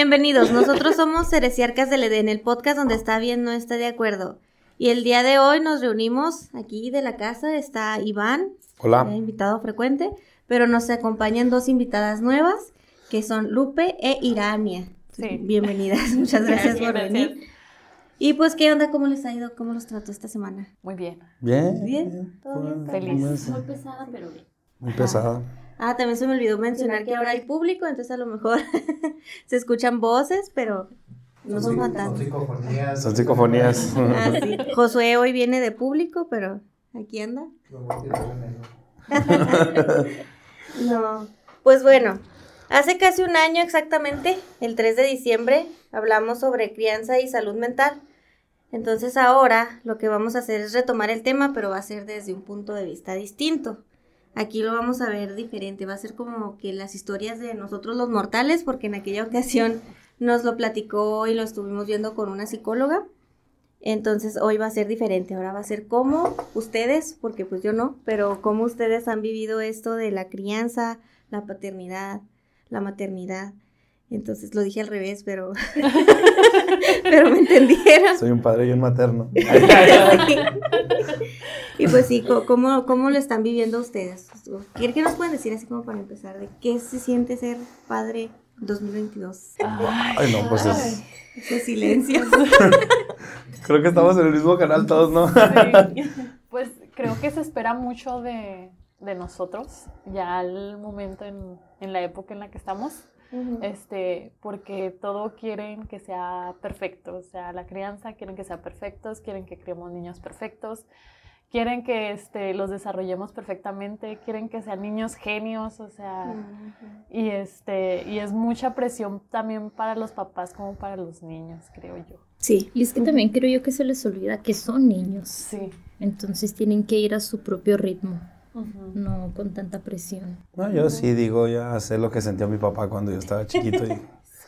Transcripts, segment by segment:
Bienvenidos, nosotros somos Cereciarcas del Edén, el podcast donde está bien no está de acuerdo. Y el día de hoy nos reunimos aquí de la casa, está Iván, Hola. invitado frecuente, pero nos acompañan dos invitadas nuevas, que son Lupe e Irania. Sí. Bienvenidas, muchas gracias, por Gracias. venir. Y pues, ¿qué onda? ¿Cómo les ha ido? ¿Cómo los trató esta semana? Muy bien. Bien. Bien, todo bien. Feliz. Muy pesada, pero bien. Muy pesada. Ah, también se me olvidó mencionar que ahora hay público, entonces a lo mejor se escuchan voces, pero no son Son fantasmas. psicofonías. Son psicofonías. Ah, sí. Josué hoy viene de público, pero aquí anda. No. Pues bueno, hace casi un año exactamente, el 3 de diciembre, hablamos sobre crianza y salud mental. Entonces ahora lo que vamos a hacer es retomar el tema, pero va a ser desde un punto de vista distinto. Aquí lo vamos a ver diferente, va a ser como que las historias de nosotros los mortales, porque en aquella ocasión nos lo platicó y lo estuvimos viendo con una psicóloga. Entonces hoy va a ser diferente, ahora va a ser cómo ustedes, porque pues yo no, pero cómo ustedes han vivido esto de la crianza, la paternidad, la maternidad. Entonces lo dije al revés, pero pero me entendieron. Soy un padre y un materno. y pues sí, ¿cómo, ¿cómo lo están viviendo ustedes? ¿Qué, qué nos pueden decir así como para empezar? ¿De qué se siente ser padre 2022? Ay, no, pues es. Ese silencio. Creo que estamos en el mismo canal todos, ¿no? Sí. Pues creo que se espera mucho de, de nosotros, ya al momento en, en la época en la que estamos, este, porque todo quieren que sea perfecto, o sea, la crianza quieren que sea perfectos, quieren que criemos niños perfectos, quieren que este, los desarrollemos perfectamente, quieren que sean niños genios, o sea, y, este, y es mucha presión también para los papás como para los niños, creo yo. Sí. Y es que también creo yo que se les olvida que son niños. Sí. Entonces tienen que ir a su propio ritmo, No con tanta presión. No, yo sí digo, ya sé lo que sentía mi papá cuando yo estaba chiquito. y-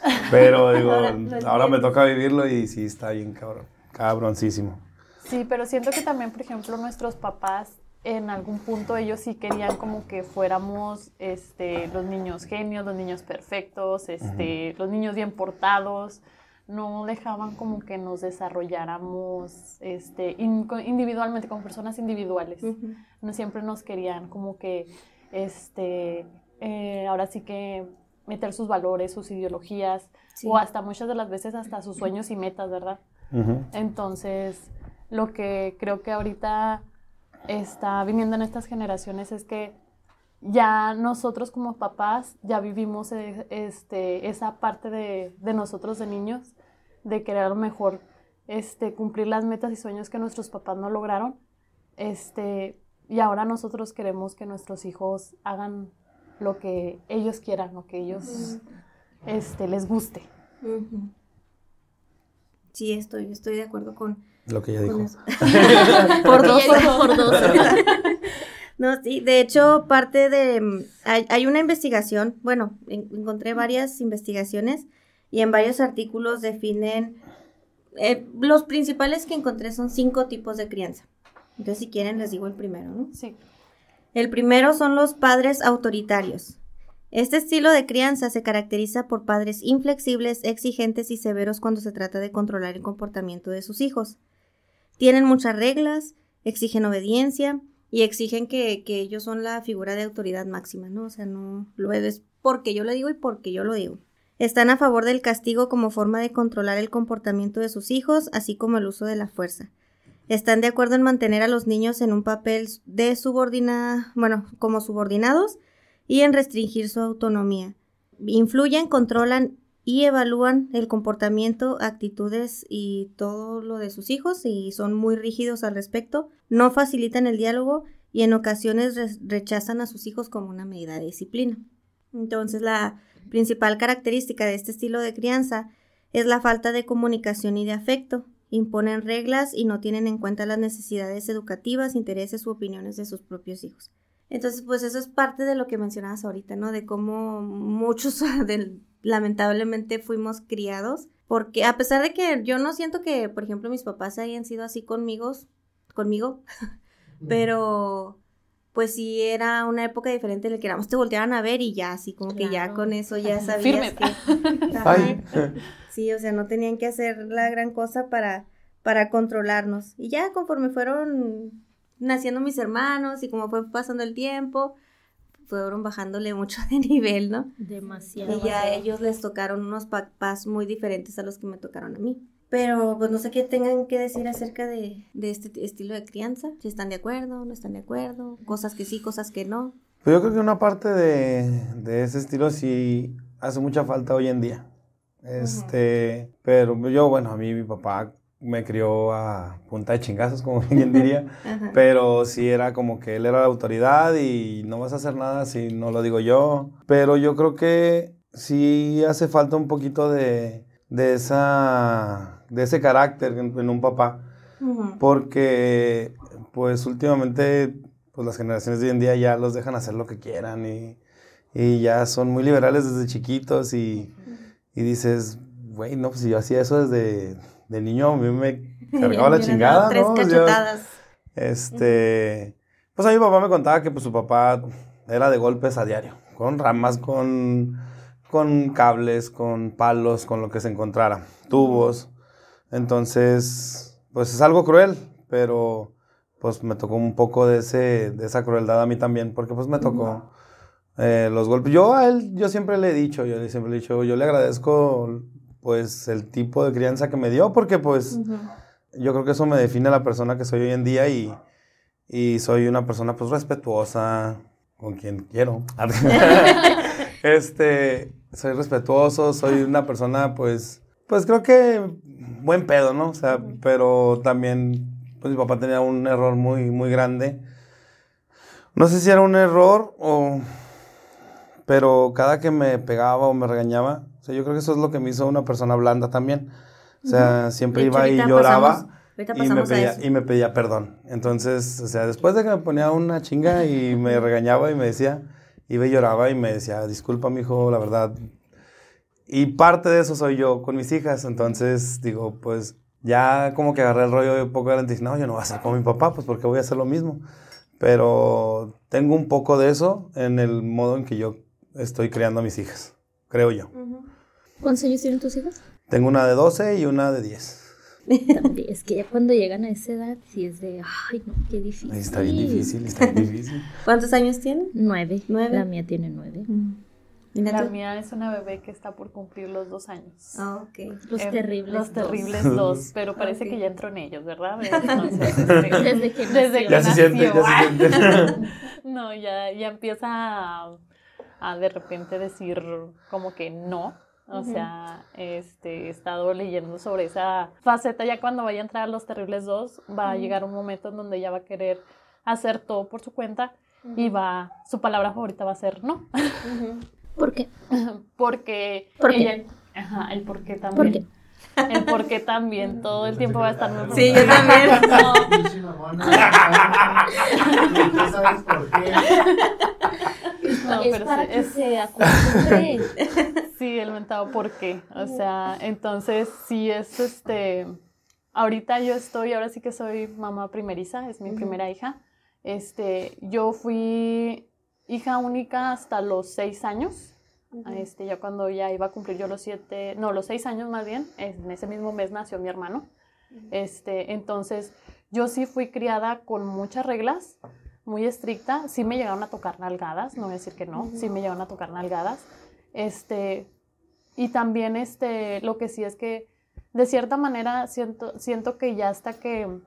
Pero digo, Ahora me toca vivirlo y sí está bien cabrón. Cabroncísimo. Sí, pero siento que también, por ejemplo, nuestros papás en algún punto ellos sí querían como que fuéramos este, los niños genios, los niños perfectos, este, los niños bien portados. No dejaban como que nos desarrolláramos este, in- individualmente, como personas individuales. No siempre nos querían como que, este, eh, ahora sí que meter sus valores, sus ideologías, Sí. o hasta muchas de las veces hasta sus sueños y metas, ¿verdad? Entonces, lo que creo que ahorita está viniendo en estas generaciones es que ya nosotros como papás ya vivimos eh, este, esa parte de, de nosotros de niños, de querer a lo mejor este, cumplir las metas y sueños que nuestros papás no lograron. Este, y ahora nosotros queremos que nuestros hijos hagan lo que ellos quieran, lo que ellos este, les guste. Sí, estoy, estoy de acuerdo con, Lo que ella dijo. por dos. Por dos. No, sí, de hecho, parte de... Hay, hay una investigación, bueno, en- encontré varias investigaciones y en varios artículos definen... eh, los principales que encontré son cinco tipos de crianza. Entonces, si quieren, les digo el primero, ¿no? Sí. El primero son los padres autoritarios. Este estilo de crianza se caracteriza por padres inflexibles, exigentes y severos cuando se trata de controlar el comportamiento de sus hijos. Tienen muchas reglas, exigen obediencia y exigen que, que ellos son la figura de autoridad máxima, ¿no? O sea, no lo es porque yo lo digo y porque yo lo digo. Están a favor del castigo como forma de controlar el comportamiento de sus hijos, así como el uso de la fuerza. Están de acuerdo en mantener a los niños en un papel de subordina, bueno, como subordinados y en restringir su autonomía. Influyen, controlan y evalúan el comportamiento, actitudes y todo lo de sus hijos y son muy rígidos al respecto. No facilitan el diálogo y en ocasiones re- rechazan a sus hijos como una medida de disciplina. Entonces, la principal característica de este estilo de crianza es la falta de comunicación y de afecto. Imponen reglas y no tienen en cuenta las necesidades educativas, intereses u opiniones de sus propios hijos. Entonces, pues eso es parte de lo que mencionabas ahorita, ¿no? De cómo muchos lamentablemente fuimos criados. Porque a pesar de que yo no siento que, por ejemplo, mis papás hayan sido así conmigo, conmigo, pero pues sí era una época diferente en la que nada más te volteaban a ver y ya, así como que ya con eso ya sabías Firme. que... Sí, o sea, no tenían que hacer la gran cosa para, para controlarnos. Y ya conforme fueron naciendo mis hermanos y como fue pasando el tiempo, fueron bajándole mucho de nivel, ¿no? Demasiado. Y ya a ellos les tocaron unos papás muy diferentes a los que me tocaron a mí. Pero pues no sé qué tengan que decir acerca de, de este estilo de crianza. Si están de acuerdo, no están de acuerdo. Cosas que sí, cosas que no. Pues yo creo que una parte de, de ese estilo sí hace mucha falta hoy en día. Este, pero yo, bueno, a mí mi papá me crió a punta de chingazos, como bien diría. Ajá. Pero sí era como que él era la autoridad y no vas a hacer nada si no lo digo yo. Pero yo creo que sí hace falta un poquito de, de, esa, de ese carácter en, en un papá. Porque pues últimamente pues las generaciones de hoy en día ya los dejan hacer lo que quieran y, y ya son muy liberales desde chiquitos y, y dices, güey, no, pues si yo hacía eso desde de niño, a mí me cargaba la chingada, Tres ¿no? Yo- cachetadas. este, pues a mi papá me contaba que pues su papá era de golpes a diario, con ramas, con, con cables, con palos, con lo que se encontrara, tubos. Entonces, pues es algo cruel, pero pues me tocó un poco de, ese, de esa crueldad a mí también, porque pues me tocó eh, los golpes. Yo a él, yo siempre le he dicho, yo le- siempre le he dicho, yo le agradezco pues el tipo de crianza que me dio, porque pues yo creo que eso me define la persona que soy hoy en día y, y soy una persona pues respetuosa con quien quiero. este, soy respetuoso, soy una persona pues, pues creo que buen pedo, ¿no? O sea, pero también pues mi papá tenía un error muy, muy grande. No sé si era un error o... Pero cada que me pegaba o me regañaba, o sea, yo creo que eso es lo que me hizo una persona blanda también. O sea, siempre hecho, iba y lloraba pasamos- y me, pedía, y me pedía perdón. Entonces, o sea, después de que me ponía una chinga y me regañaba y me decía, iba y lloraba y me decía, disculpa, mijo, la verdad. Y parte de eso soy yo con mis hijas. Entonces, digo, pues ya como que agarré el rollo de un poco de no, yo no voy a ser como mi papá, pues porque voy a hacer lo mismo. Pero tengo un poco de eso en el modo en que yo estoy criando a mis hijas, creo yo. ¿Cuántos años tienen tus hijas? Tengo una de 12 y una de 10. También, es que ya cuando llegan a esa edad, sí es de, ay, no, qué difícil. Está bien difícil, está bien difícil. ¿Cuántos años tienen? Nueve. Nueve. La mía tiene nueve. Mira La mía es una bebé que está por cumplir los dos años. Ah, ok. Los Em, terribles. Los dos. terribles dos, pero parece que ya entró en ellos, ¿verdad? Entonces, este, Desde que desde nació. que Ya se siente, ya nació. se siente. No, ya, ya empieza a, a de repente decir como que no. O sea, este, he estado leyendo sobre esa faceta. Ya cuando vaya a entrar a los terribles dos, va a llegar un momento en donde ella va a querer hacer todo por su cuenta y va, su palabra favorita va a ser no. ¿Por qué? Porque ¿Por qué? ella, ajá, el por qué ¿Por también. qué? El por qué también, todo el tiempo va a estar muy Sí, yo también. No, Pinche mamona. ¿Y tú sabes por qué? no, es pero para que es- se acostumbre. Sí, el mentado por qué. O sea, entonces sí es este. Ahorita yo estoy, ahora sí que soy mamá primeriza, es mi primera hija. Este, yo fui hija única hasta los seis años. Este, ya cuando ya iba a cumplir yo los siete, no, los seis años más bien, en ese mismo mes nació mi hermano. Este, entonces, yo sí fui criada con muchas reglas, muy estricta. Sí me llegaron a tocar nalgadas, no voy a decir que no, sí me llegaron a tocar nalgadas. Este, y también este, lo que sí es que de cierta manera siento, siento que ya hasta que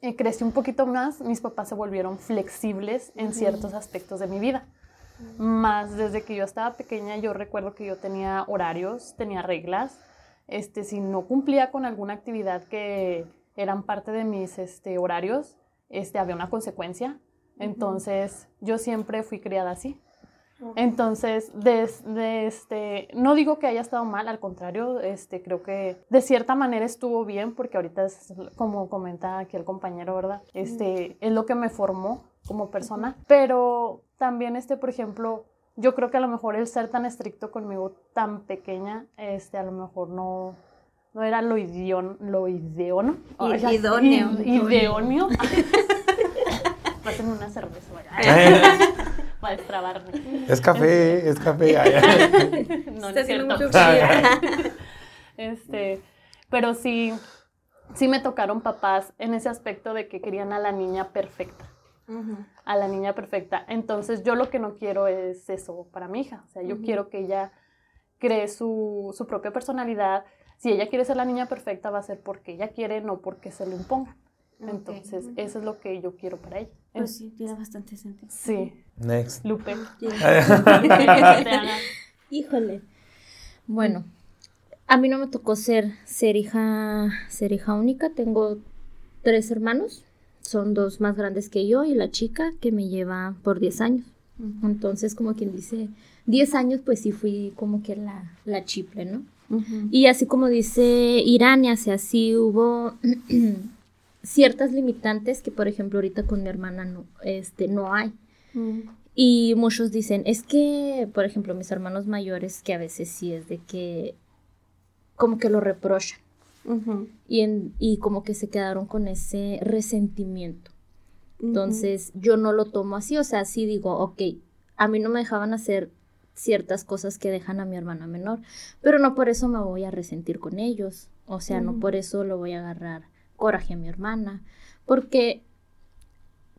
eh, crecí un poquito más, mis papás se volvieron flexibles en ciertos aspectos de mi vida. Más desde que yo estaba pequeña, yo recuerdo que yo tenía horarios, tenía reglas. Este, si no cumplía con alguna actividad que eran parte de mis este, horarios, este, había una consecuencia. Entonces, yo siempre fui criada así. Entonces, desde este, no digo que haya estado mal, al contrario, este, creo que de cierta manera estuvo bien, porque ahorita es como comenta aquí el compañero, ¿verdad? Este, es lo que me formó como persona, pero también, este, por ejemplo, yo creo que a lo mejor el ser tan estricto conmigo, tan pequeña, este, a lo mejor no, no era lo idión, lo ideono. Ay, idóneo. i- Ideóneo. Pásenme una cerveza, Para destrabarme. es café, es café. ay, ay. No, no es cierto. Este, pero sí, sí me tocaron papás en ese aspecto de que querían a la niña perfecta, a la niña perfecta. Entonces yo lo que no quiero es eso para mi hija. O sea, yo quiero que ella cree su, su propia personalidad. Si ella quiere ser la niña perfecta, va a ser porque ella quiere, no porque se lo impongan. Ok. Entonces, eso es lo que yo quiero para ella. Pues sí, tiene bastante sentido. Sí, Next. Lupe. Híjole. Bueno, a mí no me tocó ser, ser hija, ser hija única. Tengo tres hermanos. Son dos más grandes que yo y la chica que me lleva por 10 años. Entonces, como quien dice, 10 años, pues sí fui como que la, la chiple, ¿no? Ujú. Y así como dice Irania, o sea, sí hubo ciertas limitantes que, por ejemplo, ahorita con mi hermana no, este, no hay. Mm. Y muchos dicen, es que, por ejemplo, mis hermanos mayores, que a veces sí es de que como que lo reprochan y, en- y como que se quedaron con ese resentimiento. Entonces yo no lo tomo así, o sea, sí digo, ok, a mí no me dejaban hacer ciertas cosas que dejan a mi hermana menor, pero no por eso me voy a resentir con ellos, o sea, no Ujú. por eso lo voy a agarrar coraje a mi hermana, porque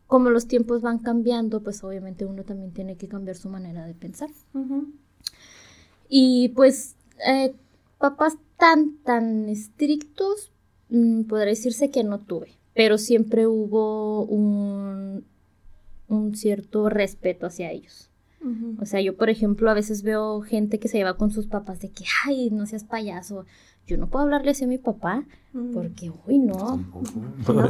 como los tiempos van cambiando, pues obviamente uno también tiene que cambiar su manera de pensar. Y pues eh, papás tan, tan estrictos, mm, podría decirse que no tuve, pero siempre hubo un, un cierto respeto hacia ellos. O sea, yo por ejemplo a veces veo gente que se lleva con sus papás de que, ay, no seas payaso. Yo no puedo hablarle así a mi papá Ujú. porque, uy, no.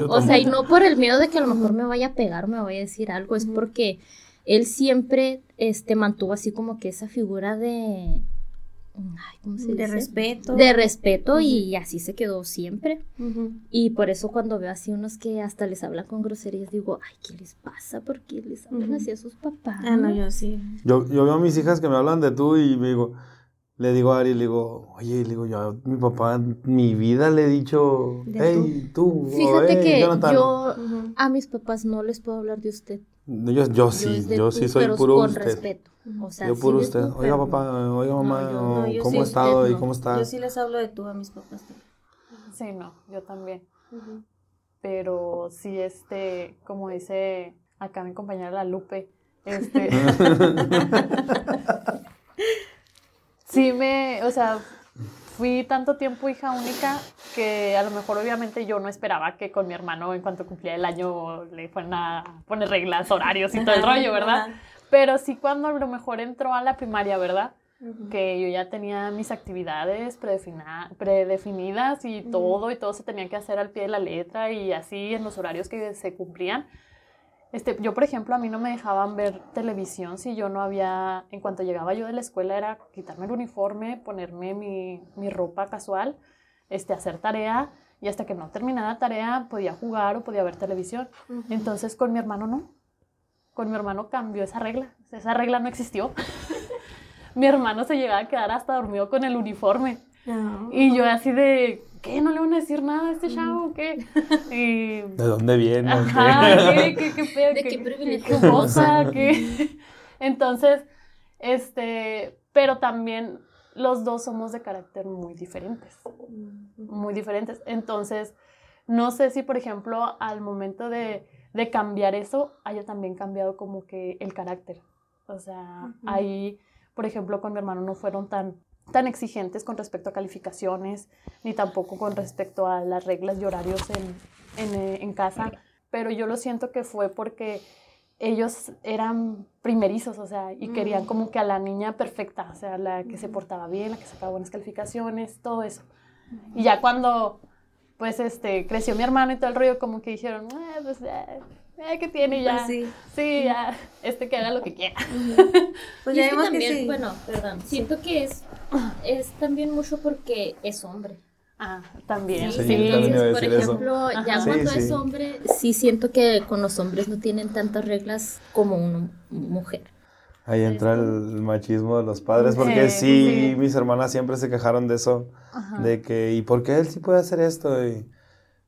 O sea, y no por el miedo de que a lo mejor me vaya a pegar o me vaya a decir algo, es porque él siempre este, mantuvo así como que esa figura de... Ay, ¿cómo se De dice? respeto. De respeto y así se quedó siempre. Y por eso cuando veo así unos que hasta les hablan con groserías, digo, ay, ¿qué les pasa? ¿Por qué les hablan así a sus papás? Ah, no, yo sí. Yo, yo veo a mis hijas que me hablan de tú y me digo, le digo a Ari, le digo, oye, le digo, yo a mi papá, mi vida le he dicho, hey, tú, Fíjate "Hey, que Jonathan". yo a mis papás no les puedo hablar de usted. Yo, yo sí, es de yo tú, sí soy pero puro con usted. respeto. O sea, yo sí puro usted. tú, Oiga, pero- papá, oiga, mamá, yo no, yo ¿cómo sí, ha estado usted y no. cómo está? Yo sí les hablo de tú a mis papás también. Sí, no, yo también. Pero sí, este, como dice acá mi compañera la Lupe, este. sí me, o sea, fui tanto tiempo hija única que a lo mejor obviamente yo no esperaba que con mi hermano en cuanto cumplía el año le fueran a poner reglas, horarios y todo el rollo, ¿verdad? Pero sí cuando a lo mejor entró a la primaria, ¿verdad? Que yo ya tenía mis actividades predefinidas y todo, y todo se tenía que hacer al pie de la letra y así en los horarios que se cumplían. Este, yo, por ejemplo, a mí no me dejaban ver televisión si yo no había, en cuanto llegaba yo de la escuela, era quitarme el uniforme, ponerme mi, mi ropa casual, este, hacer tarea, y hasta que no terminara tarea podía jugar o podía ver televisión. Ujú. Entonces con mi hermano no. Con mi hermano cambió esa regla. Esa regla no existió. mi hermano se llegaba a quedar hasta dormido con el uniforme. No. Y yo así de, ¿qué? ¿No le van a decir nada a este chavo? ¿Qué? Y... ¿De dónde viene? qué? Ajá, ¿qué, qué, qué, pedo? ¿De ¿Qué- qué qué- privilegio qué cosa? ¿Qué? Entonces, este, pero también los dos somos de carácter muy diferentes muy diferentes. Entonces, no sé si, por ejemplo, al momento de, de cambiar eso, haya también cambiado como que el carácter. O sea, ahí, por ejemplo, con mi hermano no fueron tan, tan exigentes con respecto a calificaciones, ni tampoco con respecto a las reglas y horarios en, en, eh, en casa, pero yo lo siento que fue porque ellos eran primerizos, o sea, y querían Mm. como que a la niña perfecta, o sea, la que se portaba bien, la que sacaba buenas calificaciones, todo eso. Y ya cuando, pues, este, creció mi hermano y todo el rollo, como que dijeron, "Ah, pues, eh, eh, ¿qué tiene ya? Pues sí. Sí, ya, este que haga lo que quiera. Pues Y ya es que vemos que también, sí. bueno, perdón, siento que es, es también mucho porque es hombre. Ah, también. Sí, también Entonces, por eso. ejemplo, ya Ajá. cuando Sí, es hombre, sí siento que con los hombres no tienen tantas reglas como una mujer. Ahí entra el machismo de los padres, porque Sí, sí, sí. mis hermanas siempre se quejaron de eso, Ajá. de que, ¿y por qué él sí puede hacer esto? Y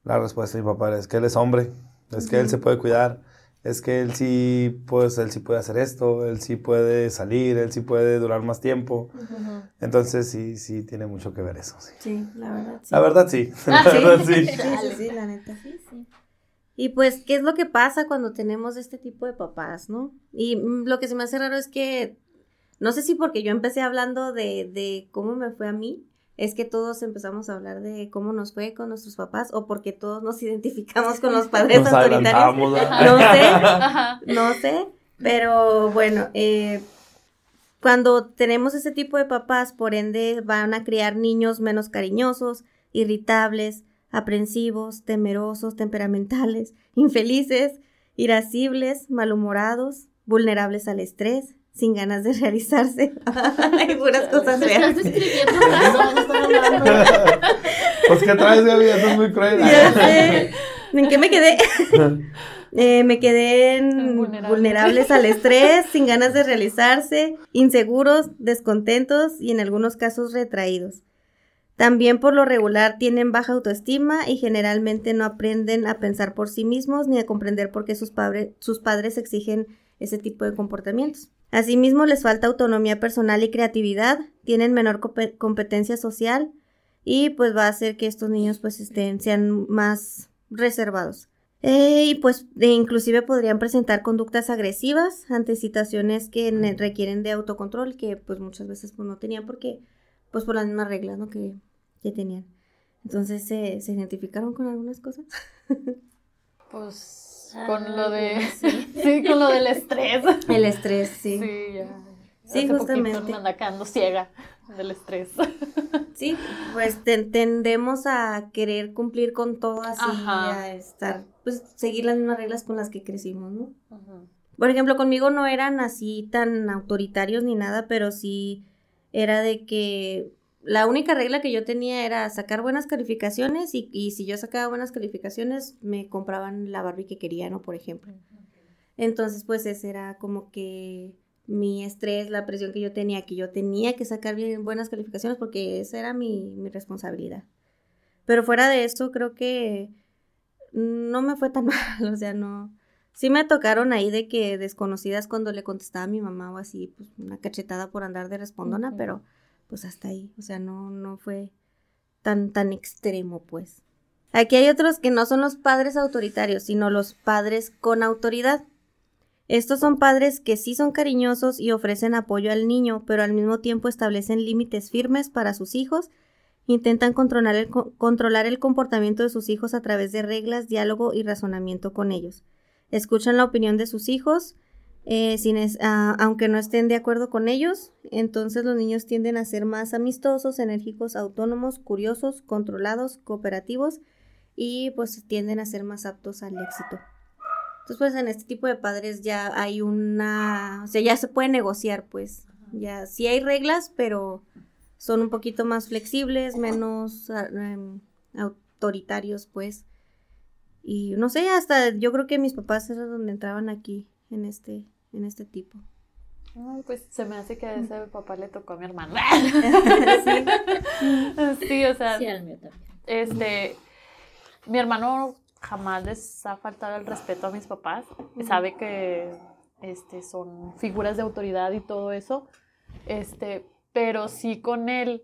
la respuesta de mi papá es que él es hombre, es que él se puede cuidar. es que él sí, pues, él sí puede hacer esto, él sí puede salir, él sí puede durar más tiempo. Entonces sí, sí tiene mucho que ver eso. Sí, Sí, la verdad. Sí. La verdad sí. Ah, la sí. verdad sí. Sí, sí, sí, la neta. Y pues, ¿qué es lo que pasa cuando tenemos este tipo de papás, no? Y mm, lo que se me hace raro es que, no sé si porque yo empecé hablando de, de cómo me fue a mí, es que todos empezamos a hablar de cómo nos fue con nuestros papás, o porque todos nos identificamos con los padres Nos autoritarios. No sé, no sé, pero bueno, eh, cuando tenemos ese tipo de papás, por ende, van a criar niños menos cariñosos, irritables, aprensivos, temerosos, temperamentales, infelices, irascibles, malhumorados, vulnerables al estrés, sin ganas de realizarse. Hay puras cosas ¿De hablando? Pues que traes, Gaby, eso es muy cruel. Ya sé. ¿En qué me quedé? Eh, me quedé en Vulnerable. vulnerables al estrés, sin ganas de realizarse, inseguros, descontentos y en algunos casos retraídos. También por lo regular tienen baja autoestima y generalmente no aprenden a pensar por sí mismos ni a comprender por qué sus, padre- sus padres exigen ese tipo de comportamientos. Asimismo, les falta autonomía personal y creatividad, tienen menor compe- competencia social y pues va a hacer que estos niños pues estén, sean más reservados. Eh, y pues e inclusive podrían presentar conductas agresivas ante situaciones que requieren de autocontrol que pues muchas veces pues no tenían porque pues por las mismas reglas ¿no? que, que tenían. Entonces se se identificaron con algunas cosas. Pues con lo de. Sí, con lo del estrés. El estrés, sí. Sí, ya. Sí, Hace justamente. me anda quedando ciega del estrés. Sí, pues ten- tendemos a querer cumplir con todo así, Ajá. a estar, pues seguir las mismas reglas con las que crecimos, ¿no? Ujú. Por ejemplo, conmigo no eran así tan autoritarios ni nada, pero sí era de que la única regla que yo tenía era sacar buenas calificaciones y, y si yo sacaba buenas calificaciones me compraban la Barbie que quería, ¿no? Por ejemplo. Entonces, pues ese era como que mi estrés, la presión que yo tenía, que yo tenía que sacar bien buenas calificaciones porque esa era mi, mi responsabilidad. Pero fuera de eso, creo que no me fue tan mal, o sea, no... Sí me tocaron ahí de que desconocidas cuando le contestaba a mi mamá o así, pues una cachetada por andar de respondona, pero pues hasta ahí, o sea, no, no fue tan, tan extremo, pues. Aquí hay otros que no son los padres autoritarios, sino los padres con autoridad. Estos son padres que sí son cariñosos y ofrecen apoyo al niño, pero al mismo tiempo establecen límites firmes para sus hijos, intentan controlar el, co- controlar el comportamiento de sus hijos a través de reglas, diálogo y razonamiento con ellos. Escuchan la opinión de sus hijos, eh, sin es- ah, aunque no estén de acuerdo con ellos, entonces los niños tienden a ser más amistosos, enérgicos, autónomos, curiosos, controlados, cooperativos y pues tienden a ser más aptos al éxito. Entonces, pues en este tipo de padres ya hay una, o sea, ya se puede negociar, pues, ya sí hay reglas, pero son un poquito más flexibles, menos ah, em, autoritarios, pues. Y no sé, hasta yo creo que mis papás eran donde entraban aquí, en este, en este tipo. Ay, pues se me hace que a ese papá le tocó a mi hermano. Sí. sí, o sea, Sí, al mío también. este, mi hermano jamás les ha faltado el respeto a mis papás. Sabe que este, son figuras de autoridad y todo eso. Este, pero sí con él,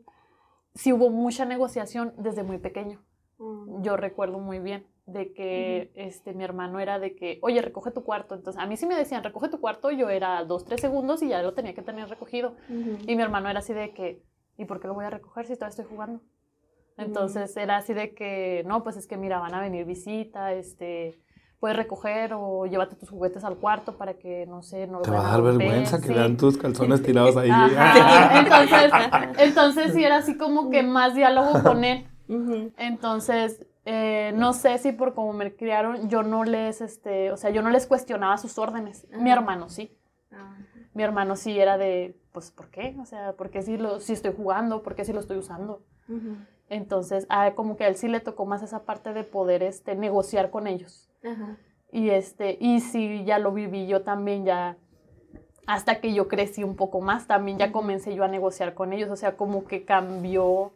sí hubo mucha negociación desde muy pequeño. Yo recuerdo muy bien de que este, mi hermano era de que, oye, recoge tu cuarto. Entonces, a mí sí me decían, recoge tu cuarto, yo era dos, tres segundos y ya lo tenía que tener recogido. Y mi hermano era así de que, ¿y por qué lo voy a recoger si todavía estoy jugando? Entonces era así de que, no, pues es que mira, van a venir visita, este, puedes recoger o llévate tus juguetes al cuarto para que, no sé, no los Te va a dar romper", vergüenza que sí. vean tus calzones tirados ahí. Ajá. Entonces, entonces sí era así como que más diálogo con él. Entonces, eh, no sé si por cómo me criaron, yo no les, este, o sea, yo no les cuestionaba sus órdenes. Mi hermano sí. Ah, Mi hermano sí era de, pues, ¿por qué? O sea, ¿por qué si, lo, si estoy jugando? ¿Por qué si lo estoy usando? Entonces, a él como que a él sí le tocó más esa parte de poder este, negociar con ellos. Y, este, y sí, ya lo viví yo también, ya hasta que yo crecí un poco más, también ya comencé yo a negociar con ellos. O sea, como que cambió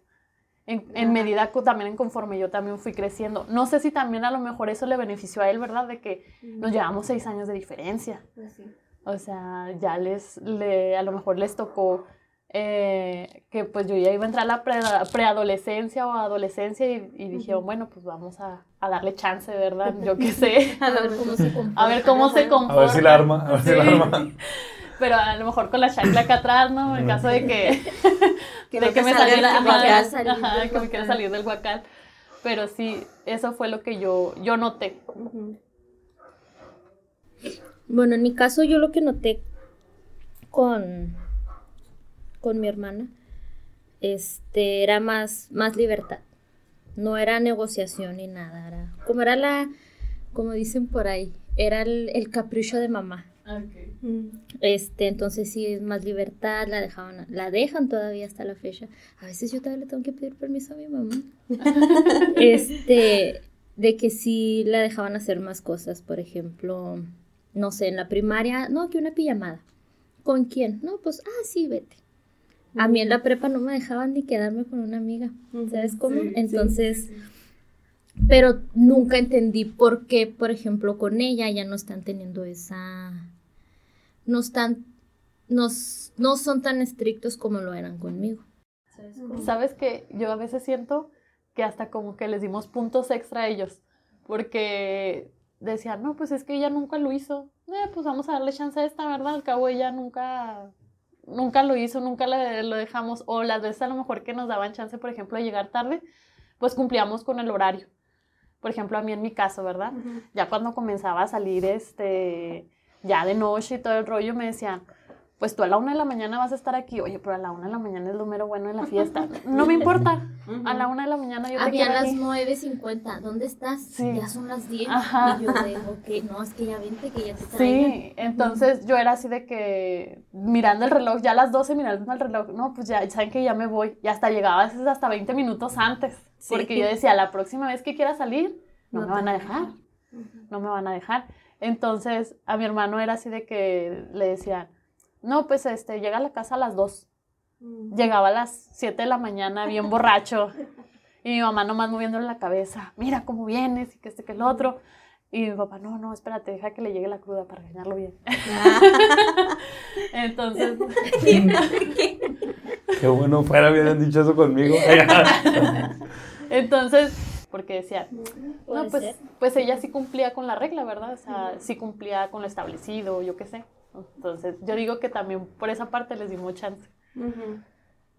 en, en medida también en conforme yo también fui creciendo. No sé si también a lo mejor eso le benefició a él, ¿verdad? De que nos llevamos seis años de diferencia. Pues sí. O sea, ya les, le, a lo mejor les tocó eh, que pues yo ya iba a entrar a la pre- preadolescencia o adolescencia y, y dije, bueno, pues vamos a, a darle chance, ¿verdad? Yo qué sé. A ver cómo se comporta. A ver cómo se A comporta. ver si la arma, a ver si la arma. Pero a lo mejor con la chancla acá atrás, ¿no? En caso de que, Que de que me salga saliera del ajá, guacal. salir ajá, que me quiera guacal. salir del guacal. Pero sí, eso fue lo que yo, yo noté. Bueno, en mi caso yo lo que noté con, con mi hermana este, era más, más libertad. No era negociación ni nada. Era, como era la, como dicen por ahí, era el, el capricho de mamá. Este, entonces sí es más libertad, la dejaban, la dejan todavía hasta la fecha. A veces yo todavía le tengo que pedir permiso a mi mamá. este, de que sí la dejaban hacer más cosas, por ejemplo, no sé, en la primaria, no, que una pijamada. ¿Con quién? No, pues, ah, sí, vete. A mí en la prepa no me dejaban ni quedarme con una amiga, ¿sabes cómo? Sí, Entonces, sí, sí. pero nunca entendí por qué, por ejemplo, con ella ya no están teniendo esa, no están, no, s- no son tan estrictos como lo eran conmigo. ¿Sabes que Yo a veces siento que hasta como que les dimos puntos extra a ellos. Porque decían, no, pues es que ella nunca lo hizo. Eh, pues vamos a darle chance a esta, ¿verdad? Al cabo ella nunca, nunca lo hizo, nunca le- lo dejamos. O las veces a lo mejor que nos daban chance, por ejemplo, de llegar tarde, pues cumplíamos con el horario. Por ejemplo, a mí en mi caso, ¿verdad? Ya cuando comenzaba a salir este ya de noche y todo el rollo me decían pues tú a la una de la mañana vas a estar aquí oye pero a la una de la mañana es lo mero bueno de la fiesta no me importa a la una de la mañana yo te Había quiero las aquí 9.50, ¿dónde estás? Sí. Ya son las 10. Ajá. Y yo de, ok, no, es que ya vente, que ya te traigan. Sí, entonces yo era así de que mirando el reloj, ya a las 12 mirando el reloj, no, pues ya saben que ya me voy. Y hasta llegaba a veces hasta 20 minutos antes. Sí. Porque yo decía, la próxima vez que quiera salir, no, No me te van a dejar. No me van a dejar. Entonces a mi hermano era así de que le decían, no, pues este, llega a la casa a las 2. Mm. Llegaba a las 7 de la mañana bien borracho. Y mi mamá nomás moviéndole la cabeza, mira cómo vienes y que este que el otro. Y mi papá, no, no, espérate, deja que le llegue la cruda para regañarlo bien. Entonces, Qué bueno fuera, hubieran dicho eso conmigo. entonces, porque Puede no, pues, pues ella sí cumplía con la regla, ¿verdad? O sea, sí cumplía con lo establecido, yo qué sé. Entonces, yo digo que también por esa parte les dimos chance. Ujú.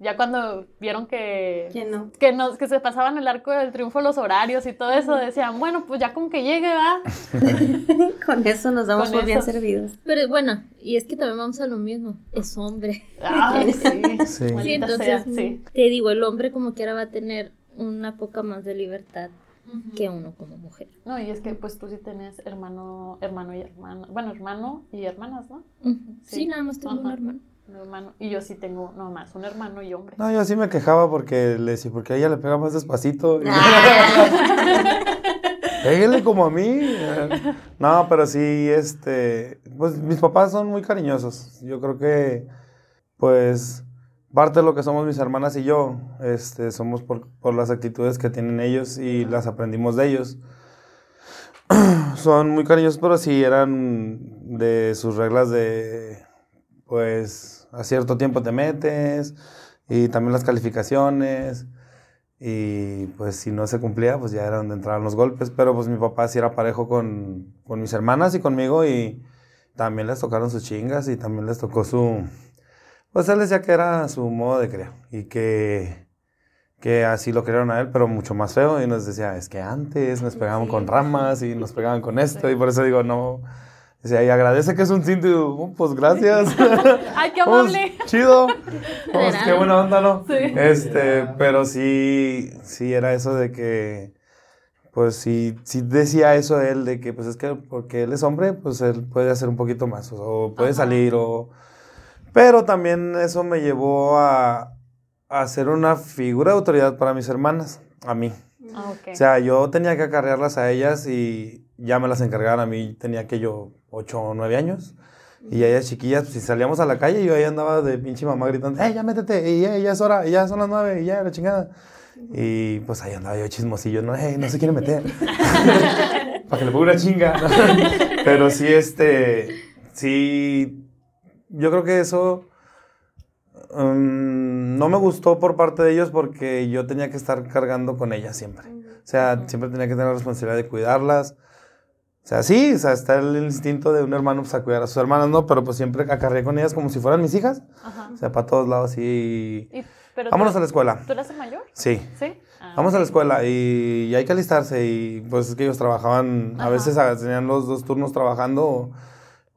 Ya cuando vieron que, Que no. que, nos, que se pasaban el arco del triunfo los horarios y todo eso, decían, bueno, pues ya con que llegue, va. Con eso nos damos por bien servidos. Pero bueno, y es que también vamos a lo mismo, es hombre. Ay, sí. Sí. Entonces, sea, sí. te digo, el hombre como quiera va a tener una poca más de libertad que uno como mujer. No, y es que pues tú sí tenías hermano, hermano y hermana. Bueno, hermano y hermanas, ¿no? Sí. Sí, nada más tengo un hermano. Un hermano. Y yo sí tengo nomás un hermano y hombre. No, yo sí me quejaba porque le decía, porque a ella le pega más despacito. Pégale como a mí. No, pero sí, este, pues mis papás son muy cariñosos. Yo creo que, pues, parte de lo que somos mis hermanas y yo, este, somos por, las actitudes que tienen ellos y las aprendimos de ellos. Son muy cariñosos, pero sí eran de sus reglas de, pues, a cierto tiempo te metes y también las calificaciones. Y pues si no se cumplía, pues ya era donde entraban los golpes. Pero pues mi papá sí era parejo con, con mis hermanas y conmigo y también les tocaron sus chingas y también les tocó su... Pues él decía que era su modo de criar y que, que así lo criaron a él, pero mucho más feo. Y nos decía, es que antes nos pegaban con ramas y nos pegaban con esto. Y por eso digo, no... Decía, y agradece que es un cinto. Y digo, "Oh, pues gracias. ¡Ay, qué Pues, amable! chido. Pues, qué buena onda, ¿no? Sí. Este, pero sí, sí era eso de que, pues sí, sí decía eso él, de que pues es que porque él es hombre, pues él puede hacer un poquito más, o puede Ajá. salir, o... Pero también eso me llevó a, a ser una figura de autoridad para mis hermanas, a mí. Ah. O sea, yo tenía que acarrearlas a ellas y ya me las encargaban a mí, tenía que yo 8 o 9 años. Y ellas chiquillas, pues, si salíamos a la calle, yo ahí andaba de pinche mamá gritando, ¡eh, ya métete! Y ya, ya es hora, y ya son las 9, y ya, la chingada. Y pues ahí andaba yo chismosillo, no, "Ey, no se quiere meter. Para que le ponga una chinga. Pero sí, este, sí, yo creo que eso mm, no me gustó por parte de ellos porque yo tenía que estar cargando con ellas siempre. O sea, siempre tenía que tener la responsabilidad de cuidarlas. O sea, sí, o sea, está el instinto de un hermano pues, a cuidar a sus hermanas, ¿no? Pero pues siempre acarreé con ellas como si fueran mis hijas. Ajá. O sea, para todos lados, sí. Y- pero Vámonos tú- a la escuela. ¿Tú eres el mayor? Sí. Sí. Ah, Vamos a la escuela y, y hay que alistarse y pues es que ellos trabajaban, a veces tenían los dos turnos trabajando o,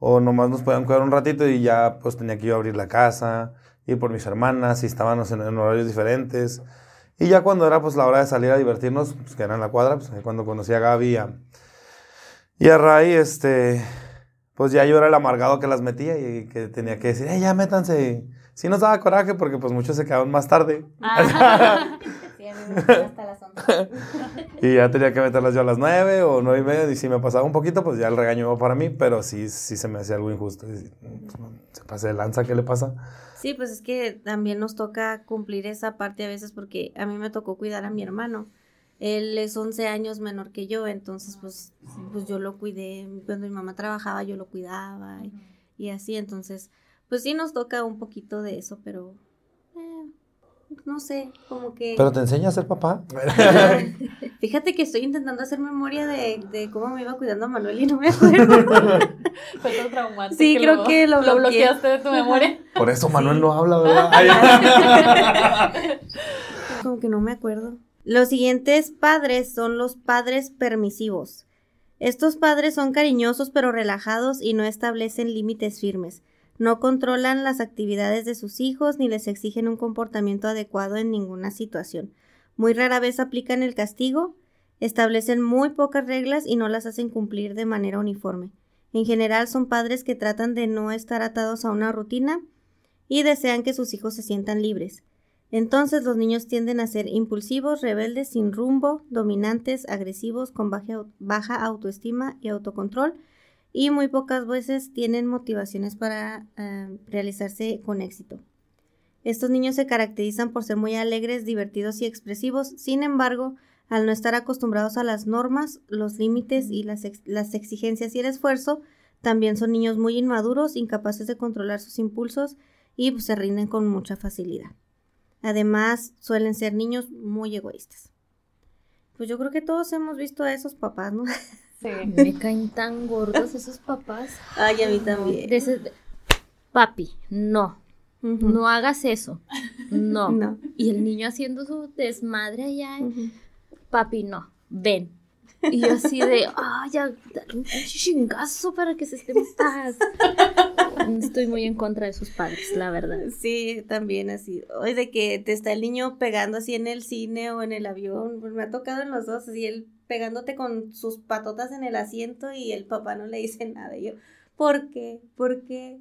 o nomás nos podían cuidar un ratito y ya pues tenía que yo abrir la casa, ir por mis hermanas y estábamos en, en horarios diferentes. Y ya cuando era pues la hora de salir a divertirnos, pues que era en la cuadra, pues cuando conocí a Gaby y a, y a Ray, este, pues ya yo era el amargado que las metía y que tenía que decir, "Eh, ya métanse. Sí nos daba coraje porque pues muchos se quedaban más tarde. Ah. Sí, a mí me gustan hasta las 11. Y ya tenía que meterlas yo a las nueve o nueve y media. Y si me pasaba un poquito, pues ya el regaño iba para mí. Pero sí, sí se me hacía algo injusto. Y, pues, se pase de lanza, ¿qué le pasa? Sí, pues es que también nos toca cumplir esa parte a veces porque a mí me tocó cuidar a mi hermano. Él es 11 años menor que yo, entonces pues, pues yo lo cuidé. Cuando mi mamá trabajaba yo lo cuidaba y, y así, entonces pues sí nos toca un poquito de eso, pero no sé, como que... ¿Pero te enseña a ser papá? Fíjate que estoy intentando hacer memoria de, de cómo me iba cuidando a Manuel y no me acuerdo. Fue tan traumante. Sí, creo que lo bloqueé. bloqueaste de tu memoria. Por eso Manuel no habla, ¿verdad? Como que no me acuerdo. Los siguientes padres son los padres permisivos. Estos padres son cariñosos pero relajados y no establecen límites firmes. No controlan las actividades de sus hijos ni les exigen un comportamiento adecuado en ninguna situación. Muy rara vez aplican el castigo, establecen muy pocas reglas y no las hacen cumplir de manera uniforme. En general son padres que tratan de no estar atados a una rutina y desean que sus hijos se sientan libres. Entonces los niños tienden a ser impulsivos, rebeldes, sin rumbo, dominantes, agresivos, con baja, au- baja autoestima y autocontrol, y muy pocas veces tienen motivaciones para eh, realizarse con éxito. Estos niños se caracterizan por ser muy alegres, divertidos y expresivos, sin embargo, al no estar acostumbrados a las normas, los límites y las, ex- las exigencias y el esfuerzo, también son niños muy inmaduros, incapaces de controlar sus impulsos y pues, se rinden con mucha facilidad. Además, suelen ser niños muy egoístas. Pues yo creo que todos hemos visto a esos papás, ¿no? Sí. Me caen tan gordos esos papás. Ay, a mí también. De ese- Papi, no, no hagas eso. No. No. Y el niño haciendo su desmadre allá. Papi, no, ven. Y yo así de, ay, ya, un chingazo para que se esté en paz. Estoy muy en contra de sus padres, la verdad. Sí, también así. Hoy de que te está el niño pegando así en el cine o en el avión. Pues me ha tocado en los dos, así él pegándote con sus patotas en el asiento y el papá no le dice nada. Y yo, ¿por qué? ¿Por qué?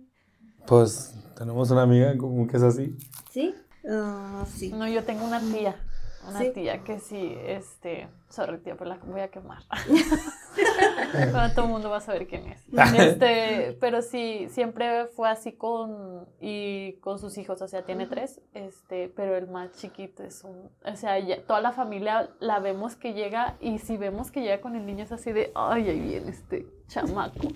Pues tenemos una amiga como que es así. ¿Sí? Ah, sí. No, yo tengo una tía. Una Sí. tía que sí, este. Sorry, tía, pero la voy a quemar. Todo el mundo va a saber quién es. Este, pero sí, siempre fue así con. Y con sus hijos, o sea, tiene tres. Este, pero el más chiquito es un. O sea, ya- toda la familia la vemos que llega. Y si vemos que llega con el niño, es así de. Ay, ahí viene este chamaco.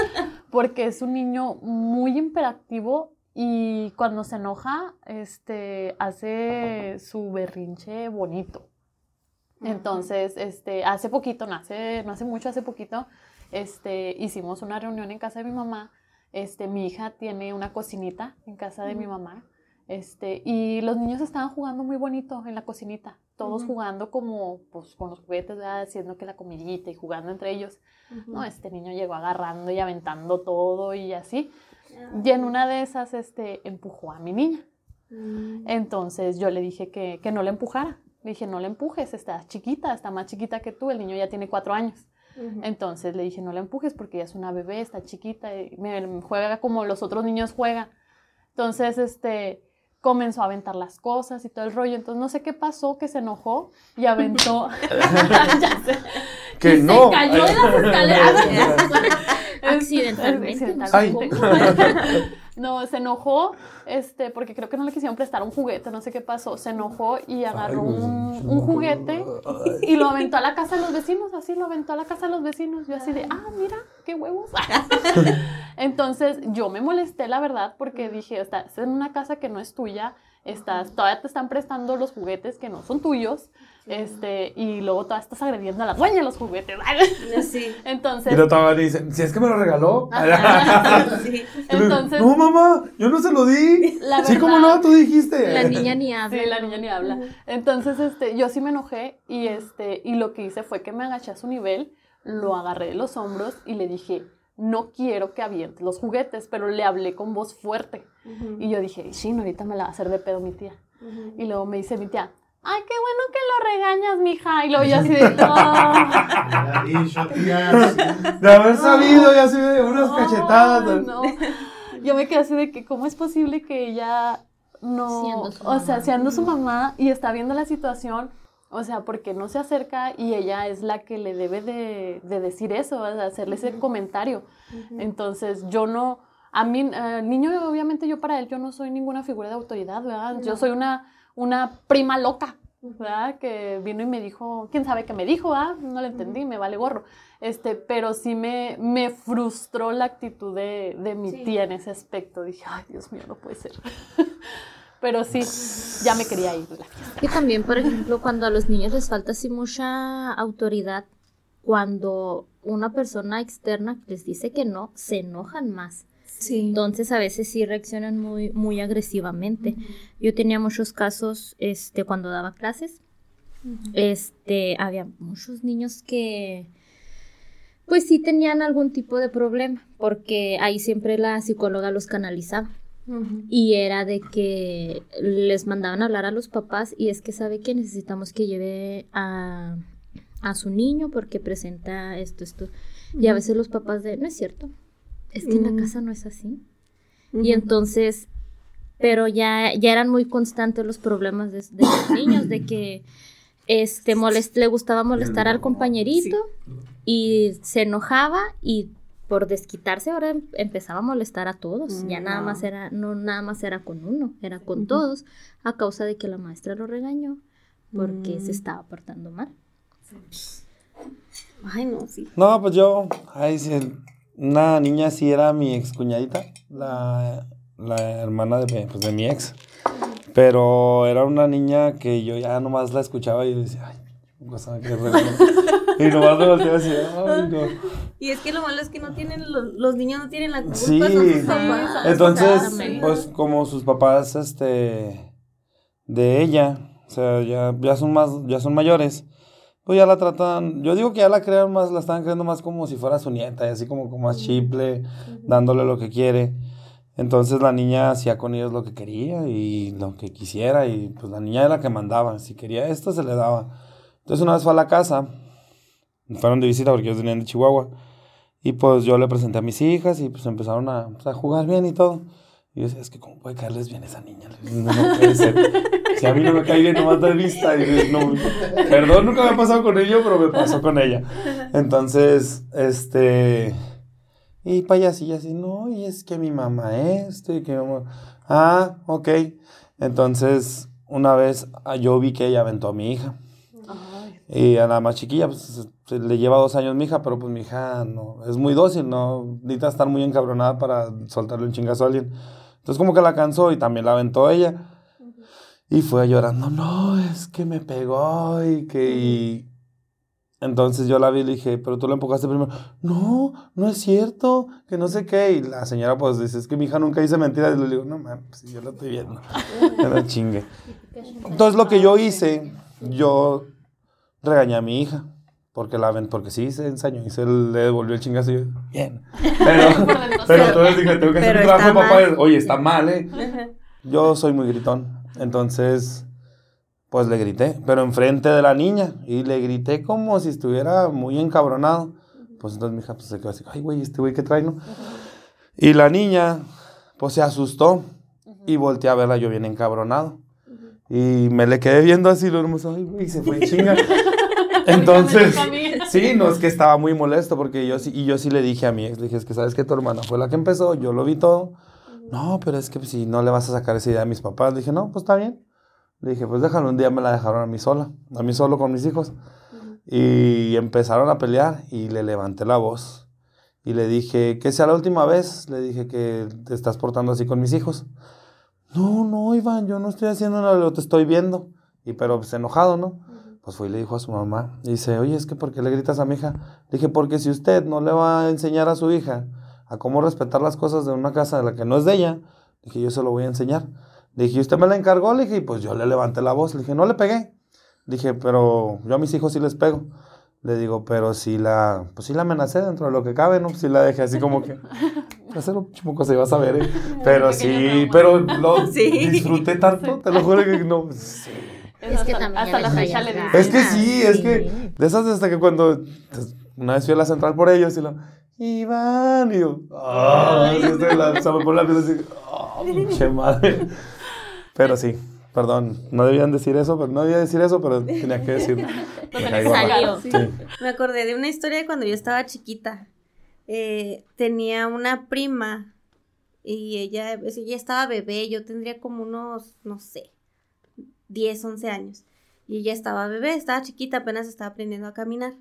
Porque es un niño muy imperactivo y cuando se enoja, este, hace su berrinche bonito. Entonces, este, hace poquito, no hace, no hace mucho, hace poquito, este, hicimos una reunión en casa de mi mamá. Este, mi hija tiene una cocinita en casa de mi mamá. Este, y los niños estaban jugando muy bonito en la cocinita, todos jugando como, pues, con los juguetes, ¿verdad? haciendo que la comidita y jugando entre ellos. No, este niño llegó agarrando y aventando todo y así. Y en una de esas, este, empujó a mi niña. Mm. Entonces yo le dije que, que no le empujara. Le dije, no le empujes, está chiquita, está más chiquita que tú, el niño ya tiene cuatro años. Entonces le dije, no la empujes porque ella es una bebé, está chiquita, y me, juega como los otros niños juegan. Entonces, este, comenzó a aventar las cosas y todo el rollo. Entonces no sé qué pasó, que se enojó y aventó. Ya sé. Que Y no. Se cayó de las escaleras. Accidentalmente. Accidentalmente. No, se enojó, este, porque creo que no le quisieron prestar un juguete, no sé qué pasó. Se enojó y agarró un, un juguete y lo aventó a la casa de los vecinos, así lo aventó a la casa de los vecinos. Yo así de, ah, mira, qué huevos. Entonces yo me molesté, la verdad, porque dije, estás en una casa que no es tuya, estás, todavía te están prestando los juguetes que no son tuyos, este, y luego todavía estás agrediendo a la dueña de los juguetes. Sí. Entonces, Y todavía dice, si es que me lo regaló. sí. entonces no, mamá, yo no se lo di. La sí, como verdad- no, tú dijiste. La niña ni habla. Sí, la niña ni habla. Entonces, este, yo sí me enojé y este, y lo que hice fue que me agaché a su nivel, lo agarré de los hombros y le dije, no quiero que aviente los juguetes, pero le hablé con voz fuerte. Y yo dije, sí, no, ahorita me la va a hacer de pedo mi tía. Y luego me dice mi tía, ay, qué bueno que lo regañas, mija. Y luego yo así de. Ya dicho, tía, sí. De haber sabido, ya se unas cachetadas. No. Yo me quedé así de que, ¿cómo es posible que ella no. Siendo su o sea, siendo su mamá y está viendo la situación, o sea, porque no se acerca y ella es la que le debe de, de decir eso, o sea, hacerle ese comentario. Entonces, yo no. A mí, el niño, obviamente, yo para él, yo no soy ninguna figura de autoridad, ¿verdad? Yo soy una, una prima loca. ¿verdad? Que vino y me dijo, quién sabe qué me dijo, ah, no le entendí, me vale gorro. Este, pero sí me, me frustró la actitud de, de mi Sí. tía en ese aspecto. Dije, ay, Dios mío, no puede ser. pero sí, ya me quería ir de la fiesta. Que también, por ejemplo, cuando a los niños les falta así mucha autoridad, cuando una persona externa les dice que no, se enojan más. Sí. Entonces a veces sí reaccionan muy, muy agresivamente. Yo tenía muchos casos este, cuando daba clases. Este, había muchos niños que pues sí tenían algún tipo de problema, porque ahí siempre la psicóloga los canalizaba. Y era de que les mandaban a hablar a los papás y es que sabe que necesitamos que lleve a, a su niño porque presenta esto, esto. Y a veces los papás de, no es cierto, es que en Mm. la casa no es así. Y entonces, pero ya, ya eran muy constantes los problemas de, de los niños, de que este molest, le gustaba molestar al compañerito y se enojaba y por desquitarse ahora em- empezaba a molestar a todos. Ya nada más era, no nada más era con uno, era con todos, a causa de que la maestra lo regañó porque se estaba portando mal. Ay, no, sí. No, pues yo, ay, sí, una niña sí era mi ex cuñadita, la, la hermana de, mi- pues, de mi ex. Pero era una niña que yo ya nomás la escuchaba y decía, ay, cosa que regalo". Y nomás me volteaba así, ay, no. Y es que lo malo es que no tienen, los, los niños no tienen la culpa, Sí. son sus Sí, papás. son- Entonces, pues como sus papás, este, de ella, o sea, ya, ya son más, ya son mayores, pues ya la tratan, yo digo que ya la crean más, la están creando más como si fuera su nieta, y así como con más chiple, dándole lo que quiere. Entonces la niña hacía con ellos lo que quería y lo que quisiera, y pues la niña era la que mandaba, si quería esto se le daba. Entonces una vez fue a la casa, fueron de visita porque ellos venían de Chihuahua. Y pues yo le presenté a mis hijas y pues empezaron a, pues, a jugar bien y todo. Y yo decía, es que cómo puede caerles bien esa niña. No, no puede ser. Si a mí no me cae bien nomás de vista. Y dices, no, perdón, nunca me ha pasado con ello, pero me pasó con ella. Entonces, este... Y payasilla así, no, y es que mi mamá esto y que mi mamá... Ah, ok. Entonces, una vez ah, yo vi que ella aventó a mi hija. Ay, Y a la más chiquilla, pues le lleva dos años mi hija, pero pues mi hija no, es muy dócil, no necesita estar muy encabronada para soltarle un chingazo a alguien. Entonces como que la cansó y también la aventó ella. Y fue llorando, no, es que me pegó y que... y- Entonces yo la vi y le dije, pero tú la empujaste primero. No, no es cierto, que no sé qué. Y la señora pues dice, es que mi hija nunca dice mentiras. Y le digo, no, mames, si yo lo estoy viendo. Ya la chingue. Entonces lo que yo hice, yo regañé a mi hija. Porque la ven, porque sí se ensañó y se le devolvió el chingazo y yo, bien. Pero, pero entonces dije, tengo que hacer un trabajo papá. mal. Oye, está mal, ¿eh? Yo soy muy gritón. Entonces, pues le grité, pero enfrente de la niña. Y le grité como si estuviera muy encabronado. Pues entonces mi hija pues, se quedó así, ay, güey, este güey que trae, ¿no? Y la niña, pues se asustó y volteé a verla yo bien encabronado. Y me le quedé viendo así, lo hermoso, ay, güey, se fue en chinga. Entonces, sí, no, es que estaba muy molesto porque yo sí, y yo sí le dije a mi ex, le dije, es que sabes que tu hermana fue la que empezó, yo lo vi todo, No, pero es que pues, si no le vas a sacar esa idea a mis papás. Le dije, no, pues está bien. Le dije, pues déjalo, un día me la dejaron a mí sola, a mí solo con mis hijos. Y empezaron a pelear y le levanté la voz. Y le dije, que sea la última vez, le dije que te estás portando así con mis hijos. No, no, Iván, yo no estoy haciendo nada, yo te estoy viendo. Y pero pues enojado, ¿no? Pues fue y le dijo a su mamá. Y dice, oye, es que ¿por qué le gritas a mi hija? Le dije, porque si usted no le va a enseñar a su hija a cómo respetar las cosas de una casa de la que no es de ella, dije, yo se lo voy a enseñar. Le dije, ¿usted me la encargó? Le dije, y pues yo le levanté la voz. Le dije, no le pegué. Dije, pero yo a mis hijos sí les pego. Le digo, pero si la, pues sí la amenacé dentro de lo que cabe, ¿no? Si la dejé así como que, hacer un chimuco se iba a saber, ¿eh? Pero sí, pero lo Sí. disfruté tanto, te lo juro que no. sí. Es que hasta- también hasta la fecha le dicen. Es que sí, es Sí. que de esas hasta que cuando pues, una vez fui a la central por ellos y lo, Iván, y yo, ah, la, se me pone la piel así, ah, pinche madre. Pero sí, perdón, no debían decir eso, pero no debía decir eso, pero tenía que decirlo. Me. Sí. Me acordé de una historia de cuando yo estaba chiquita. Eh, tenía una prima y ella, pues, ella estaba bebé, yo tendría como unos, no sé, 10, 11 años. Y ella estaba bebé, estaba chiquita, apenas estaba aprendiendo a caminar.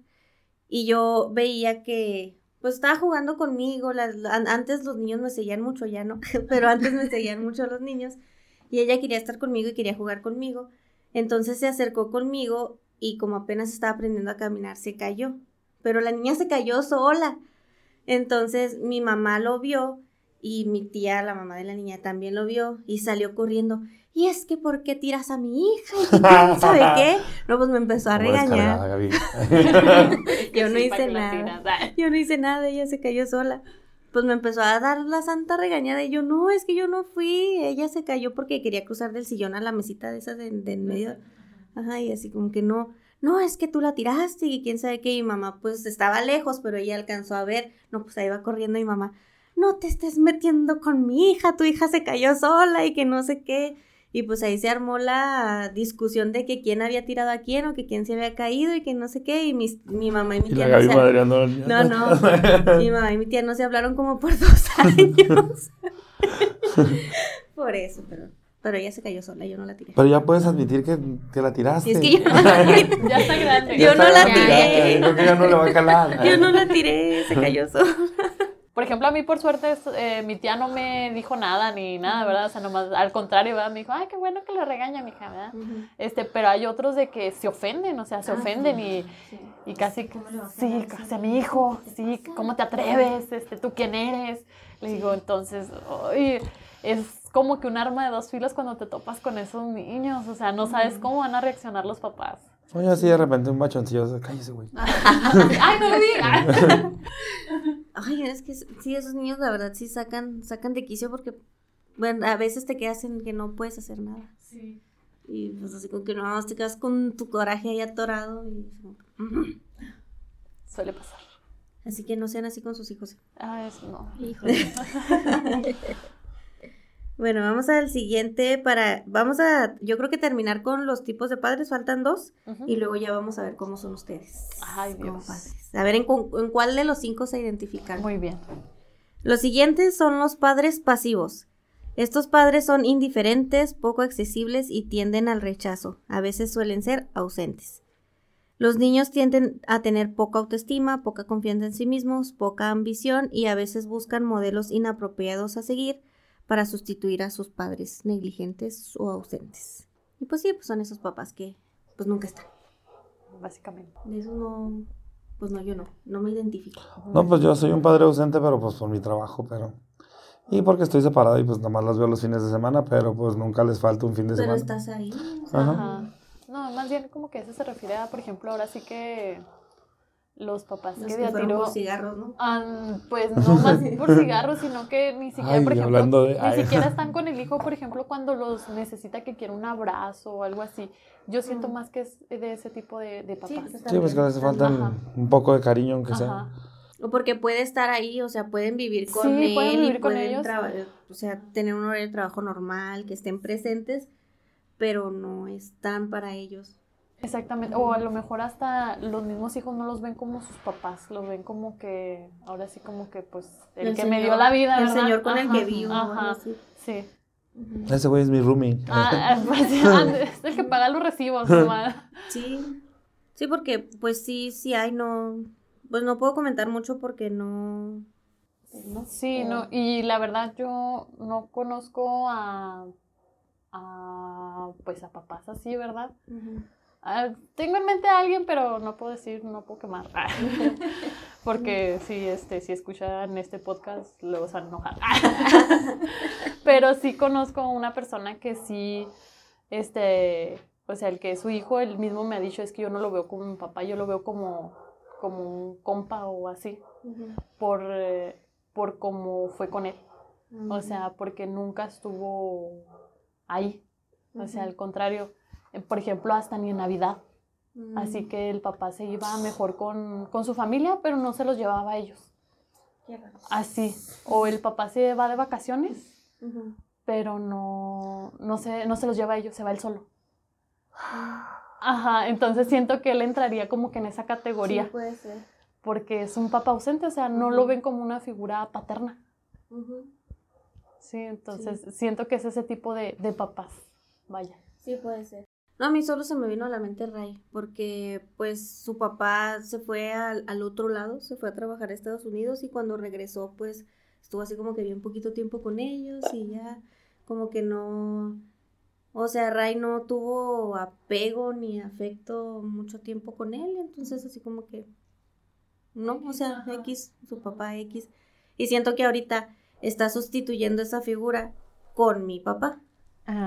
Y yo veía que, pues estaba jugando conmigo, las- an- antes los niños me seguían mucho, ya no, pero antes me seguían mucho los niños. Y ella quería estar conmigo y quería jugar conmigo. Entonces se acercó conmigo y como apenas estaba aprendiendo a caminar, se cayó. Pero la niña se cayó sola. Entonces mi mamá lo vio y mi tía, la mamá de la niña, también lo vio y salió corriendo. Y es que, ¿por qué tiras a mi hija? ¿Y quién ¿Sabe qué? No, pues me empezó a regañar. Gaby. Yo no hice nada. Ay. Yo no hice nada, ella se cayó sola. Pues me empezó a dar la santa regañada y yo, no, es que yo no fui. Ella se cayó porque quería cruzar del sillón a la mesita de esas de, de en medio. Ajá, y así como que no, no, es que tú la tiraste y quién sabe qué. Y mi mamá pues estaba lejos, pero ella alcanzó a ver. No, pues ahí va corriendo mi mamá. No te estés metiendo con mi hija, tu hija se cayó sola y que no sé qué. Y pues ahí se armó la discusión de que quién había tirado a quién o que quién se había caído y que no sé qué. Y mis- mi mamá y mi Y tía la no se- no, no. Mi mamá y mi tía no se hablaron como por dos años. por eso, pero, pero ella se cayó sola, yo no la tiré. Pero ya puedes admitir que te la tiraste. Y es que yo no la tiré. Ya está grande. Yo no la tiré. Creo que ya no le va a calar. Yo no la tiré, se cayó sola. Por ejemplo, a mí por suerte eh, mi tía no me dijo nada ni nada, ¿verdad? O sea, nomás al contrario, ¿verdad? Me dijo, ay, qué bueno que le regaña mi hija, ¿verdad? Este, pero hay otros de que se ofenden, o sea, se ofenden y, y casi, sí, casi a mi hijo, sí, ¿cómo te atreves? Este, ¿tú quién eres? Le digo, entonces, ay, es como que un arma de dos filos cuando te topas con esos niños, o sea, no sabes cómo van a reaccionar los papás. Oye, así de repente un bachoncillo, cállese, güey. ay, no le digas. Ay, es que sí, esos niños la verdad sí sacan, sacan de quicio porque, bueno, a veces te quedas en que no puedes hacer nada. Sí. Y pues así como que no, te quedas con tu coraje ahí atorado. Y, Suele pasar. así que no sean así con sus hijos. Ay, eso no. Híjole. Bueno, vamos al siguiente para, vamos a, yo creo que terminar con los tipos de padres, faltan dos, y luego ya vamos a ver cómo son ustedes. Ay, como Dios. padres. A ver en cuál de los cinco se identifican. Muy bien. Los siguientes son los padres pasivos. Estos padres son indiferentes, poco accesibles y tienden al rechazo. A veces suelen ser ausentes. Los niños tienden a tener poca autoestima, poca confianza en sí mismos, poca ambición y a veces buscan modelos inapropiados a seguir para sustituir a sus padres negligentes o ausentes. Y pues sí, pues son esos papás que pues nunca están. Básicamente. De eso no, pues no, yo no, no me identifico. No, pues yo soy un padre ausente, pero pues por mi trabajo, pero... Y porque estoy separado y pues nomás las veo los fines de semana, pero pues nunca les falta un fin de Pero semana. estás ahí. o sea, Ajá. Ajá. No, más bien como que eso se refiere a, por ejemplo, ahora sí que los papás los que que tiro... por cigarros, ¿no? Ah, pues no más por cigarros, sino que ni siquiera, Ay, por ejemplo, de- ni siquiera están con el hijo, por ejemplo, cuando los necesita que quiera un abrazo o algo así. Yo siento más que es de ese tipo de, de Sí, papás. pues, Sí, pues que les falta un poco de cariño, aunque sea. O porque puede estar ahí, o sea, pueden vivir con Sí, él pueden vivir y con pueden ellos. o sea, tener un horario de trabajo normal, que estén presentes, pero no están para ellos. Exactamente, o a lo mejor hasta los mismos hijos no los ven como sus papás, los ven como que, ahora sí como que pues el, El que me dio la vida, el ¿verdad? señor con el que vivo, Ajá, así. sí. Ese güey es mi roomie. Ah, pues, es el que paga los recibos, mamá. Sí, sí, porque pues sí, sí hay, no, pues no puedo comentar mucho porque no, Sí, no, y la verdad yo no conozco a, a pues a papás así, ¿verdad? Ah, tengo en mente a alguien, pero no puedo decir, no puedo quemar. Porque si, este, si escuchan este podcast, luego se van a enojar. pero sí conozco a una persona que sí, este, o sea, el que es su hijo, él mismo me ha dicho, es que yo no lo veo como mi papá, yo lo veo como, como un compa o así, por, eh, por cómo fue con él. O sea, porque nunca estuvo ahí. O sea, al contrario, por ejemplo, hasta ni en Navidad. Así que el papá se iba mejor con, con su familia, pero no se los llevaba a ellos. Así. O el papá se va de vacaciones, pero no, no, se, no se los lleva a ellos, se va él solo. Ajá, entonces siento que él entraría como que en esa categoría, Sí, puede ser. porque es un papá ausente, o sea, no lo ven como una figura paterna. Sí, entonces siento que es ese tipo de, de papás. Vaya. Sí, puede ser. No, a mí solo se me vino a la mente Ray, porque pues su papá se fue al, al otro lado, se fue a trabajar a Estados Unidos y cuando regresó pues estuvo así como que bien poquito tiempo con ellos y ya como que no, o sea, Ray no tuvo apego ni afecto mucho tiempo con él, entonces así como que, no, o sea, X, su papá X. Y siento que ahorita está sustituyendo esa figura con mi papá.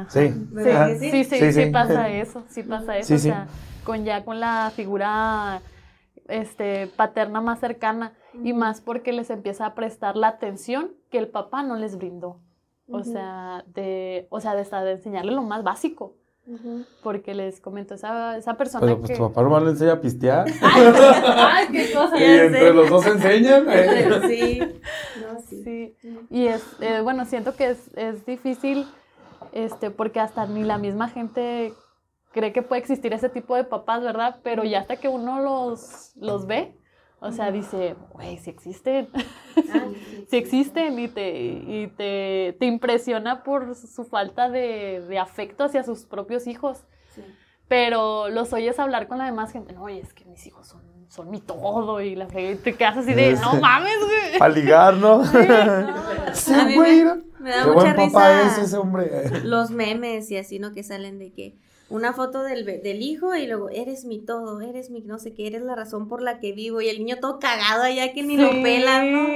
Sí. ¿Verdad que Sí, sí? sí, sí, Sí, sí sí. pasa eso, sí pasa eso, Sí, o sí. sea, con ya con la figura este paterna más cercana y más porque les empieza a prestar la atención que el papá no les brindó. O Ujú. sea, de o sea, de, hasta de enseñarle lo más básico, porque les comento esa esa persona Pero pues que tu papá nomás le enseña a pistear. Ay, qué cosa. y entre sé. los dos se enseñan. eh. Sí, no, sí. Sí, y es, eh, bueno, siento que es, es difícil, este, porque hasta ni la misma gente cree que puede existir ese tipo de papás, ¿verdad? Pero ya hasta que uno los, los ve, o sea, dice, güey, si existen, Ah, si existen, y te, y te, te impresiona por su falta de, de afecto hacia sus propios hijos. sí. Pero los oyes hablar con la demás gente, no, oye, es que mis hijos son, son mi todo, y la frega, y te quedas así de, no mames, güey. Para ligar, ¿no? Ese mí güey, me, ¿no? me da Qué mucha buen papá risa es ese hombre. los memes y así, ¿no? Que salen de que una foto del, del hijo y luego, eres mi todo, eres mi no sé qué, eres la razón por la que vivo. Y el niño todo cagado allá que ni lo Sí. pelan, ¿no?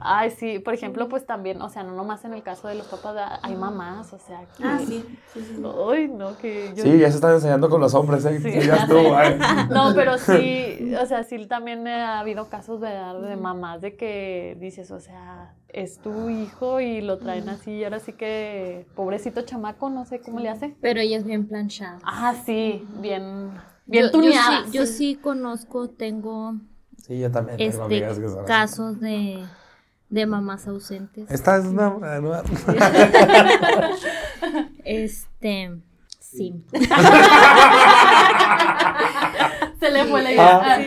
Ay, sí, por ejemplo, pues también, o sea, no nomás en el caso de los papás, hay mamás, o sea, que... Ah, sí. sí, sí, sí. Ay, no, que yo... Sí, ya se están enseñando con los hombres, ¿eh? Sí, Sí, ya estuvo. ay. No, pero sí, o sea, sí también ha habido casos ¿verdad? de mamás de que dices, o sea, es tu hijo y lo traen así, y ahora sí que, pobrecito chamaco, no sé cómo le hace. Pero ella es bien planchada. Ah, sí, bien, bien Yo- yo, sí, yo sí conozco, tengo Sí, yo también tengo este amigas que son así. casos de, de mamás ausentes. Esta es una... una- Este, sí. Se le fue la idea. Ah.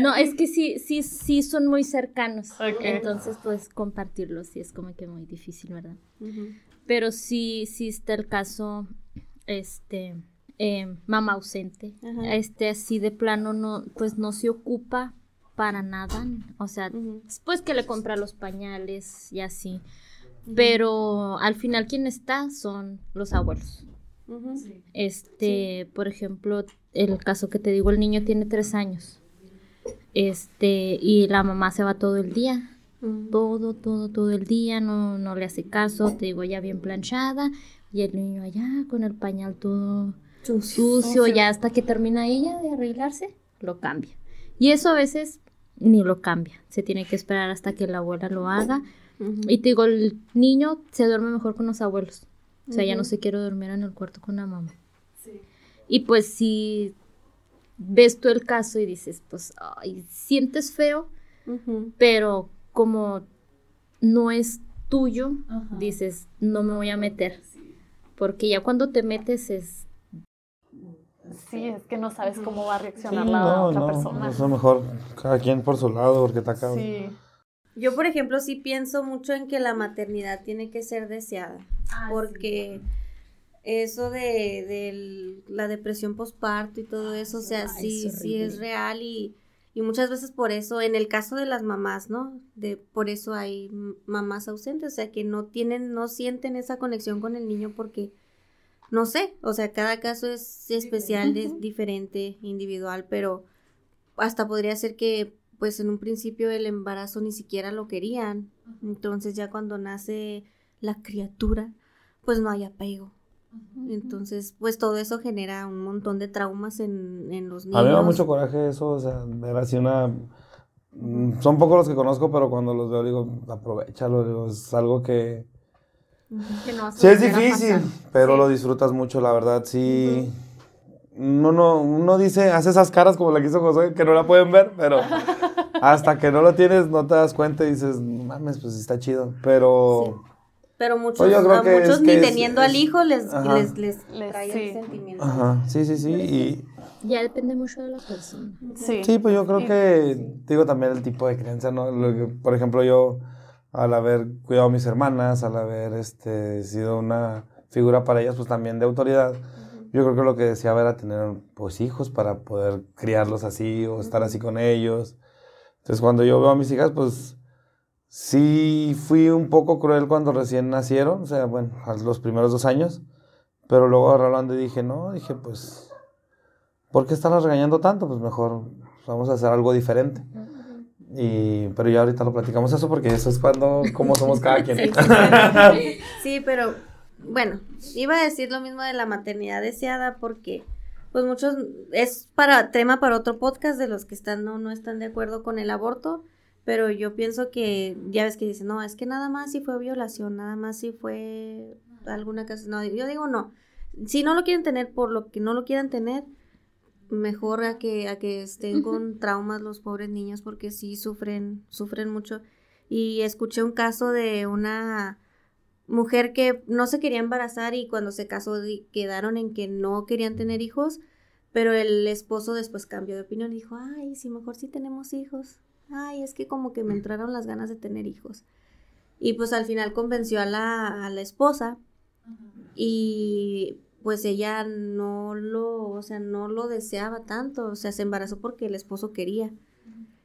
No, es que sí, sí, sí son muy cercanos. Entonces, pues compartirlos sí es como que muy difícil, ¿verdad? Pero sí, sí está el caso, este, eh, mamá ausente. Este, así de plano no, pues no se ocupa para nada. O sea, Ujú. después que le compra los pañales y así. Pero al final quien está son los abuelos. Este, por ejemplo, el caso que te digo, el niño tiene tres años. Este, y la mamá se va todo el día. Ujú. Todo, todo, todo el día, no, no le hace caso, te digo, ya bien planchada. Y el niño allá con el pañal todo sucio, ya hasta que termina ella de arreglarse, lo cambia. Y eso a veces ni lo cambia. Se tiene que esperar hasta que la abuela lo haga. Y te digo, el niño se duerme mejor con los abuelos. O sea, ya no se quiere dormir en el cuarto con la mamá. Y pues si ves tú el caso y dices, pues, ay, sientes feo, pero como no es tuyo, dices, no me voy a meter. Porque ya cuando te metes es Sí, es que no sabes cómo va a reaccionar Sí, la no, otra no, persona. Eso mejor cada quien por su lado, porque está acá. Sí. Yo, por ejemplo, sí pienso mucho en que la maternidad tiene que ser deseada, porque eso de, de la depresión postparto y todo eso, o sea, Ay, sí, es sí es real y, y muchas veces por eso, en el caso de las mamás, ¿no? De, por eso hay mamás ausentes, o sea, que no tienen, no sienten esa conexión con el niño porque, no sé, o sea, cada caso es especial, es diferente, individual, pero hasta podría ser que pues en un principio el embarazo ni siquiera lo querían. Entonces ya cuando nace la criatura, pues no hay apego. Entonces, pues todo eso genera un montón de traumas en, en los niños. A mí me da mucho coraje eso, o sea, ver así una... mm, Son pocos los que conozco, pero cuando los veo digo, aprovechalo, digo, es algo que... Que no Sí es difícil, pero Sí. lo disfrutas mucho, la verdad, sí. Uno, no, uno dice, hace esas caras como la que hizo José, que no la pueden ver, pero hasta que no lo tienes no te das cuenta y dices, "No mames, pues está chido, pero... Pero muchos, Pues yo creo a que muchos es ni teniendo es- al hijo les, Ajá. les, les Les- trae sí. el sentimiento. Ajá, sí, sí, sí, y... Ya depende mucho de la persona. Sí. Sí, pues yo creo que, digo también el tipo de crianza, ¿no? Lo que- por ejemplo, yo, al haber cuidado a mis hermanas, al haber este, sido una figura para ellas, pues también de autoridad, yo creo que lo que deseaba era tener, pues, hijos para poder criarlos así o estar así con ellos. Entonces, cuando yo veo a mis hijas, pues, sí fui un poco cruel cuando recién nacieron, o sea, bueno, a los primeros dos años, pero luego hablando y dije, no, dije, pues... ¿por qué estarnos regañando tanto? Pues mejor vamos a hacer algo diferente. Y, pero ya ahorita lo platicamos eso porque eso es cuando, cómo somos cada quien. Sí, sí, pero bueno, iba a decir lo mismo de la maternidad deseada porque pues muchos es para tema para otro podcast de los que están no no están de acuerdo con el aborto, pero yo pienso que ya ves que dicen, "No, es que nada más si fue violación, nada más si fue alguna cosa." No, yo digo no. Si no lo quieren tener por lo que no lo quieran tener, mejor a que a que estén con traumas los pobres niños porque sí sufren sufren mucho y escuché un caso de una mujer que no se quería embarazar y cuando se casó quedaron en que no querían tener hijos, pero el esposo después cambió de opinión y dijo, ay, sí, mejor sí tenemos hijos. Ay, es que como que me entraron las ganas de tener hijos. Y pues al final convenció a la, a la esposa y pues ella no lo, o sea, no lo deseaba tanto, o sea, se embarazó porque el esposo quería.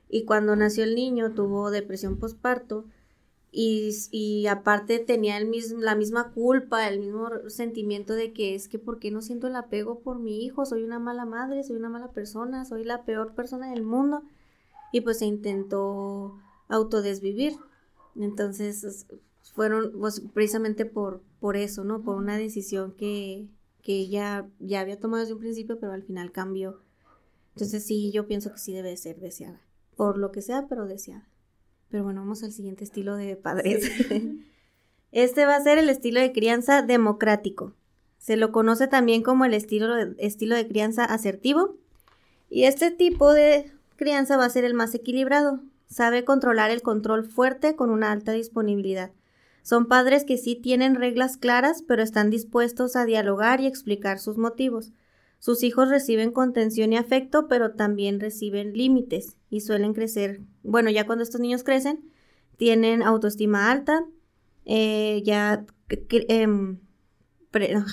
Y cuando nació el niño tuvo depresión postparto y, y aparte tenía el mismo, la misma culpa, el mismo sentimiento de que es que ¿por qué no siento el apego por mi hijo? Soy una mala madre, soy una mala persona, soy la peor persona del mundo. Y pues se intentó autodesvivir. Entonces es- fueron pues, precisamente por, por eso, ¿no? Por una decisión que, que ella ya había tomado desde un principio, pero al final cambió. Entonces sí, yo pienso que sí debe ser deseada. Por lo que sea, pero deseada. Pero bueno, vamos al siguiente estilo de padres. Este va a ser el estilo de crianza democrático. Se lo conoce también como el estilo de, estilo de crianza asertivo. Y este tipo de crianza va a ser el más equilibrado. Sabe controlar el control fuerte con una alta disponibilidad. Son padres que sí tienen reglas claras, pero están dispuestos a dialogar y explicar sus motivos. Sus hijos reciben contención y afecto, pero también reciben límites y suelen crecer. Bueno, ya cuando estos niños crecen, tienen autoestima alta, eh, ya, em,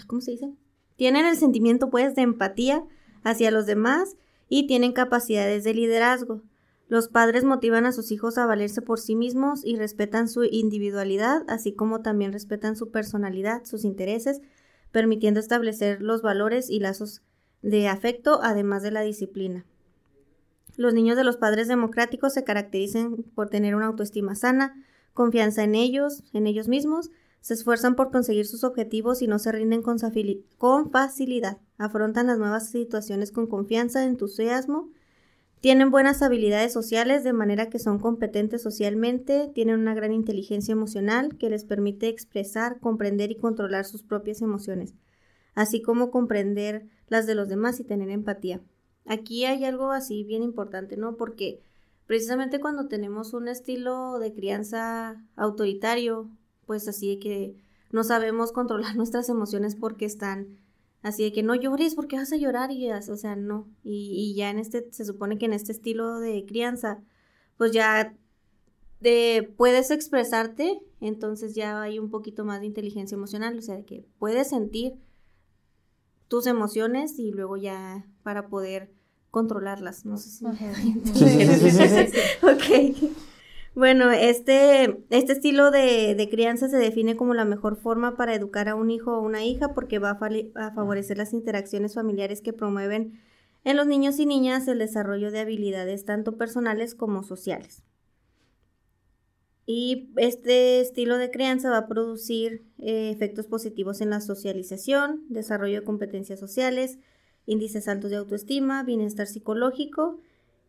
¿cómo se dice? Tienen el sentimiento, pues, de empatía hacia los demás y tienen capacidades de liderazgo. Los padres motivan a sus hijos a valerse por sí mismos y respetan su individualidad, así como también respetan su personalidad, sus intereses, permitiendo establecer los valores y lazos de afecto, además de la disciplina. Los niños de los padres democráticos se caracterizan por tener una autoestima sana, confianza en ellos, en ellos mismos, se esfuerzan por conseguir sus objetivos y no se rinden con, facilidad, afrontan las nuevas situaciones con confianza, entusiasmo, tienen buenas habilidades sociales de manera que son competentes socialmente, tienen una gran inteligencia emocional que les permite expresar, comprender y controlar sus propias emociones, así como comprender las de los demás y tener empatía. Aquí hay algo así bien importante, ¿no? Porque precisamente cuando tenemos un estilo de crianza autoritario, pues así de que no sabemos controlar nuestras emociones porque están así de que no llores porque vas a llorar y o sea, no. Y, y ya en este, se supone que en este estilo de crianza, pues ya de, puedes expresarte, entonces ya hay un poquito más de inteligencia emocional, o sea, de que puedes sentir tus emociones y luego ya para poder controlarlas. No sé si me sí, sí, sí, Ok. Bueno, este, este estilo de, de, crianza se define como la mejor forma para educar a un hijo o una hija porque va a, a favorecer las interacciones familiares que promueven en los niños y niñas el desarrollo de habilidades tanto personales como sociales. Y este estilo de crianza va a producir eh, efectos positivos en la socialización, desarrollo de competencias sociales, índices altos de autoestima, bienestar psicológico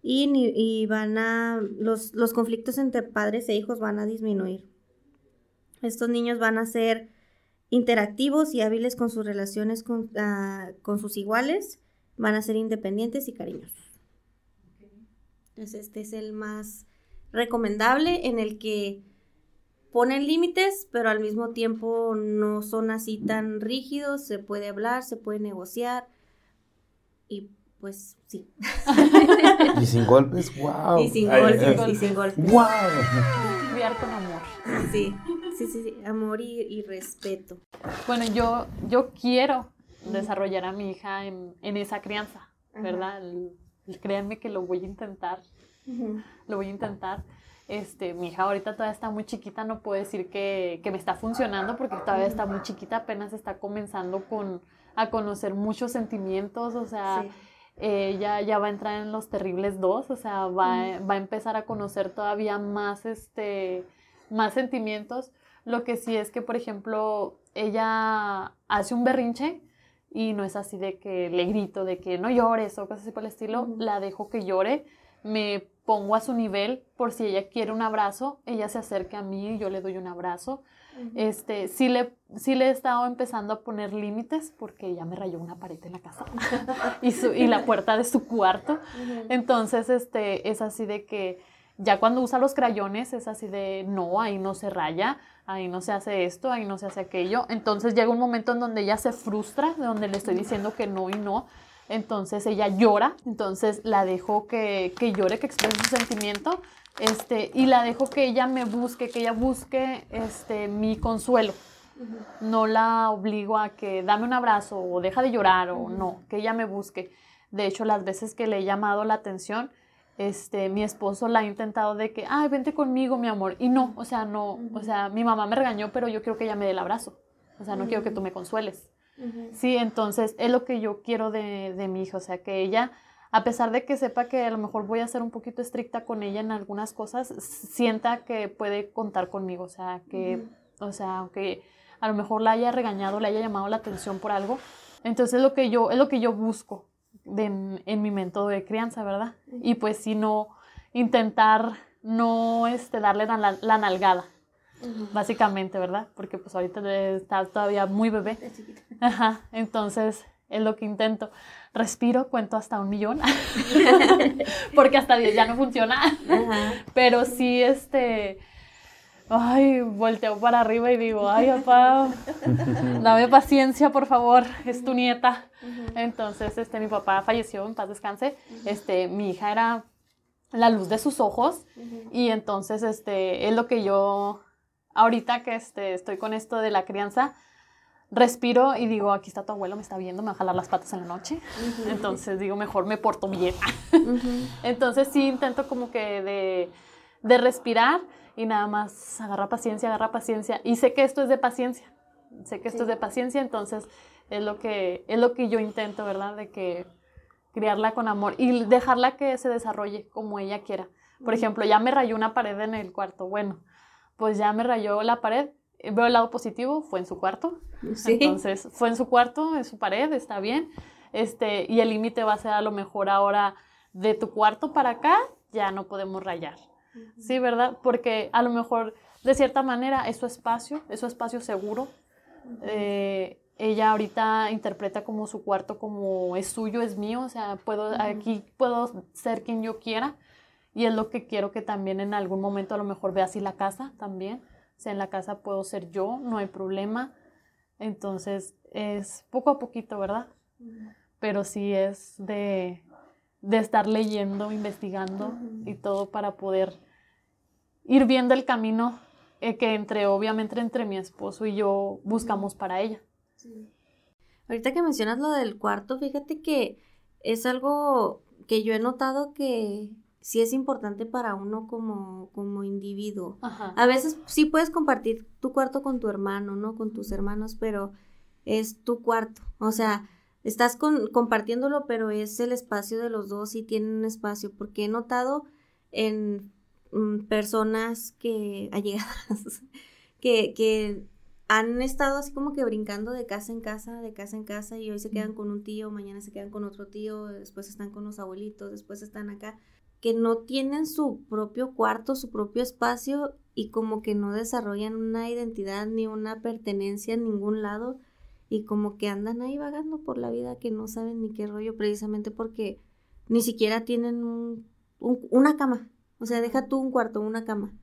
y, van a, los, los, conflictos entre padres e hijos van a disminuir. Estos niños van a ser interactivos y hábiles con sus relaciones con, ah, con sus iguales, van a ser independientes y cariñosos. Entonces este es el más recomendable en el que ponen límites, pero al mismo tiempo no son así tan rígidos, se puede hablar, se puede negociar y pues sí. y sin golpes, wow. Y sin golpes, y sin golpes. Wow. con amor. Sí, sí, sí, sí. amor y, respeto. Bueno, yo, yo quiero desarrollar a mi hija en, esa crianza, ¿verdad? créanme que lo voy a intentar lo voy a intentar. Este, mi hija ahorita todavía está muy chiquita, no puedo decir que, que, me está funcionando porque todavía está muy chiquita, apenas está comenzando con, a conocer muchos sentimientos, o sea, ella ya va a entrar en los terribles dos, o sea, va, va, a empezar a conocer todavía más, este, más sentimientos. Lo que sí es que, por ejemplo, ella hace un berrinche y no es así de que le grito, de que no llores o cosas así por el estilo, la dejo que llore, me pongo a su nivel por si ella quiere un abrazo, ella se acerca a mí y yo le doy un abrazo. Este, sí le, sí le he estado empezando a poner límites porque ella me rayó una pared en la casa y, y la puerta de su cuarto. Entonces, este, es así de que ya cuando usa los crayones es así de, no, ahí no se raya, ahí no se hace esto, ahí no se hace aquello. Entonces llega un momento en donde ella se frustra, de donde le estoy diciendo que no y no. Entonces ella llora, entonces la dejo que, que llore, que exprese su sentimiento, este, y la dejo que ella me busque, que ella busque este, mi consuelo. No la obligo a que dame un abrazo o deja de llorar o no, que ella me busque. De hecho, las veces que le he llamado la atención, este, mi esposo la ha intentado de que, ay, vente conmigo, mi amor. Y no, o sea, no, o sea, mi mamá me regañó, pero yo quiero que ella me dé el abrazo. O sea, no quiero que tú me consueles. Sí, entonces es lo que yo quiero de, de, mi hija, o sea, que ella, a pesar de que sepa que a lo mejor voy a ser un poquito estricta con ella en algunas cosas, sienta que puede contar conmigo, o sea, que, o sea, aunque a lo mejor la haya regañado, le haya llamado la atención por algo, entonces es lo que yo, es lo que yo busco en, mi método de crianza, ¿verdad? Y pues si no, intentar no este, darle la, la nalgada, básicamente, ¿verdad? Porque pues ahorita está todavía muy bebé. Ajá, entonces es lo que intento. Respiro, cuento hasta un millón, porque hasta 10 ya no funciona, pero sí, este, ay, volteo para arriba y digo, ay, papá, dame paciencia, por favor, es tu nieta. Entonces, este, mi papá falleció, en paz descanse, este, mi hija era la luz de sus ojos y entonces, este, es lo que yo ahorita que este, estoy con esto de la crianza, respiro y digo, aquí está tu abuelo, me está viendo, me va a jalar las patas en la noche. Entonces digo, mejor me porto bien. Entonces sí intento como que de, de, respirar y nada más agarra paciencia, agarra paciencia. Y sé que esto es de paciencia. Sé que esto es de paciencia, entonces es lo que, es lo que yo intento, ¿verdad? De que criarla con amor y dejarla que se desarrolle como ella quiera. Por ejemplo, ya me rayó una pared en el cuarto. Bueno, pues ya me rayó la pared. Veo el lado positivo, fue en su cuarto. Entonces, fue en su cuarto, en su pared, está bien. Este, y el límite va a ser a lo mejor ahora de tu cuarto para acá, ya no podemos rayar. Sí, ¿verdad? Porque a lo mejor, de cierta manera, es su espacio, es su espacio seguro. Eh, ella ahorita interpreta como su cuarto como es suyo, es mío, o sea, puedo, aquí puedo ser quien yo quiera y es lo que quiero que también en algún momento a lo mejor vea así la casa también. O sea, en la casa puedo ser yo, no hay problema. Entonces, es poco a poquito, ¿verdad? Pero sí es de, de estar leyendo, investigando y todo para poder ir viendo el camino eh, que entre, obviamente, entre mi esposo y yo buscamos para ella. Ahorita que mencionas lo del cuarto, fíjate que es algo que yo he notado que sí es importante para uno como, como individuo. Ajá. A veces sí puedes compartir tu cuarto con tu hermano, ¿no? Con tus hermanos, pero es tu cuarto. O sea, estás con, compartiéndolo, pero es el espacio de los dos y tienen un espacio. Porque he notado en mm, personas que allegadas que, que han estado así como que brincando de casa en casa, de casa en casa, y hoy se quedan con un tío, mañana se quedan con otro tío, después están con los abuelitos, después están acá, que no tienen su propio cuarto, su propio espacio, y como que no desarrollan una identidad ni una pertenencia en ningún lado, y como que andan ahí vagando por la vida que no saben ni qué rollo, precisamente porque ni siquiera tienen un, un- una cama. O sea, deja tú un cuarto, una cama.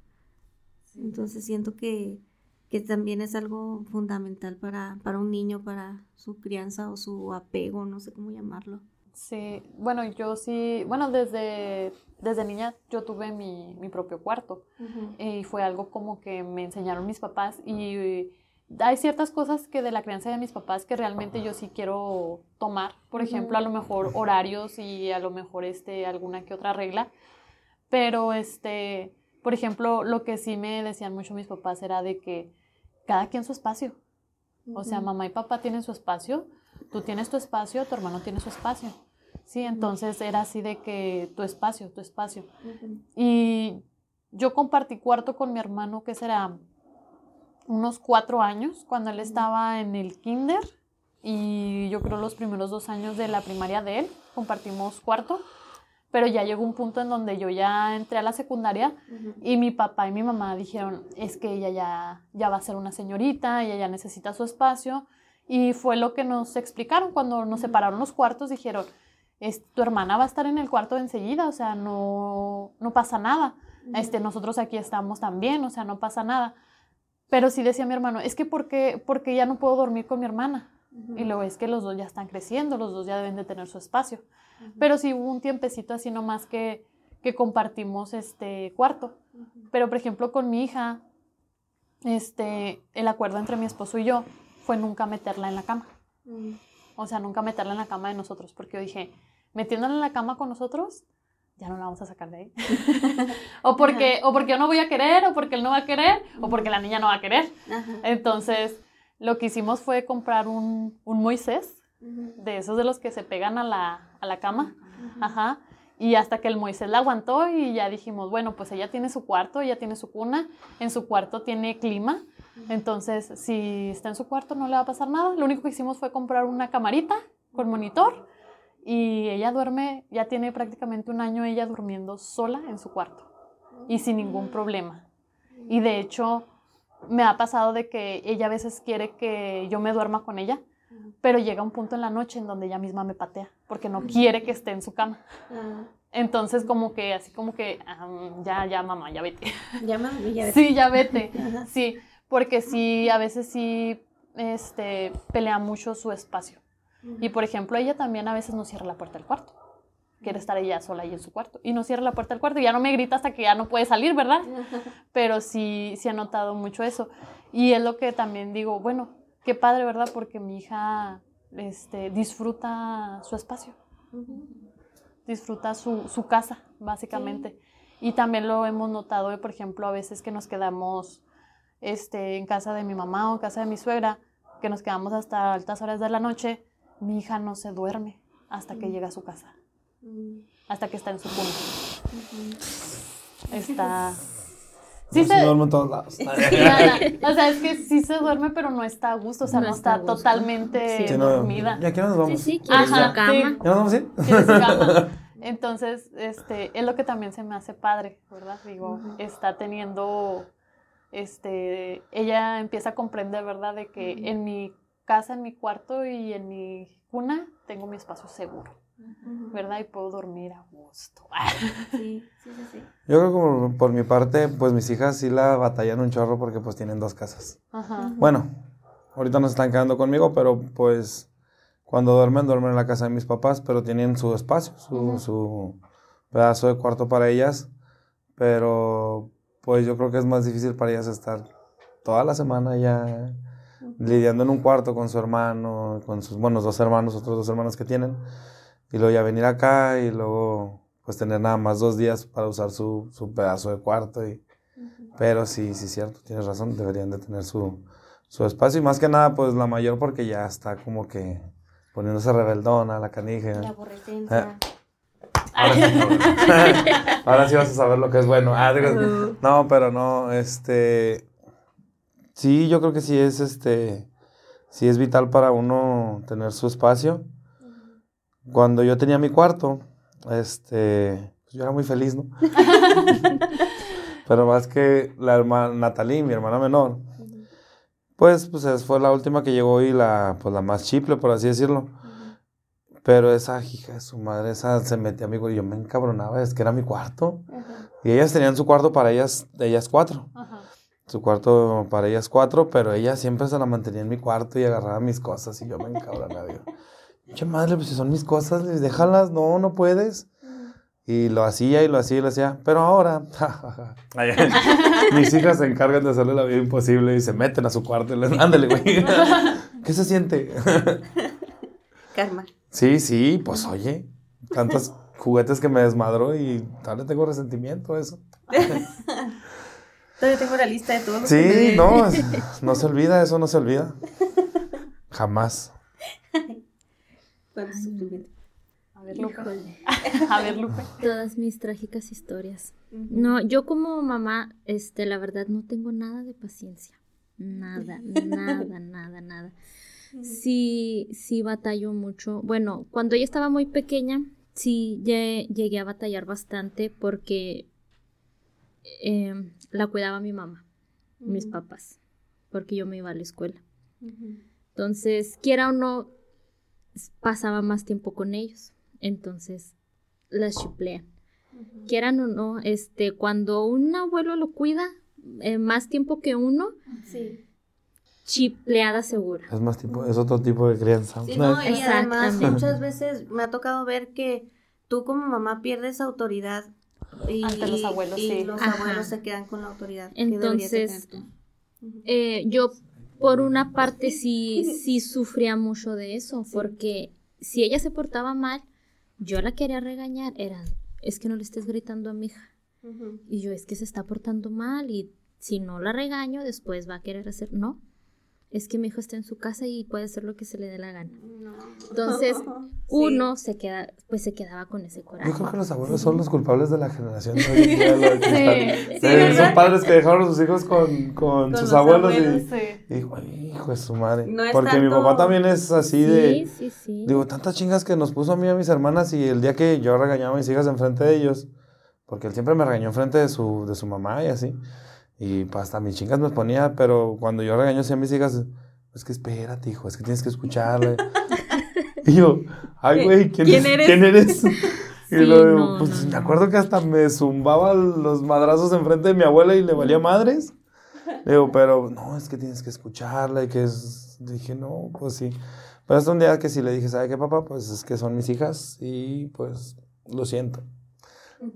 Entonces siento que, que también es algo fundamental para, para un niño, para su crianza o su apego, no sé cómo llamarlo. Sí, bueno, yo sí, bueno, desde, desde niña yo tuve mi, mi propio cuarto. Y fue algo como que me enseñaron mis papás y hay ciertas cosas que de la crianza de mis papás que realmente yo sí quiero tomar, por ejemplo, a lo mejor horarios y a lo mejor este, alguna que otra regla, pero este, por ejemplo, lo que sí me decían mucho mis papás era de que cada quien su espacio, o sea, mamá y papá tienen su espacio, tú tienes tu espacio, tu hermano tiene su espacio. Sí, entonces era así de que tu espacio, tu espacio. Y yo compartí cuarto con mi hermano, que será unos cuatro años, cuando él estaba en el kinder. Y yo creo los primeros dos años de la primaria de él, compartimos cuarto. Pero ya llegó un punto en donde yo ya entré a la secundaria y mi papá y mi mamá dijeron, es que ella ya, ya va a ser una señorita, ella ya necesita su espacio. Y fue lo que nos explicaron cuando nos separaron los cuartos, dijeron, es, tu hermana va a estar en el cuarto enseguida, o sea, no, no pasa nada. Este, nosotros aquí estamos también, o sea, no pasa nada. Pero sí decía mi hermano, es que ¿por qué, porque ya no puedo dormir con mi hermana? Y luego es que los dos ya están creciendo, los dos ya deben de tener su espacio. Pero sí hubo un tiempecito así nomás que, que compartimos este cuarto. Pero por ejemplo con mi hija, este, el acuerdo entre mi esposo y yo fue nunca meterla en la cama. O sea, nunca meterla en la cama de nosotros, porque yo dije, metiéndola en la cama con nosotros, ya no la vamos a sacar de ahí. o, porque, o porque yo no voy a querer, o porque él no va a querer, o porque la niña no va a querer. Entonces, lo que hicimos fue comprar un, un Moisés, de esos de los que se pegan a la, a la cama. Ajá. Y hasta que el Moisés la aguantó y ya dijimos, bueno, pues ella tiene su cuarto, ella tiene su cuna, en su cuarto tiene clima. Entonces, si está en su cuarto no le va a pasar nada. Lo único que hicimos fue comprar una camarita con monitor y ella duerme, ya tiene prácticamente un año ella durmiendo sola en su cuarto y sin ningún problema. Y de hecho, me ha pasado de que ella a veces quiere que yo me duerma con ella, pero llega un punto en la noche en donde ella misma me patea porque no quiere que esté en su cama. Entonces, como que, así como que, ah, ya, ya, mamá, ya vete. Llama y ya ves. Sí, ya vete. Sí, porque sí, a veces sí este, pelea mucho su espacio. Y por ejemplo, ella también a veces no cierra la puerta del cuarto. Quiere estar ella sola ahí en su cuarto. Y no cierra la puerta del cuarto y ya no me grita hasta que ya no puede salir, ¿verdad? Pero sí, sí ha notado mucho eso. Y es lo que también digo, bueno, qué padre, ¿verdad? Porque mi hija este, disfruta su espacio. Disfruta su, su casa, básicamente. Y también lo hemos notado, por ejemplo, a veces que nos quedamos este, en casa de mi mamá o en casa de mi suegra, que nos quedamos hasta altas horas de la noche, mi hija no se duerme hasta que llega a su casa, hasta que está en su cuna. Está... Sí No se se, duerme en todos lados. Nada. O sea, es que sí se duerme, pero no está a gusto, o sea, No no, está totalmente Sí, no, dormida. ¿Ya aquí nos Sí, vamos? sí, quiere su Ajá, cama. sí. ¿Ya nos vamos a ir? tiene su cama. Entonces, este, es lo que también se me hace padre, ¿verdad? Digo, está teniendo, este, ella empieza a comprender, ¿verdad? De que en mi casa, en mi cuarto y en mi cuna tengo mi espacio seguro, ¿verdad? Y puedo dormir a gusto. Sí, sí, sí, sí. Yo creo que por, por mi parte, pues mis hijas sí la batallan un chorro porque pues tienen dos casas. Ajá. Bueno, ahorita no se están quedando conmigo, pero pues cuando duermen, duermen en la casa de mis papás, pero tienen su espacio, su, su pedazo de cuarto para ellas. Pero pues yo creo que es más difícil para ellas estar toda la semana ya lidiando en un cuarto con su hermano, con sus, buenos dos hermanos, otros dos hermanos que tienen, y luego ya venir acá y luego pues tener nada más dos días para usar su, su pedazo de cuarto. Y, Pero sí, sí, cierto, tienes razón, deberían de tener su, su espacio y más que nada pues la mayor porque ya está como que poniéndose rebeldona, la canija. La aborrecencia. Ahora sí, ahora sí vas a saber lo que es bueno. Ah, digo, no, pero no, este, sí, yo creo que sí es, este, sí es vital para uno tener su espacio. Cuando yo tenía mi cuarto, este, pues yo era muy feliz, ¿no? pero más que la hermana Natalie, mi hermana menor, pues, pues fue la última que llegó y la, pues la más chiple, por así decirlo. Pero esa hija de su madre, esa se metía a mí y yo me encabronaba, es que era mi cuarto. Y ellas tenían su cuarto para ellas, ellas cuatro. Su cuarto para ellas cuatro, pero ella siempre se la mantenía en mi cuarto y agarraba mis cosas y yo me encabronaba. digo, che madre, pues si son mis cosas, déjalas, no, no puedes. Y lo hacía y lo hacía y lo hacía. Pero ahora, mis hijas se encargan de hacerle la vida imposible y se meten a su cuarto y les, ándale, güey. ¿Qué se siente? Karma. Sí, sí, pues oye, tantos juguetes que me desmadró y todavía tengo resentimiento a eso. Todavía tengo la lista de todos los Sí, que me- no, no se olvida, eso no se olvida. Jamás. A ver, Lupe. A ver, Lupe. todas mis trágicas historias. No, yo como mamá, este, la verdad no tengo nada de paciencia. Nada, nada, nada, nada. Sí, sí batallo mucho. Bueno, cuando ella estaba muy pequeña, sí lle- llegué a batallar bastante porque em, la cuidaba mi mamá, mis papás, porque yo me iba a la escuela. Entonces, quiera o no, pasaba más tiempo con ellos. Entonces, las chiplean. Quieran o no, este, cuando un abuelo lo cuida eh, más tiempo que uno, Sí. chipleada segura. Es más tipo, es otro tipo de crianza. Sí, no, y además muchas veces me ha tocado ver que tú como mamá pierdes autoridad y, Ante los abuelos, y sí. los Ajá. abuelos se quedan con la autoridad. Entonces. Eh, yo por una parte sí, sí sufría mucho de eso, porque si ella se portaba mal, yo la quería regañar, era, es que no le estés gritando a mi hija. Y yo, es que se está portando mal y si no la regaño, después va a querer hacer, no. Es que mi hijo está en su casa y puede hacer lo que se le dé la gana. No. Entonces, Sí. uno se queda, pues se quedaba con ese coraje. Yo creo que los abuelos son los culpables de la generación de hoy en día, lo de cristal. Sí, Sí, ¿verdad? son padres que dejaron a sus hijos con, con Con sus los abuelos, abuelos, y, Sí. y, hijo de su madre. No Porque mi papá también es así de... Sí, sí, sí. Digo, tantas chingas que nos puso a mí y a mis hermanas y el día que yo regañaba a mis hijas enfrente de ellos, porque él siempre me regañó enfrente de su, de su mamá y así, y hasta mis chingas me ponía, pero cuando yo regaño a mis hijas, es que espérate, hijo, es que tienes que escucharle. y yo, ay, güey, ¿quién, ¿Quién es- eres? ¿quién eres? y Sí, luego, no, pues no, me acuerdo que hasta me zumbaba los madrazos enfrente de mi abuela y le valía madres. Digo, pero no, es que tienes que escucharla y que es... Dije, no, pues sí. Pero hasta un día que sí le dije, ¿sabe qué, papá? Pues es que son mis hijas y pues lo siento.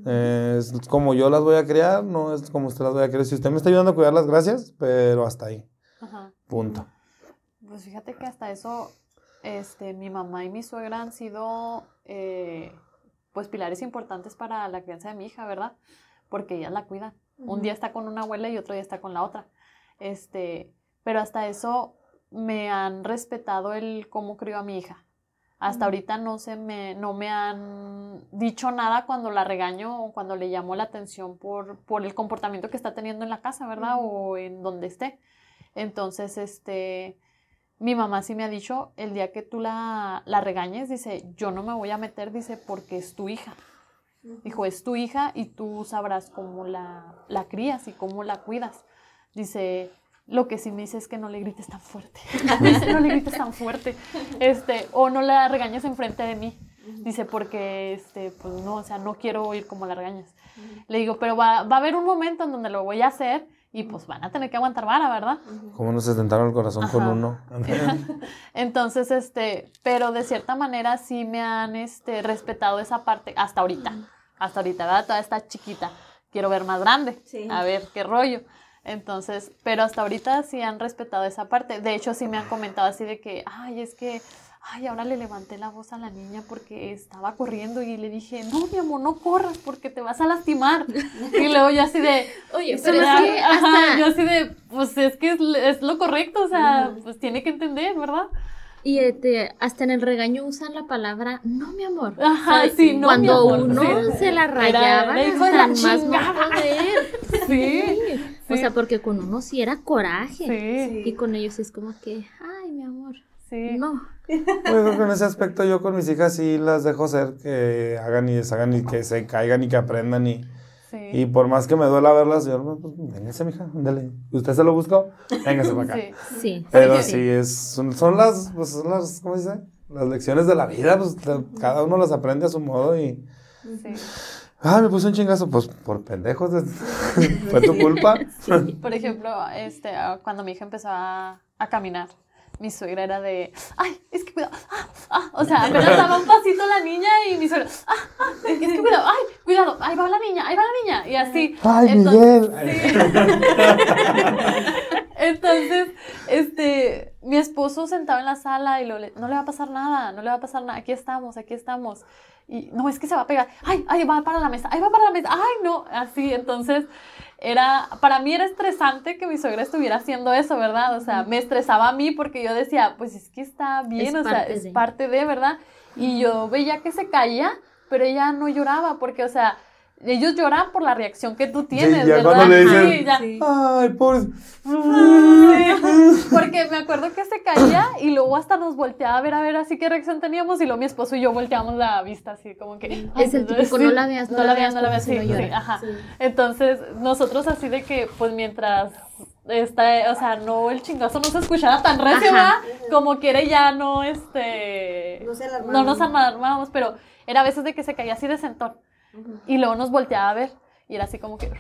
Eh, es como yo las voy a criar, no es como usted las voy a criar. Si usted me está ayudando a cuidarlas, gracias, pero hasta ahí. Ajá. Punto. Pues fíjate que hasta eso, este, mi mamá y mi suegra han sido, eh, pues, pilares importantes para la crianza de mi hija, ¿verdad? Porque ellas la cuidan. Un día está con una abuela y otro día está con la otra. Este, pero hasta eso me han respetado el cómo crió a mi hija. Hasta ahorita no se me, no me han dicho nada cuando la regaño o cuando le llamo la atención por, por el comportamiento que está teniendo en la casa, ¿verdad? O en donde esté. Entonces, este, mi mamá sí me ha dicho, el día que tú la, la regañes, dice, yo no me voy a meter, dice, porque es tu hija. Dijo, es tu hija y tú sabrás cómo la, la crías y cómo la cuidas. Dice, lo que sí me dice es que no le grites tan fuerte. Dice, no le grites tan fuerte. Este, o no la regañes enfrente de mí. Dice, porque, este, pues no, o sea, no quiero oír como la regañas. Le digo, pero va, va a haber un momento en donde lo voy a hacer y pues van a tener que aguantar vara, ¿verdad? Como nos tentaron el corazón con Ajá. uno. Entonces, este, pero de cierta manera sí me han, este, respetado esa parte hasta ahorita. Hasta ahorita, ¿verdad? Todavía está chiquita. Quiero ver más grande. Sí. A ver qué rollo. Entonces, pero hasta ahorita sí han respetado esa parte. De hecho, sí me han comentado así de que, ay, es que, ay, ahora le levanté la voz a la niña porque estaba corriendo y le dije, no, mi amor, no corras porque te vas a lastimar. Y luego yo así de, Oye, pero es que hasta... yo así de, pues es que es, es lo correcto, o sea, pues tiene que entender, ¿verdad? Y este, hasta en el regaño usan la palabra no, mi amor. Ajá, ¿Sabes? sí, no, mi Cuando amor, uno sí. se la rayaba, era de la hasta más no chingada. poder. Sí, O sea, porque con uno sí era coraje. sí, Y con ellos es como que, ay, mi amor, sí. no. Yo creo que en ese aspecto yo con mis hijas sí las dejo ser, que hagan y deshagan y que se caigan y que aprendan y, sí. y por más que me duela verlas, yo, no, pues, véngase, mija, ándale. ¿Usted se lo buscó? Véngase para acá. Sí. Sí. Pero sí, es, son, son las, pues, son las, ¿cómo se dice? Las lecciones de la vida, pues cada uno las aprende a su modo y... sí. Ah, me puse un chingazo, pues por pendejos, fue tu culpa. Por ejemplo, este, ah, cuando mi hija empezó a, a caminar, mi suegra era de, ay, es que cuidado, ah, ah", o sea, apenas daba un pasito la niña y mi suegra, ah, ah, es que cuidado, ay, cuidado, ahí va la niña, ahí va la niña, y así. Ay, Entonces- Miguel. Entonces, este, mi esposo sentado en la sala y lo, no le va a pasar nada, no le va a pasar nada, aquí estamos, aquí estamos. Y no, es que se va a pegar, ay, ay, va para la mesa, ay, va para la mesa, ay, no, así, entonces, era, para mí era estresante que mi suegra estuviera haciendo eso, ¿verdad? O sea, me estresaba a mí porque yo decía, pues es que está bien, Es o sea, parte es de. parte de, ¿verdad? Y yo veía que se caía, pero ella no lloraba porque, o sea, ellos lloran por la reacción que tú tienes, ya ¿verdad? cuando le dicen- Sí, ya. Ay, pobre. Sí, Porque me acuerdo que se caía y luego hasta nos volteaba a ver a ver así qué reacción teníamos y luego mi esposo y yo volteamos la vista así como que Es el entonces, típico, sí, no la veas, no la veas, no la veas, sí, no sí, llora. ajá. Sí. Entonces nosotros así de que pues mientras está, o sea, no el chingazo no se escuchara tan recio. Como quiere ya no este No se no nos alarmábamos, pero era a veces de que se caía así de sentón y luego nos volteaba a ver y era así como que,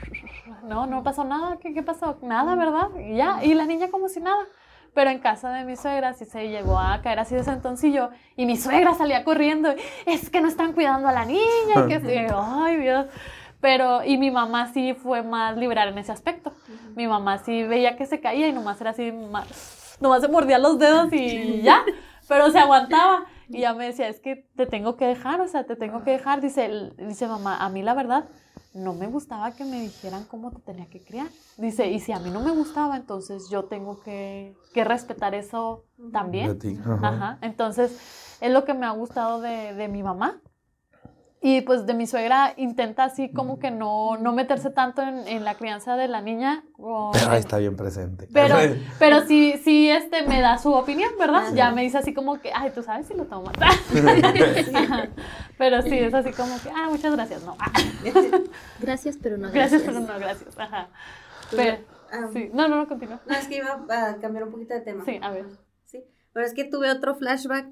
no, no pasó nada, ¿qué, qué pasó? Nada, ¿verdad? Y ya, y la niña como si nada. Pero en casa de mi suegra sí se llegó a caer así de sentoncillo y mi suegra salía corriendo, es que no están cuidando a la niña, y que sí, ay Dios. Pero, y mi mamá sí fue más liberal en ese aspecto. Mi mamá sí veía que se caía y nomás era así, nomás se mordía los dedos y ya, pero se aguantaba. Y ya me decía, es que te tengo que dejar, o sea, te tengo que dejar. Dice, dice mamá, a mí la verdad no me gustaba que me dijeran cómo te tenía que criar. Dice, y si a mí no me gustaba, entonces yo tengo que, que respetar eso también. De ti, ajá. Ajá. Entonces, es lo que me ha gustado de, de mi mamá. Y pues de mi suegra intenta así como que no, no meterse tanto en, en la crianza de la niña. Pero ahí está bien presente. pero, pero sí, sí, este, me da su opinión, ¿verdad? Ajá. Ya me dice así como que, ay, tú sabes si lo tomas. Ajá. Pero sí, es así como que, ah, muchas gracias, no. Gracias, pero no Gracias, gracias. pero no, gracias. Ajá. Pues, Pero, ah, sí. No, no, no, continúa. No, es que iba a cambiar un poquito de tema. Sí, a ver. Sí, pero es que tuve otro flashback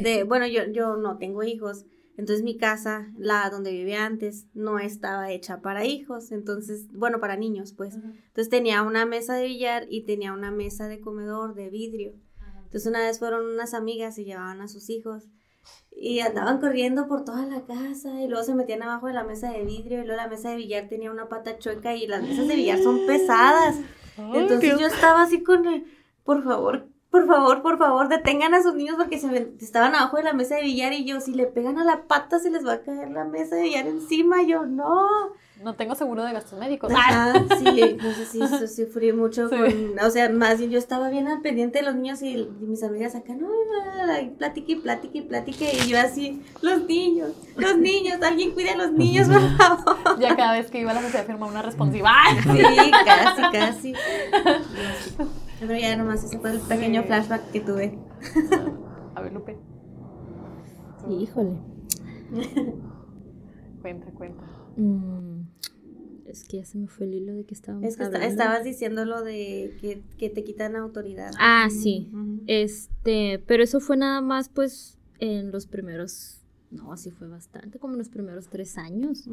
de, bueno, yo, yo no tengo hijos, entonces mi casa, la donde vivía antes, no estaba hecha para hijos, entonces, bueno, para niños, pues. Entonces tenía una mesa de billar y tenía una mesa de comedor de vidrio. Entonces una vez fueron unas amigas y llevaban a sus hijos y andaban corriendo por toda la casa y luego se metían abajo de la mesa de vidrio y luego la mesa de billar tenía una pata chueca y las mesas de billar son pesadas. Entonces yo estaba así con, el, por favor, por favor, por favor, detengan a sus niños porque se estaban abajo de la mesa de billar y yo, si le pegan a la pata se les va a caer la mesa de billar encima, yo no. No tengo seguro de gastos médicos. Ajá, sí, entonces sí, sí, sufrí mucho Sí. con, o sea, más bien yo estaba bien al pendiente de los niños y, y mis amigas acá, no, platique y platique y platique, y yo así, los niños, los niños, alguien cuide a los niños, por favor. Ya cada vez que iba a la sociedad firmaba una responsiva. Sí, casi, casi. Pero ya nomás ese fue el pequeño Sí. flashback que tuve. A ver, Lupe, Híjole. cuenta, cuenta. Mm, es que ya se me fue el hilo de que estábamos Es que hablando. estabas diciendo lo de que, que te quitan autoridad. Ah, sí. Este, pero eso fue nada más pues en los primeros No, sí fue bastante, como los primeros tres años,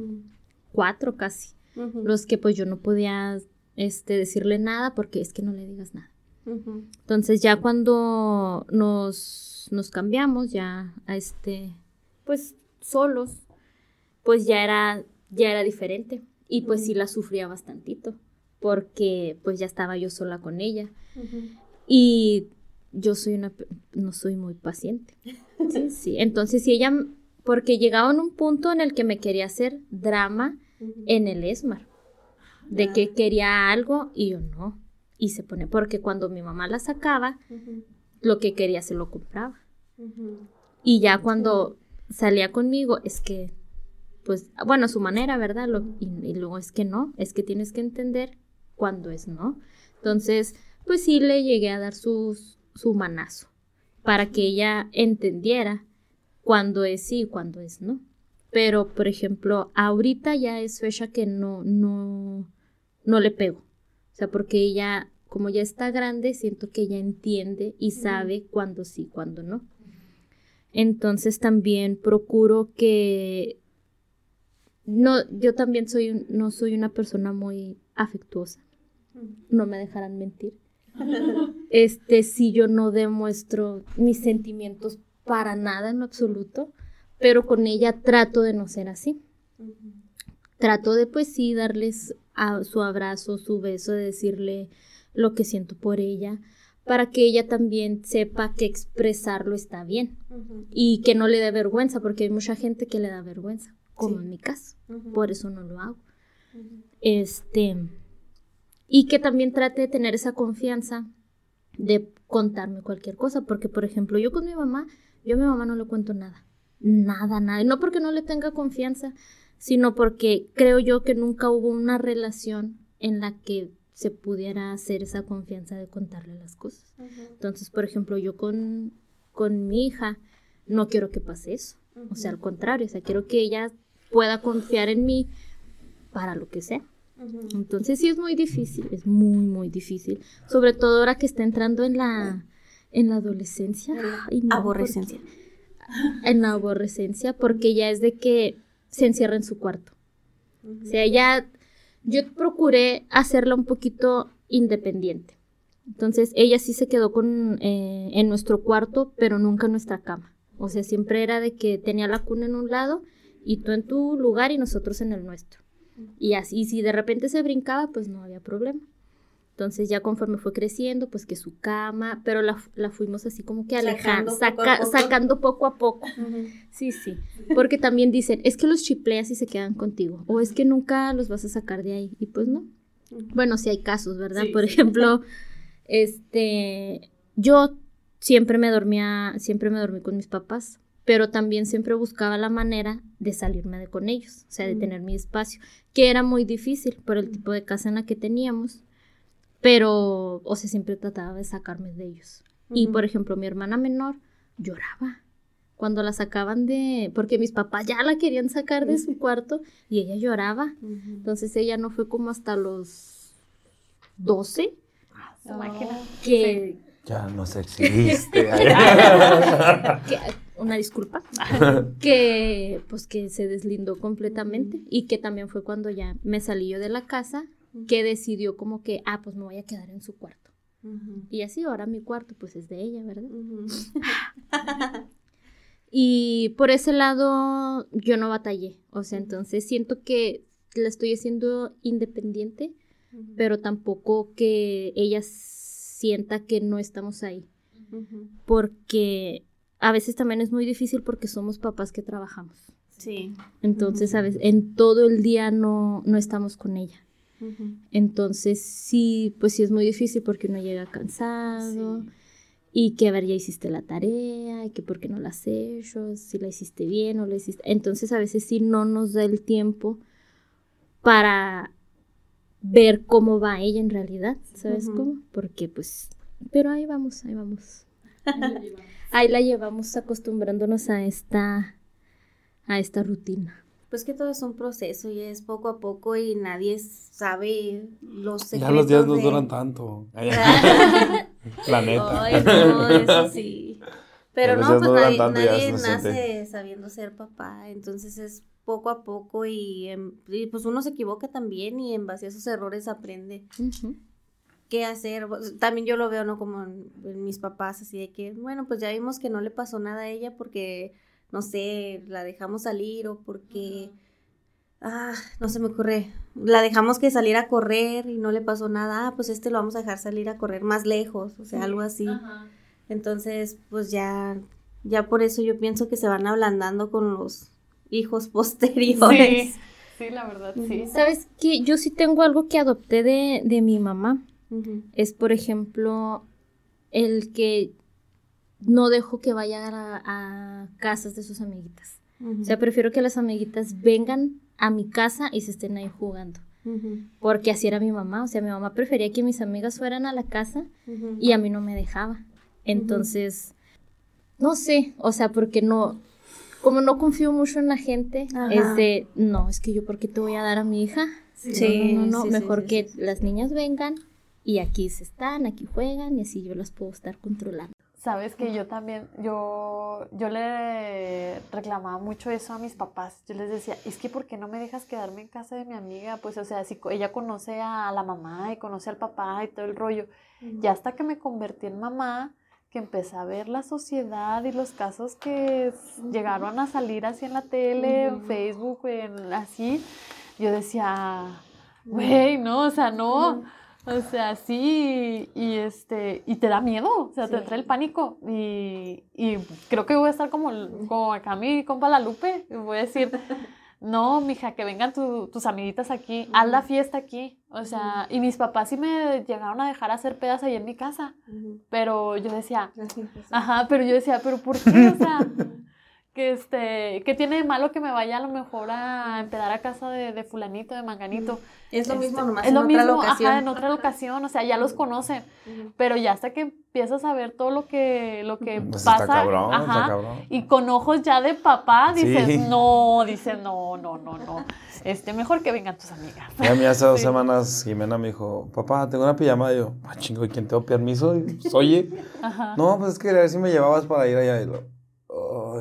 cuatro casi. Los que pues yo no podía este, decirle nada porque es que no le digas nada. Entonces ya cuando nos, nos cambiamos ya a este, pues solos, pues ya era, ya era diferente. Y pues sí la sufría bastantito, porque pues ya estaba yo sola con ella. Y yo soy una, no soy muy paciente. Sí, sí. Entonces si ella, porque llegaba en un punto en el que me quería hacer drama en el ESMAR, de que quería algo y yo no. Y se pone, porque cuando mi mamá la sacaba, lo que quería se lo compraba. Y ya cuando salía conmigo, es que, pues, bueno, a su manera, ¿verdad? Lo- y, y luego es que no, es que tienes que entender cuándo es no. Entonces, pues sí le llegué a dar sus, su manazo para que ella entendiera cuándo es sí y cuándo es no. Pero, por ejemplo, ahorita ya es fecha que no, no, no le pego. O sea, porque ella, como ya está grande, siento que ella entiende y sabe cuándo sí, cuándo no. Entonces también procuro que no, yo también soy un- no soy una persona muy afectuosa. No me dejarán mentir. Este, si yo no demuestro mis sentimientos para nada en lo absoluto, pero con ella trato de no ser así. Trato de pues sí darles a su abrazo, su beso, de decirle lo que siento por ella, para que ella también sepa que expresarlo está bien y que no le dé vergüenza, porque hay mucha gente que le da vergüenza, como Sí. en mi caso. Por eso no lo hago. Este, y que también trate de tener esa confianza de contarme cualquier cosa, porque por ejemplo, yo con mi mamá, yo a mi mamá no le cuento nada. Nada, nada. No porque no le tenga confianza, sino porque creo yo que nunca hubo una relación en la que se pudiera hacer esa confianza de contarle las cosas. Entonces, por ejemplo, yo con, con mi hija no quiero que pase eso. O sea, al contrario, o sea, quiero que ella pueda confiar en mí para lo que sea. Entonces sí es muy difícil, es muy, muy difícil. Sobre todo ahora que está entrando en la, en la adolescencia. No, Aborrecencia. porque- en la aborrecencia, porque ya es de que se encierra en su cuarto. O sea, ella, yo procuré hacerla un poquito independiente. Entonces, ella sí se quedó con, eh, en nuestro cuarto, pero nunca en nuestra cama. O sea, siempre era de que tenía la cuna en un lado y tú en tu lugar y nosotros en el nuestro. Y así, si de repente se brincaba, pues no había problema. Entonces ya conforme fue creciendo, pues que su cama, pero la, la fuimos así como que alejando, Sacando poco a saca- poco. sacando poco a poco. Ujú. Sí, sí. Porque también dicen, es que los chipleas y se quedan contigo. O es que nunca los vas a sacar de ahí. Y pues no. Bueno, sí hay casos, ¿verdad? Sí, Por sí. ejemplo, este, yo siempre me dormía, siempre me dormí con mis papás, pero también siempre buscaba la manera de salirme de con ellos, o sea, de tener mi espacio, que era muy difícil por el tipo de casa en la que teníamos, pero, o sea, siempre trataba de sacarme de ellos. Y, por ejemplo, mi hermana menor lloraba cuando la sacaban de, porque mis papás ya la querían sacar de su cuarto y ella lloraba. Entonces ella no fue como hasta los 12 Su máquina. que, Ya no se existe. que- una disculpa, que pues que se deslindó completamente y que también fue cuando ya me salí yo de la casa que decidió como que, ah, pues me voy a quedar en su cuarto. Y así ahora mi cuarto pues es de ella, ¿verdad? Y por ese lado yo no batallé, o sea, entonces siento que la estoy haciendo independiente, pero tampoco que ella sienta que no estamos ahí. Porque a veces también es muy difícil porque somos papás que trabajamos. Sí. Entonces, a veces en todo el día no, no estamos con ella. Entonces, sí, pues sí es muy difícil porque uno llega cansado Sí. y que a ver, ya hiciste la tarea, y que por qué no la has hecho, si la hiciste bien o la hiciste. Entonces, a veces sí no nos da el tiempo para ver cómo va ella en realidad, ¿sabes cómo? Porque pues, pero ahí vamos, ahí vamos. Ahí la llevamos acostumbrándonos a esta a esta rutina. Pues que todo es un proceso y es poco a poco y nadie sabe los secretos ya los días no duran tanto. La neta. Ay, no, eso sí. Pero Ya no, pues nadie, tanto, ya nadie se nace siente. sabiendo ser papá, entonces es poco a poco y, y, pues uno se equivoca también y en base a esos errores aprende qué hacer. Pues, También yo lo veo, ¿no? Como en, en mis papás, así de que, bueno, pues ya vimos que no le pasó nada a ella porque, no sé, la dejamos salir o porque, ah, no se me ocurre, la dejamos que salir a correr y no le pasó nada, ah, pues este lo vamos a dejar salir a correr más lejos, o sea, algo así. Entonces, pues ya, ya por eso yo pienso que se van ablandando con los hijos posteriores. Sí, sí, la verdad, sí. ¿Sabes qué? Yo sí tengo algo que adopté de, de mi mamá. Es, por ejemplo, el que no dejo que vaya a, a casas de sus amiguitas. O sea, prefiero que las amiguitas vengan a mi casa y se estén ahí jugando. Porque así era mi mamá. O sea, mi mamá prefería que mis amigas fueran a la casa y a mí no me dejaba. Entonces, no sé, o sea, porque no, como no confío mucho en la gente, Ajá. es de, no, es que yo, ¿por qué te voy a dar a mi hija? Sí, no, no, no, sí, sí, mejor sí, que las niñas vengan y aquí se están, aquí juegan y así yo las puedo estar controlando. Sabes que yo también, yo, yo le reclamaba mucho eso a mis papás. Yo les decía, es que ¿por qué no me dejas quedarme en casa de mi amiga? Pues, o sea, si ella conoce a la mamá y conoce al papá y todo el rollo. Y hasta que me convertí en mamá, que empecé a ver la sociedad y los casos que s- llegaron a salir así en la tele, en. Facebook, en, así, yo decía, güey, no, o sea, no. O sea, sí, y este, y te da miedo, o sea, te entra el pánico. Y, y creo que voy a estar como, como acá mi compa la Lupe, y voy a decir, no, mija, que vengan tu- tus amiguitas aquí, haz la fiesta aquí. O sea, y mis papás sí me llegaron a dejar hacer pedas ahí en mi casa, pero yo decía, ajá, pero yo decía, pero ¿por qué? O sea, que este, ¿qué tiene de malo que me vaya a lo mejor a empedar a casa de, de fulanito, de manganito? Es lo Este, mismo, nomás es en lo otra mismo, locación. ajá, en otra locación, o sea, ya los conocen, pero ya hasta que empiezas a ver todo lo que, lo que Pues pasa, está cabrón, ajá, está cabrón. y con ojos ya de papá dices, Sí. no, dices, no, no, no, no, este, mejor que vengan tus amigas. Ya a mí hace dos Sí. semanas Jimena me dijo, papá, tengo una pijama. Y yo, ah, chingo, ¿y quién te dio permiso? Y, pues, Oye, Ajá. no, pues es que a ver si me llevabas para ir allá. Y, lo,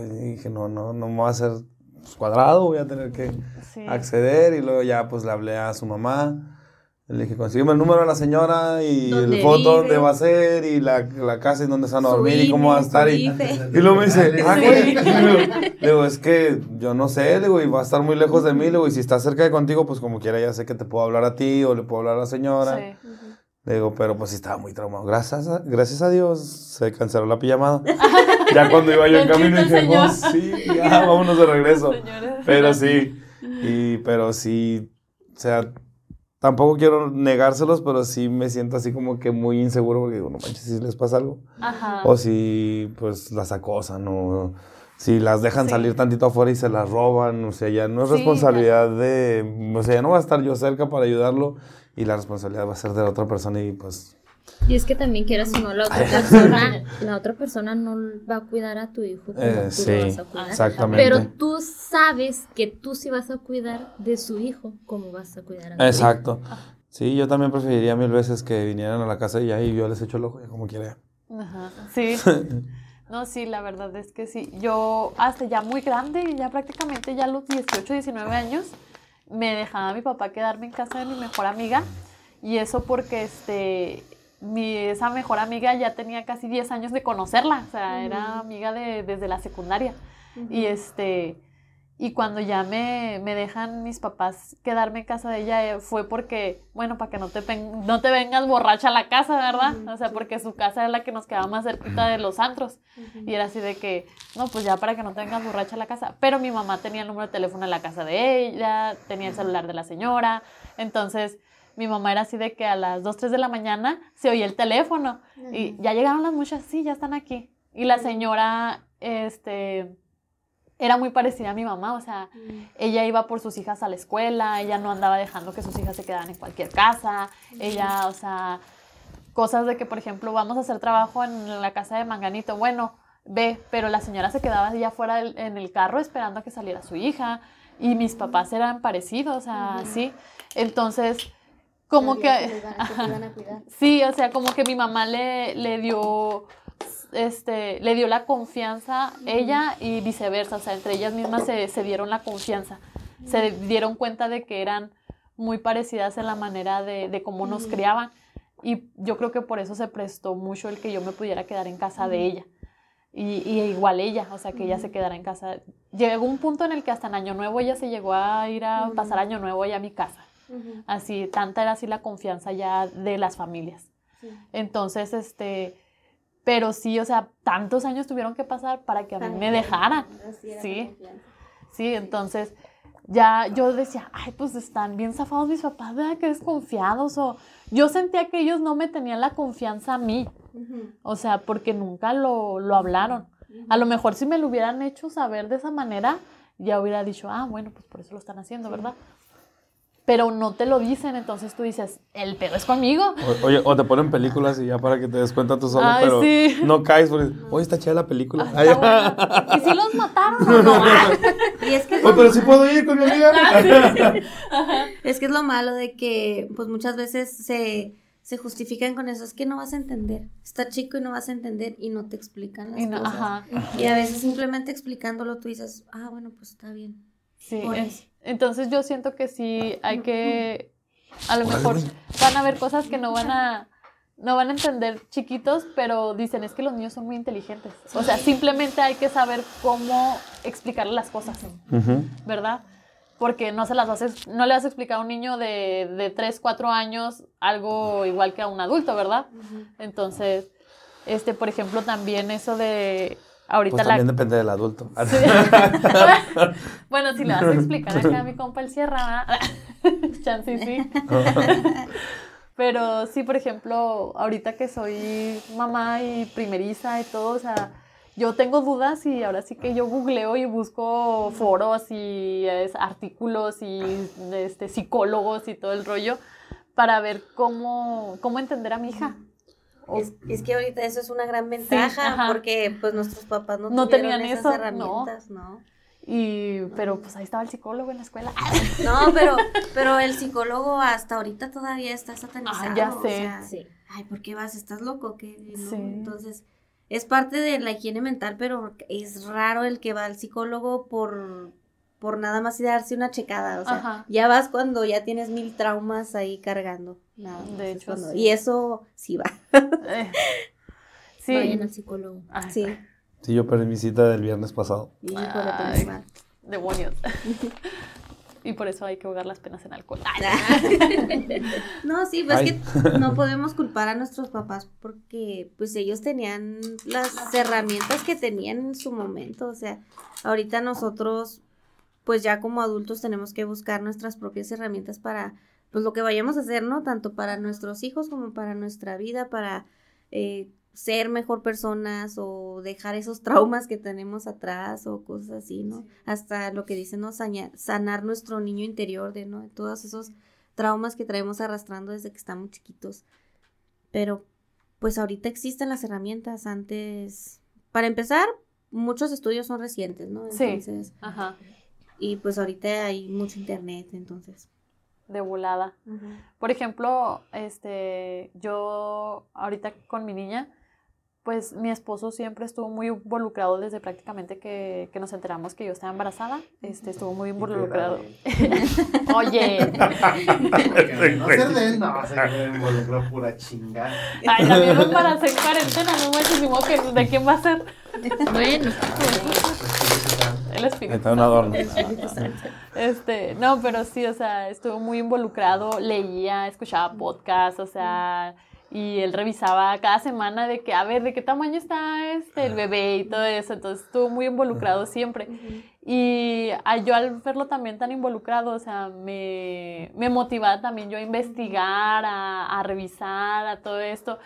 y dije, no, no, no me va a hacer pues, cuadrado, voy a tener que Sí. acceder. Y luego ya pues le hablé a su mamá. Le dije, consígueme el número de la señora y ¿Dónde el foto vive? donde va a ser y la, la casa en donde se van a dormir y cómo va a estar. Y, y luego me dice, ah, güey. Le digo, es que yo no sé, le digo, y va a estar muy lejos de mí. Le digo, y si está cerca de contigo, pues como quiera, ya sé que te puedo hablar a ti o le puedo hablar a la señora. Sí. Le digo, pero pues sí estaba muy traumado. Gracias a, gracias a Dios se canceló la pijamada. ya cuando iba yo en camino dije, "Oh, sí, ya, vámonos de regreso. Señores. Pero sí, y, pero sí, o sea, tampoco quiero negárselos, pero sí me siento así como que muy inseguro porque digo, no manches, si les pasa algo. Ajá. O si pues las acosan o si las dejan Sí. salir tantito afuera y se las roban, o sea, ya no es Sí, responsabilidad de, o sea, ya no va a estar yo cerca para ayudarlo y la responsabilidad va a ser de la otra persona y pues Y es que también quieras o no, la otra persona, la otra persona no va a cuidar a tu hijo como eh, tú sí, lo vas a cuidar. exactamente. Pero tú sabes que tú sí vas a cuidar de su hijo como vas a cuidar a tu hijo. Exacto. Sí, yo también preferiría mil veces que vinieran a la casa y ahí yo les echo el ojo como quiera. Ajá, sí. No, sí, la verdad es que sí. Yo hasta ya muy grande, ya prácticamente ya a los 18, 19 años, me dejaba mi papá quedarme en casa de mi mejor amiga. Y eso porque este, mi, esa mejor amiga ya tenía casi 10 años de conocerla. O sea, era amiga de, desde la secundaria. Y este... Y cuando ya me, me dejan mis papás quedarme en casa de ella eh, fue porque, bueno, para que no te, no te vengas borracha a la casa, ¿verdad? O sea, porque su casa era la que nos quedaba más cerquita de los antros. Y era así de que, no, pues ya para que no te vengas borracha a la casa. Pero mi mamá tenía el número de teléfono en la casa de ella, tenía el celular de la señora. Entonces, mi mamá era así de que a las 2, 3 de la mañana se oía el teléfono. Y ya llegaron las muchas, sí, ya están aquí. Y la señora, este era muy parecida a mi mamá, o sea, ella iba por sus hijas a la escuela, ella no andaba dejando que sus hijas se quedaran en cualquier casa, ella, o sea, cosas de que, por ejemplo, vamos a hacer trabajo en la casa de Manganito, bueno, ve, pero la señora se quedaba afuera del- en el carro esperando a que saliera su hija, y mis papás eran parecidos, o sea, sí, entonces, como que... Van a cuidar. Sí, o sea, como que mi mamá le, le dio este, le dio la confianza ella y viceversa, o sea, entre ellas mismas se, se dieron la confianza, se dieron cuenta de que eran muy parecidas en la manera de, de cómo nos criaban. Y yo creo que por eso se prestó mucho el que yo me pudiera quedar en casa de ella. Y, y igual ella, o sea, que ella se quedara en casa. Llegó un punto en el que hasta en Año Nuevo ella se llegó a ir a pasar Año Nuevo allá a mi casa. Así, tanta era así la confianza ya de las familias. Entonces, este, pero sí, o sea, tantos años tuvieron que pasar para que a mí me dejaran. Sí, sí, entonces ya yo decía, ay, pues están bien zafados mis papás, ¿verdad? Que desconfiados. O yo sentía que ellos no me tenían la confianza a mí. O sea, porque nunca lo, lo hablaron. A lo mejor si me lo hubieran hecho saber de esa manera, ya hubiera dicho, ah, bueno, pues por eso lo están haciendo, ¿verdad? Pero no te lo dicen, entonces tú dices, el pedo es conmigo. O- Oye, o te ponen películas y ya para que te des cuenta tú solo, Ay, pero sí. no caes porque, oye, está chida la película. Ah, Ay, está bueno. ¿Y si los mataron o no? Y es que es Oye, pero sí puedo ir con mi amiga. es que es lo malo de que pues muchas veces se, se justifican con eso, es que no vas a entender. Está chico y no vas a entender y no te explican las Y no, cosas. ajá. Y a veces simplemente explicándolo tú dices, ah, bueno, pues está bien. Sí, eso. Entonces yo siento que sí hay que, a lo mejor van a haber cosas que no van a, no van a entender chiquitos, pero dicen es que los niños son muy inteligentes. O sea, simplemente hay que saber cómo explicarle las cosas. ¿verdad? Porque no se las vas no le vas a explicar a un niño de, de 3, 4 años algo igual que a un adulto, ¿verdad? Entonces, este, por ejemplo, también eso de ahorita Pues la también depende del adulto. Sí. bueno, si le vas a explicar acá a mi compa el Sierra, chance sí. Pero sí, por ejemplo, ahorita que soy mamá y primeriza y todo, o sea, yo tengo dudas y ahora sí que yo googleo y busco foros y es, artículos y este, psicólogos y todo el rollo para ver cómo, cómo entender a mi hija. Es, es que ahorita eso es una gran ventaja porque pues nuestros papás no, No tuvieron tenían esas eso, herramientas, ¿no? y, pero pues ahí estaba el psicólogo en la escuela. No, pero, pero el psicólogo hasta ahorita todavía está satanizado. Ah, ya o sé. sea, Sí. Ay, ¿por qué vas? ¿Estás loco? ¿Qué? ¿No? Sí. Entonces, es parte de la higiene mental, pero es raro el que va al psicólogo por, por nada más y darse una checada. O sea, Ajá. ya vas cuando ya tienes mil traumas ahí cargando. Nada más De es hecho, cuando- sí. Y eso sí va. Eh, sí. Vayan al psicólogo. Ay, Sí. Sí, yo perdí mi cita del viernes pasado. Ay. es demonios. y por eso hay que ahogar las penas en alcohol. No, sí, pues Ay. que no podemos culpar a nuestros papás porque pues ellos tenían las herramientas que tenían en su momento, o sea, ahorita nosotros pues ya como adultos tenemos que buscar nuestras propias herramientas para pues lo que vayamos a hacer, ¿no? Tanto para nuestros hijos como para nuestra vida, para eh, ser mejor personas o dejar esos traumas que tenemos atrás o cosas así, ¿no? Hasta lo que dicen, ¿no? Sanar nuestro niño interior de, ¿no? Todos esos traumas que traemos arrastrando desde que estamos chiquitos. Pero pues ahorita existen las herramientas. Antes, para empezar, muchos estudios son recientes, ¿no? Sí. Entonces, Ajá, y pues ahorita hay mucho internet, entonces. de volada. Por ejemplo, este, yo ahorita con mi niña, pues mi esposo siempre estuvo muy involucrado desde prácticamente que, que nos enteramos que yo estaba embarazada. Este, estuvo muy involucrado. Oye, No ser de él, no, se me involucró pura chingada. ay, también me embaracé en cuarentena, no ni modo que de quién va a ser. Bueno, El espíritu. un adorno. Este, no, pero sí, o sea, estuvo muy involucrado, leía, escuchaba podcasts, o sea, y él revisaba cada semana de que, a ver, de qué tamaño está este, el bebé y todo eso, entonces estuvo muy involucrado siempre. Y a- yo al verlo también tan involucrado, o sea, me, me motivaba también yo a investigar, a, a revisar, a todo esto.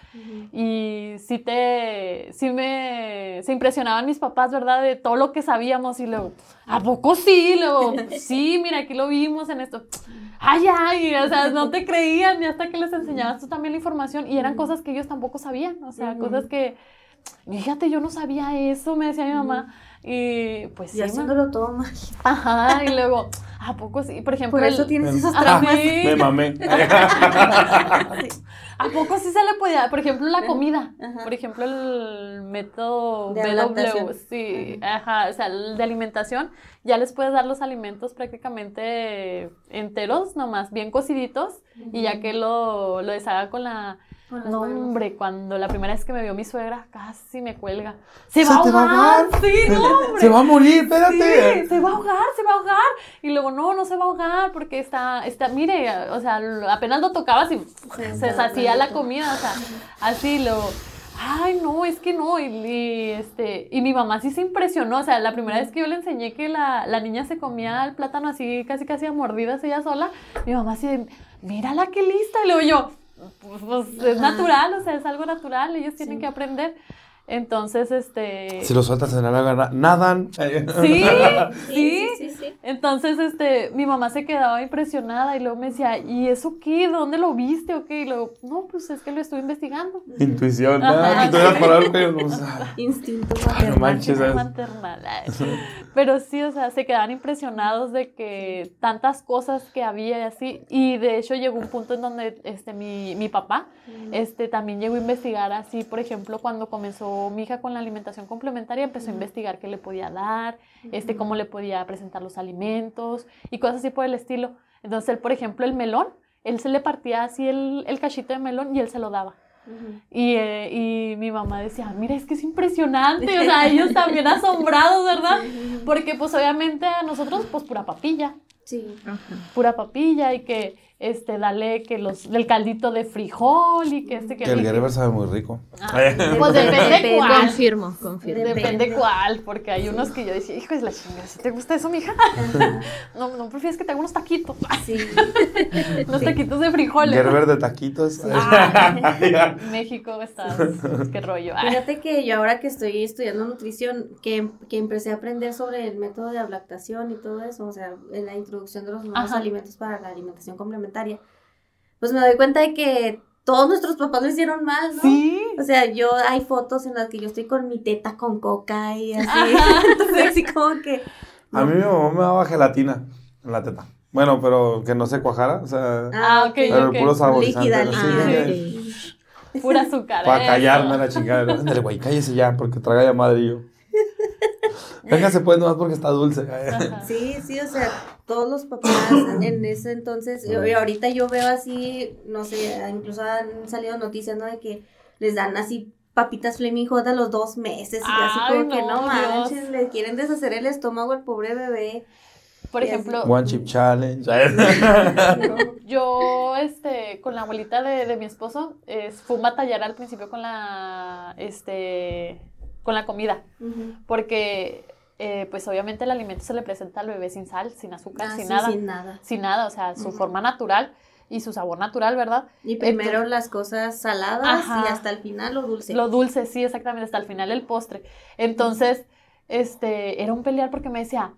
Y sí te, sí me, se impresionaban mis papás, ¿verdad? De todo lo que sabíamos y luego, ¿a poco sí? Luego, sí, mira, aquí lo vimos en esto. Ay, ay, o sea, no te creían y hasta que les enseñabas tú también la información y eran cosas que ellos tampoco sabían, o sea, cosas que fíjate, yo no sabía eso, me decía mi mamá. Y pues Y sí, ma. haciéndolo todo mal. Ajá, y luego, ¿a poco sí? Por ejemplo, Por eso el- tienes esos Ah, traumas. sí. Me mamé. ¿A poco sí se le podía? Por ejemplo, la comida. Ajá. Por ejemplo, el método De BW, sí, ajá, o sea, el de alimentación, ya les puedes dar los alimentos prácticamente enteros, nomás bien cociditos, y ya que lo, lo deshaga con la... No, hombre, cuando la primera vez que me vio mi suegra, casi me cuelga. ¡Se, ¿Se va a te va a ahogar! Sí, no, hombre. Se va a morir, Sí, espérate. se va a ahogar, se va a ahogar. Y luego, no, no se va a ahogar porque está, está mire, o sea, apenas lo tocabas y se está deshacía la comida, o sea, así lo... Ay, no, es que no. Y, y, este, y mi mamá sí se impresionó. O sea, la primera vez que yo le enseñé que la, la niña se comía el plátano así, casi casi a mordidas ella sola, mi mamá así de, mírala qué lista. Y luego yo, pues, pues, es natural, o sea, es algo natural, ellos tienen que aprender. Entonces, este... Si lo sueltas en el agua, na- nadan. Sí, Sí, sí. sí, sí, sí. Entonces, este, mi mamá se quedaba impresionada y luego me decía, ¿y eso qué? ¿Dónde lo viste o qué? Y luego, no, pues es que lo estuve investigando. Intuición. Ah, el cuello, como, ah, Instinto no maternal. manches, maternal. Pero sí, o sea, se quedaban impresionados de que tantas cosas que había y así. Y de hecho llegó un punto en donde este, mi, mi papá este, también llegó a investigar así, por ejemplo, cuando comenzó mi hija con la alimentación complementaria, empezó a investigar qué le podía dar, este, cómo le podía presentar los alimentos y cosas así por el estilo. Entonces, él, por ejemplo, el melón, él se le partía así el, el cachito de melón y él se lo daba. Y, eh, y mi mamá decía, mira, es que es impresionante, o sea, ellos también asombrados, ¿verdad? Porque pues obviamente a nosotros pues pura papilla, Sí. pura papilla y que este, dale que los, del caldito de frijol y que este que... Que el Gerber sabe muy rico. Ah, pues depende cuál. Confirmo, confirmo. Depende cuál, porque hay unos que yo decía, hijo de la chingada, ¿si te gusta eso, mija? No, no prefieres que te haga unos taquitos, Sí. unos taquitos de frijoles. Gerber de taquitos. Ah, México está, qué rollo. Ay. Fíjate que yo ahora que estoy estudiando nutrición, que, que empecé a aprender sobre el método de lactación y todo eso, o sea, en la introducción de los nuevos Ajá. alimentos para la alimentación complementaria, pues me doy cuenta de que todos nuestros papás lo hicieron mal, ¿no? Sí. O sea, yo hay fotos en las que yo estoy con mi teta con coca y así. Entonces, así como que. A mí mi mamá me daba gelatina en la teta. Bueno, pero que no se cuajara. O sea, Ah, ok, pero ok. el puro saborizante. Líquida, líquida. de- Pura azúcar. Para callarme la chingada. Ándale, güey, cállese ya, porque traga ya madre y yo. Véngase pues nomás porque está dulce. Ajá. Sí, sí, o sea, todos los papás en- ese entonces, ahorita yo veo así, no sé, incluso han salido noticias, ¿no? De que les dan así papitas Flaming Hot a los dos meses y así como que no, manches, Dios. le quieren deshacer el estómago al pobre bebé. Por ejemplo, One chip challenge. yo, este, con la abuelita de, de mi esposo, es, fue un batallar al principio con la, este, con la comida, porque, eh, pues obviamente el alimento se le presenta al bebé sin sal, sin azúcar, Ah, sin sí, nada, Sin nada. sin nada, o sea, su forma natural y su sabor natural, ¿verdad? Y primero las cosas saladas Ajá. y hasta el final lo dulce. Lo dulce, sí, exactamente, hasta el final el postre. Entonces, este, era un pelear porque me decía,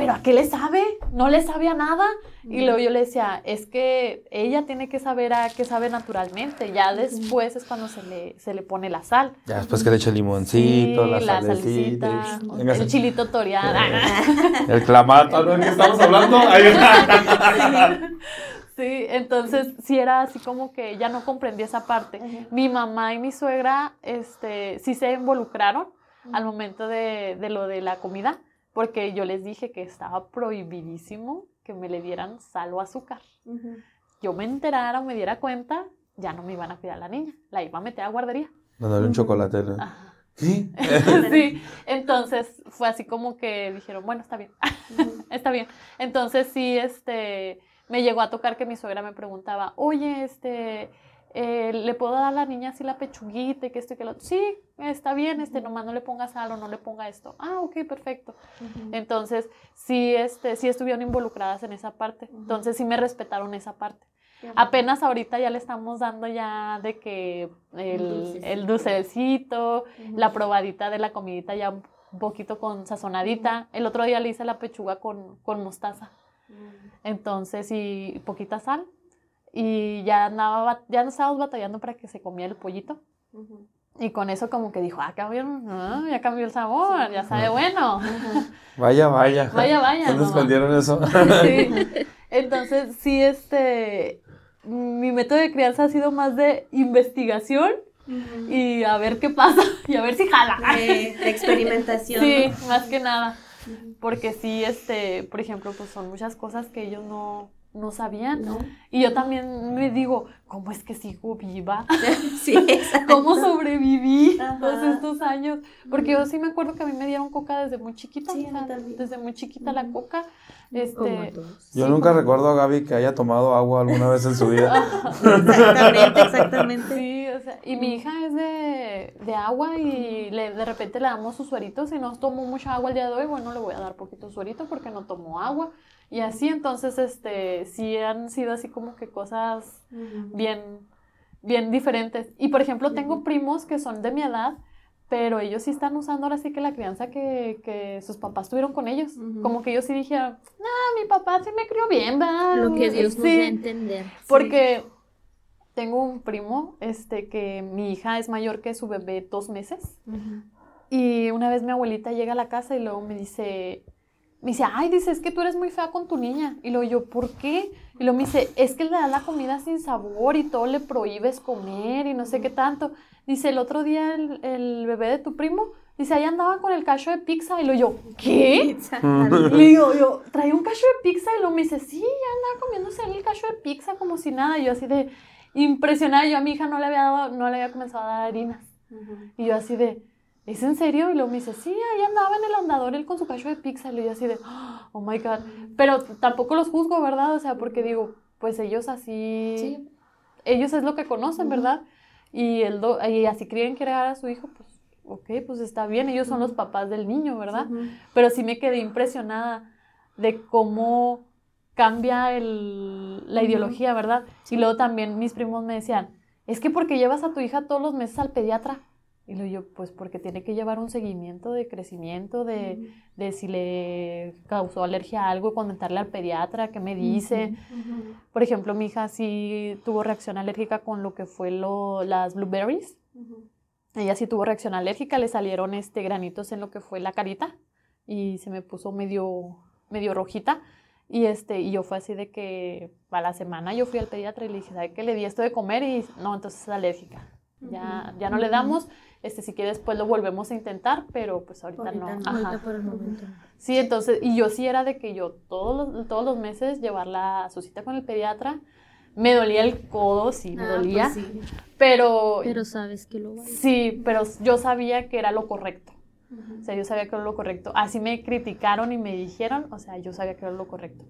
¿pero a qué le sabe? No le sabe a nada. Y luego yo le decía, es que ella tiene que saber a qué sabe naturalmente. Ya después es cuando se le, se le pone la sal. Ya después que le eche limoncito, Sí, la, la salecita. salecita, el chilito toreado. El clamato, ¿no? ¿De qué estamos hablando? Ay, Sí, entonces sí era así como que ya no comprendí esa parte. Mi mamá y mi suegra, este, sí se involucraron al momento de, de lo de la comida, porque yo les dije que estaba prohibidísimo que me le dieran sal o azúcar. Yo me enterara o me diera cuenta, ya no me iban a cuidar a la niña, la iba a meter a guardería. Dándole un chocolate. ¿Qué? sí, entonces fue así como que dijeron, bueno, está bien, está bien. Entonces sí, este, me llegó a tocar que mi suegra me preguntaba, oye, este, eh, ¿le puedo dar a la niña así la pechuguita y que esto y que lo otro? Sí, está bien, este, nomás no le ponga sal o no le ponga esto. Ah, ok, perfecto. Entonces sí, este, sí estuvieron involucradas en esa parte. Entonces sí me respetaron esa parte. Apenas ahorita ya le estamos dando ya de que el, el dulcecito, la probadita de la comidita ya un poquito con sazonadita. El otro día le hice la pechuga con, con mostaza. Entonces, y poquita sal. Y ya andaba, ya no estábamos batallando para que se comía el pollito. Y con eso como que dijo, ah, cambió, ah, ya cambió el sabor, ya sabe bueno. Vaya, vaya. Vaya, vaya. ¿Dónde escondieron eso? Sí. Entonces, sí, este, mi método de crianza ha sido más de investigación y a ver qué pasa y a ver si jala. De experimentación. Sí, más que nada. Porque sí, este, por ejemplo, pues son muchas cosas que ellos no, no sabían. ¿no? Y yo también me digo, ¿cómo es que sigo viva? Sí. ¿Cómo sobreviví Ajá. todos estos años? Porque yo sí me acuerdo que a mí me dieron coca desde muy chiquita. Sí, o sea, desde muy chiquita la coca. Este. Yo Sí, nunca como- recuerdo a Gaby que haya tomado agua alguna vez en su vida. Exactamente, exactamente. Sí, o sea, y mi hija es de, de agua y le- de repente le damos sus sueritos y no tomó mucha agua el día de hoy, bueno, le voy a dar poquito suerito porque no tomó agua. Y así, entonces, este, sí han sido así como que cosas bien, bien diferentes. Y por ejemplo, tengo primos que son de mi edad, pero ellos sí están usando ahora sí que la crianza que, que sus papás tuvieron con ellos. Como que ellos sí dijeron, ah, mi papá sí me crió bien, ¿verdad? Lo que Dios nos Sí. dé a entender. Porque tengo un primo, este, que mi hija es mayor que su bebé dos meses. Y una vez mi abuelita llega a la casa y luego me dice, me dice, ay, dice, es que tú eres muy fea con tu niña. Y luego yo, ¿por qué? Y luego me dice, es que le das la comida sin sabor y todo le prohíbes comer y no sé qué tanto. Dice, el otro día el, el bebé de tu primo, dice, ahí andaba con el cacho de pizza. Y luego yo, ¿qué? Le digo, yo, traía un cacho de pizza y luego me dice, sí, ya andaba comiéndose el cacho de pizza como si nada. Y yo así de impresionada, yo a mi hija no le había dado, no le había comenzado a dar harinas. Y yo así de, ¿es en serio? Y luego me dice, sí, ahí andaba en el andador él con su cacho de pizza. Y yo así de, oh my God. Pero tampoco los juzgo, ¿verdad? O sea, porque digo, pues ellos así, Sí. ellos es lo que conocen, ¿verdad? Y, el do- y así creen crear a su hijo, pues, ok, pues está bien, ellos son los papás del niño, ¿verdad? Pero sí me quedé impresionada de cómo cambia el- la ideología, ¿verdad? Y luego también mis primos me decían, es que porque llevas a tu hija todos los meses al pediatra. Y luego yo, pues porque tiene que llevar un seguimiento de crecimiento, de, de si le causó alergia a algo, comentarle al pediatra, qué me dice. Por ejemplo, mi hija sí tuvo reacción alérgica con lo que fue lo, las blueberries. Ella sí tuvo reacción alérgica, le salieron este, granitos en lo que fue la carita y se me puso medio, medio rojita. Y, este, y yo fue así de que a la semana yo fui al pediatra y le dije, ¿sabe qué? Le di esto de comer y no, entonces es alérgica. Ya, ya no le damos, este, si quiere después lo volvemos a intentar, pero pues ahorita, Ahorita no. no. Ajá. Ahorita por el momento. Sí, entonces, y yo sí era de que yo todos los, todos los meses llevarla a su cita con el pediatra. Me dolía el codo, sí, me Ah, dolía, pues sí. pero, Pero sabes que lo vale. sí, pero yo sabía que era lo correcto. O sea, yo sabía que era lo correcto. Así me criticaron y me dijeron, o sea, yo sabía que era lo correcto.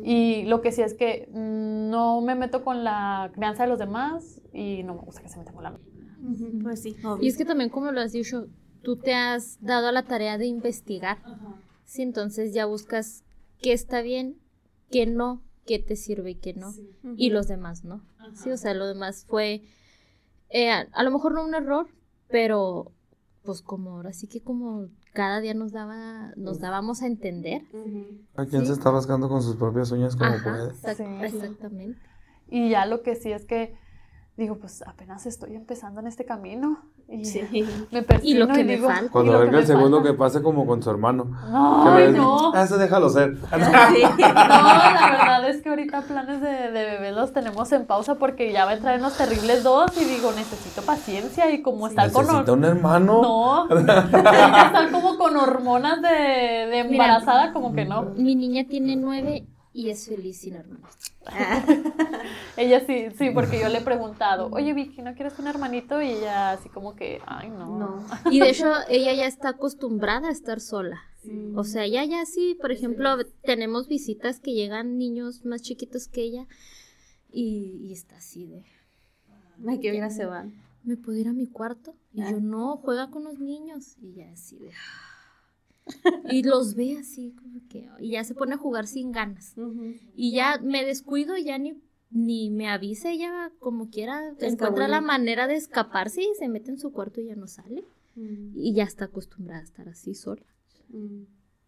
Y lo que sí es que mm, no me meto con la crianza de los demás y no me gusta que se metan con la mía. Pues sí, obvio. Y es que también, como lo has dicho, tú te has dado a la tarea de investigar. Sí, entonces ya buscas qué está bien, qué no, qué te sirve y qué no. Y los demás no. Sí, o sea, lo demás fue, eh, a, a lo mejor no un error, pero pues como ahora sí que como cada día nos daba, nos dábamos a entender. ¿A quién se está rascando con sus propias uñas como Ajá, puede? exact- Sí. exactamente. Y ya lo que sí es que digo, pues apenas estoy empezando en este camino. Y Sí. me persino Y lo que me digo, falta. Cuando y venga el me segundo falta. que pase como con su hermano. No, Que no. Ah, ese déjalo ser. Sí. No, la verdad es que ahorita planes de, de bebé los tenemos en pausa porque ya va a entrar en los terribles dos y digo, necesito paciencia y como estar con... Necesita un hermano. No, estar como con hormonas de, de Mira. embarazada, como que no. Mi niña tiene nueve y es feliz sin hermanos. Ella sí, sí, porque yo le he preguntado, oye Vicky, ¿no quieres un hermanito? Y ella así como que, ay, no. No. Y de hecho, ella ya está acostumbrada a estar sola. O sea, ya, ya sí, por ejemplo, tenemos visitas que llegan niños más chiquitos que ella y, y está así de, Ay, bien se va. ¿me puedo ir a mi cuarto? Y yo, no, juega con los niños. Y ya así de... Y los ve así, como que... Y ya se pone a jugar sin ganas. Y ya me descuido y ya ni, ni me avisa, ella como quiera encuentra la manera de escaparse y se mete en su cuarto y ya no sale. Y ya está acostumbrada a estar así sola.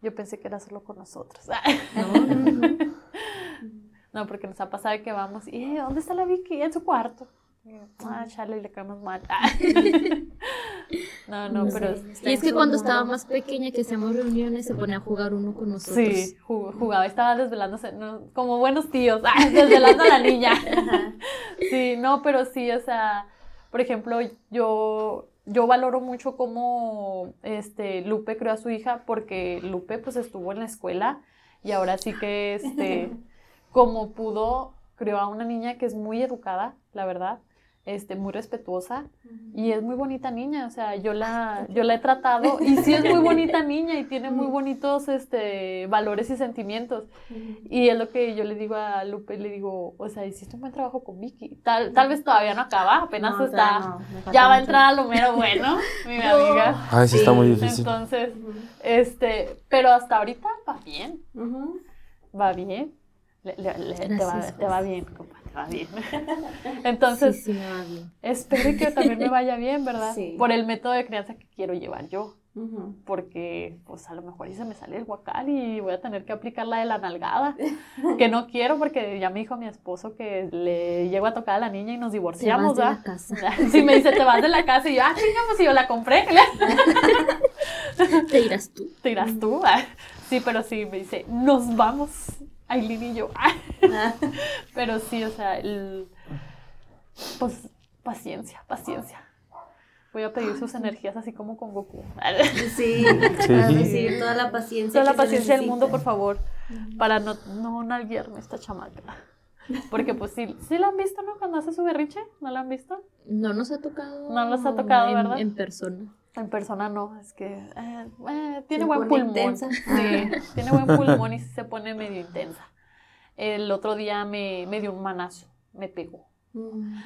Yo pensé que era solo con nosotros. No, no, no. No, porque nos ha pasado que vamos y, "Eh, ¿dónde está la Vicky? En su cuarto. Yo, Ah, chale, le caemos mal. No, no, pero... Y es que cuando estaba más pequeña, que hacíamos reuniones, se ponía a jugar uno con nosotros. Sí, jugaba, estaba desvelándose, como buenos tíos, desvelando a la niña. Sí, no, pero sí, o sea, por ejemplo, yo, yo valoro mucho cómo este, Lupe creó a su hija, porque Lupe pues estuvo en la escuela y ahora sí que, este, como pudo, creó a una niña que es muy educada, la verdad este, muy respetuosa y es muy bonita niña, o sea, yo la, yo la he tratado y sí es muy bonita niña y tiene muy bonitos este, valores y sentimientos. Y es lo que yo le digo a Lupe, le digo, o sea, hiciste un buen trabajo con Vicky. Tal, tal vez todavía no acaba, apenas está, ya va a entrar a lo mero bueno, mi amiga. Ay, sí, está muy difícil. Entonces, este, pero hasta ahorita va bien, va bien. Le, te, va, te va bien, compadre va bien. Entonces, espero que también me vaya bien, ¿verdad? Por el método de crianza que quiero llevar yo. Porque, pues a lo mejor y se me sale el guacal y voy a tener que aplicar la de la nalgada, que no quiero porque ya me dijo mi esposo que le llego a tocar a la niña y nos divorciamos, ¿verdad? Si me dice, te vas de la casa y yo, ah, chingamos, pues, si yo la compré. te irás tú. Te irás tú. Sí, pero sí, me dice, nos vamos. Aileen y yo. Pero sí, o sea, el, pues paciencia, paciencia. Voy a pedir sus energías así como con Goku. Sí, sí. toda la paciencia. Toda la paciencia del mundo, por favor, para no, no nalguearme esta chamaca. Porque pues sí, sí la han visto, ¿no? Cuando hace su berriche, ¿no la han visto? No nos ha tocado. No nos ha tocado, ¿verdad? En persona. En persona no, es que eh, eh, tiene buen pulmón. Sí, tiene buen pulmón y se pone medio intensa. El otro día me, me dio un manazo, me pegó. Mm.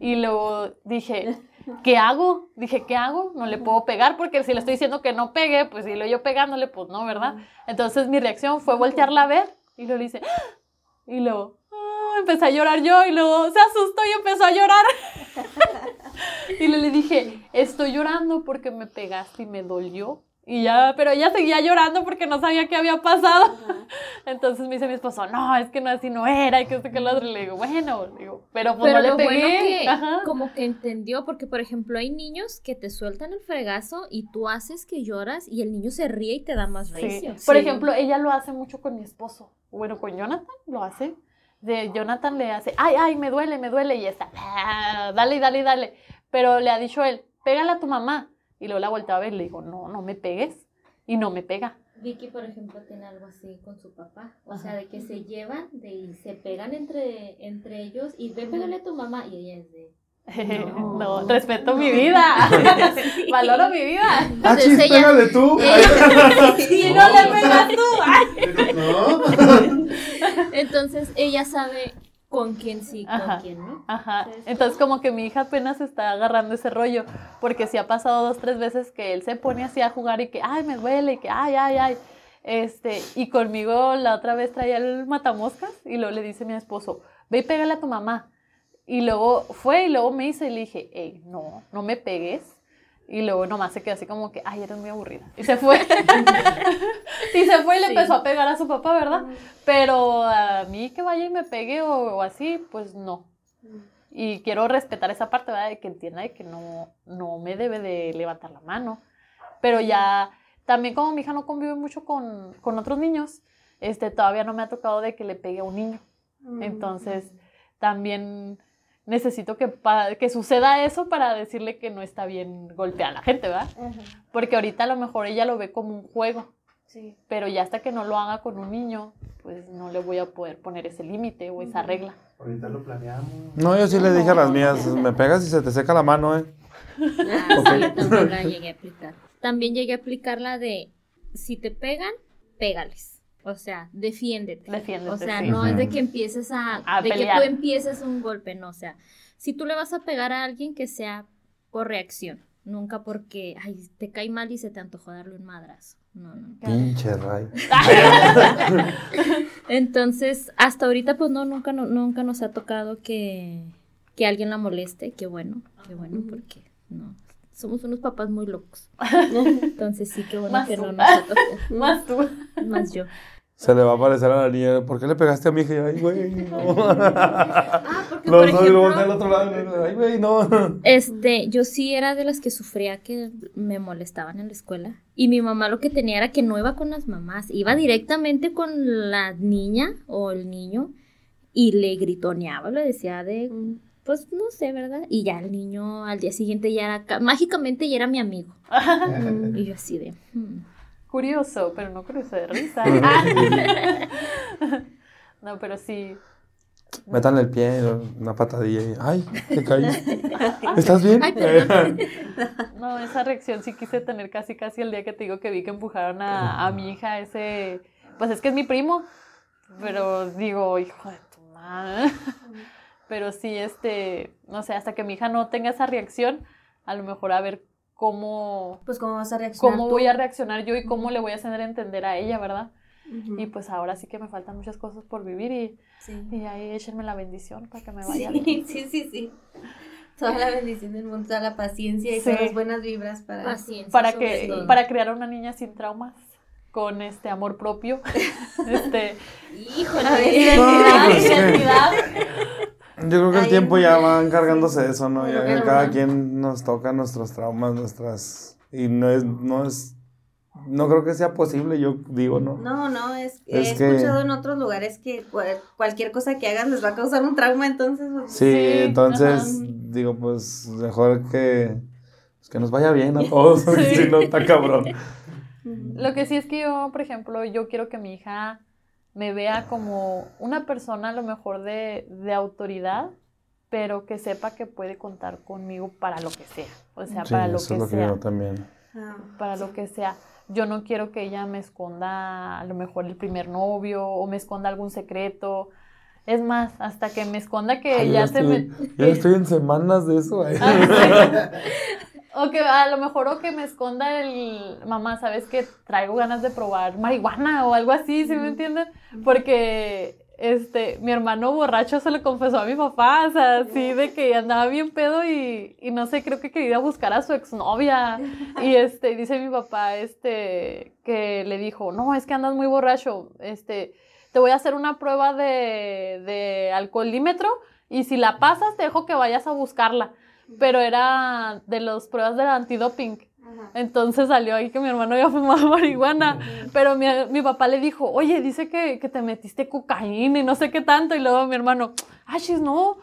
Y luego dije, ¿qué hago? Dije, ¿qué hago? No le puedo pegar porque si le estoy diciendo que no pegue, pues si lo yo pegándole, pues no, ¿verdad? Entonces mi reacción fue voltearla a ver y luego le hice, y luego ah", empecé a llorar yo y luego se asustó y empezó a llorar. y le dije, estoy llorando porque me pegaste y me dolió. Y ya, pero ella seguía llorando porque no sabía qué había pasado. Entonces me dice mi esposo, no, es que no así no era, y que este que lo otro. Y le digo, bueno, digo, pero pues no le pegué. como que entendió, porque por ejemplo hay niños que te sueltan el fregazo y tú haces que lloras y el niño se ríe y te da más recio. Por ejemplo, ella lo hace mucho con mi esposo. Bueno, con Jonathan lo hace. De Jonathan le hace, ay, ay, me duele, me duele, y está, ah, dale, dale, dale. Pero le ha dicho él, pégale a tu mamá. Y luego la vuelta a ver y le digo, no, no me pegues. Y no me pega. Vicky, por ejemplo, tiene algo así con su papá. O sea, de que se llevan de, y se pegan entre, entre ellos y ve, pégale a tu mamá. Y ella es de. No, respeto mi vida. Valoro mi vida. Ah, chis, pégale tú. y no le pegas tú. No. Entonces ella sabe con quién sí, con quién no. Ajá. Entonces, como que mi hija apenas está agarrando ese rollo, porque si ha pasado dos, tres veces que él se pone así a jugar y que, ay, me duele, y que, ay, ay, ay. Este, y conmigo la otra vez traía el matamoscas y luego le dice a mi esposo, ve y pégale a tu mamá. Y luego fue y luego me hizo y le dije, hey, no, no me pegues. Y luego nomás se quedó así como que, ay, eres muy aburrida. Y se fue. y se fue y le empezó a pegar a su papá, ¿verdad? Pero a mí que vaya y me pegue o, así, pues no. Y quiero respetar esa parte, ¿verdad? De que entienda de que no, no me debe de levantar la mano. Pero ya, también como mi hija no convive mucho con, con otros niños, este, todavía no me ha tocado de que le pegue a un niño. Entonces, también necesito que, que suceda eso para decirle que no está bien golpear a la gente, ¿verdad? Porque ahorita a lo mejor ella lo ve como un juego. Sí. Pero ya hasta que no lo haga con un niño, pues no le voy a poder poner ese límite o esa regla. Ahorita lo planeamos. No, yo sí le dije a las mías, me pegas y se te seca la mano, ¿eh? Ah, también la llegué a aplicar. También llegué a aplicar la de, si te pegan, pégales. O sea, defiéndete. Defiéndete. O sea, no es de que empieces a, de que tú empieces un golpe, no, o sea, si tú le vas a pegar a alguien que sea por reacción, nunca porque ay, te cae mal y se te antojó darle un madrazo. No, no. Pinche ray. Entonces, hasta ahorita pues no nunca nunca nos ha tocado que que alguien la moleste, qué bueno, qué bueno porque no somos unos papás muy locos. Entonces sí, qué bueno que no nos ha. Más tú. Más yo. Se le va a aparecer a la niña, ¿por qué le pegaste a mi hija? Ay, güey, Ah, porque, Los por dos luego del ejemplo, otro lado. Ay, güey, no. este, yo sí era de las que sufría que me molestaban en la escuela. Y mi mamá lo que tenía era que no iba con las mamás, iba directamente con la niña o el niño y le gritoneaba, le decía de, Mm. Pues no sé, ¿verdad? Y ya el niño al día siguiente ya era, ca- mágicamente ya era mi amigo. Y yo así de, "Hmm". Curioso, pero no curioso de risa. no, pero sí. Metan el pie, una patadilla y. ¡Ay! Te caí. ¿Estás bien? Ay. No, esa reacción sí quise tener casi casi el día que te digo que vi que empujaron a, a mi hija ese... Pues es que es mi primo, pero digo, hijo de tu madre. Pero sí, este, no sé, hasta que mi hija no tenga esa reacción, a lo mejor a ver cómo, Pues cómo vas a reaccionar. cómo tú? voy a reaccionar yo y cómo le voy a hacer entender a ella, ¿verdad? Y pues ahora sí que me faltan muchas cosas por vivir y, Sí. y ahí échenme la bendición para que me vaya bien. Sí, sí, sí, sí. Toda la bendición del mundo, toda la paciencia y Sí. todas las buenas vibras para... Paciencia. para que todo. para crear a una niña sin traumas con este amor propio este Híjole, identidad pues, sí. identidad Yo creo que el tiempo ya va encargándose de eso, ¿no? Ya que cada quien nos toca nuestros traumas, nuestras... Y no es, no es... No creo que sea posible, yo digo, ¿no? No, no, es, Es he que- escuchado en otros lugares que cual- cualquier cosa que hagas les va a causar un trauma, entonces... pues, Sí, Sí, entonces ajá. digo, pues mejor que, pues, que nos vaya bien a todos, porque Sí. si no está cabrón. lo que sí es que yo por ejemplo yo quiero que mi hija me vea como una persona a lo mejor de, de autoridad pero que sepa que puede contar conmigo para lo que sea o sea Sí, para lo eso que es lo que sea yo también. Ah, para lo que sea. Yo no quiero que ella me esconda a lo mejor el primer novio o me esconda algún secreto. Es más, hasta que me esconda que Ay, ya ya, se me... estoy, ya estoy en semanas de eso. Ah, sí. O que a lo mejor o que me esconda el mamá, ¿sabes que Traigo ganas de probar marihuana o algo así, ¿sí me entienden? Porque este, mi hermano borracho se lo confesó a mi papá, o sea, así de que andaba bien pedo y, y no sé, creo que quería buscar a su exnovia. Y este, dice mi papá, este, que le dijo, no, es que andas muy borracho, este, te voy a hacer una prueba de, de alcoholímetro y si la pasas te dejo que vayas a buscarla. Pero era de las pruebas del antidoping. Entonces salió ahí que mi hermano ya fumaba marihuana. Pero mi, mi papá le dijo, oye, dice que, que te metiste cocaína y no sé qué tanto. Y luego mi hermano, ay, chis, no,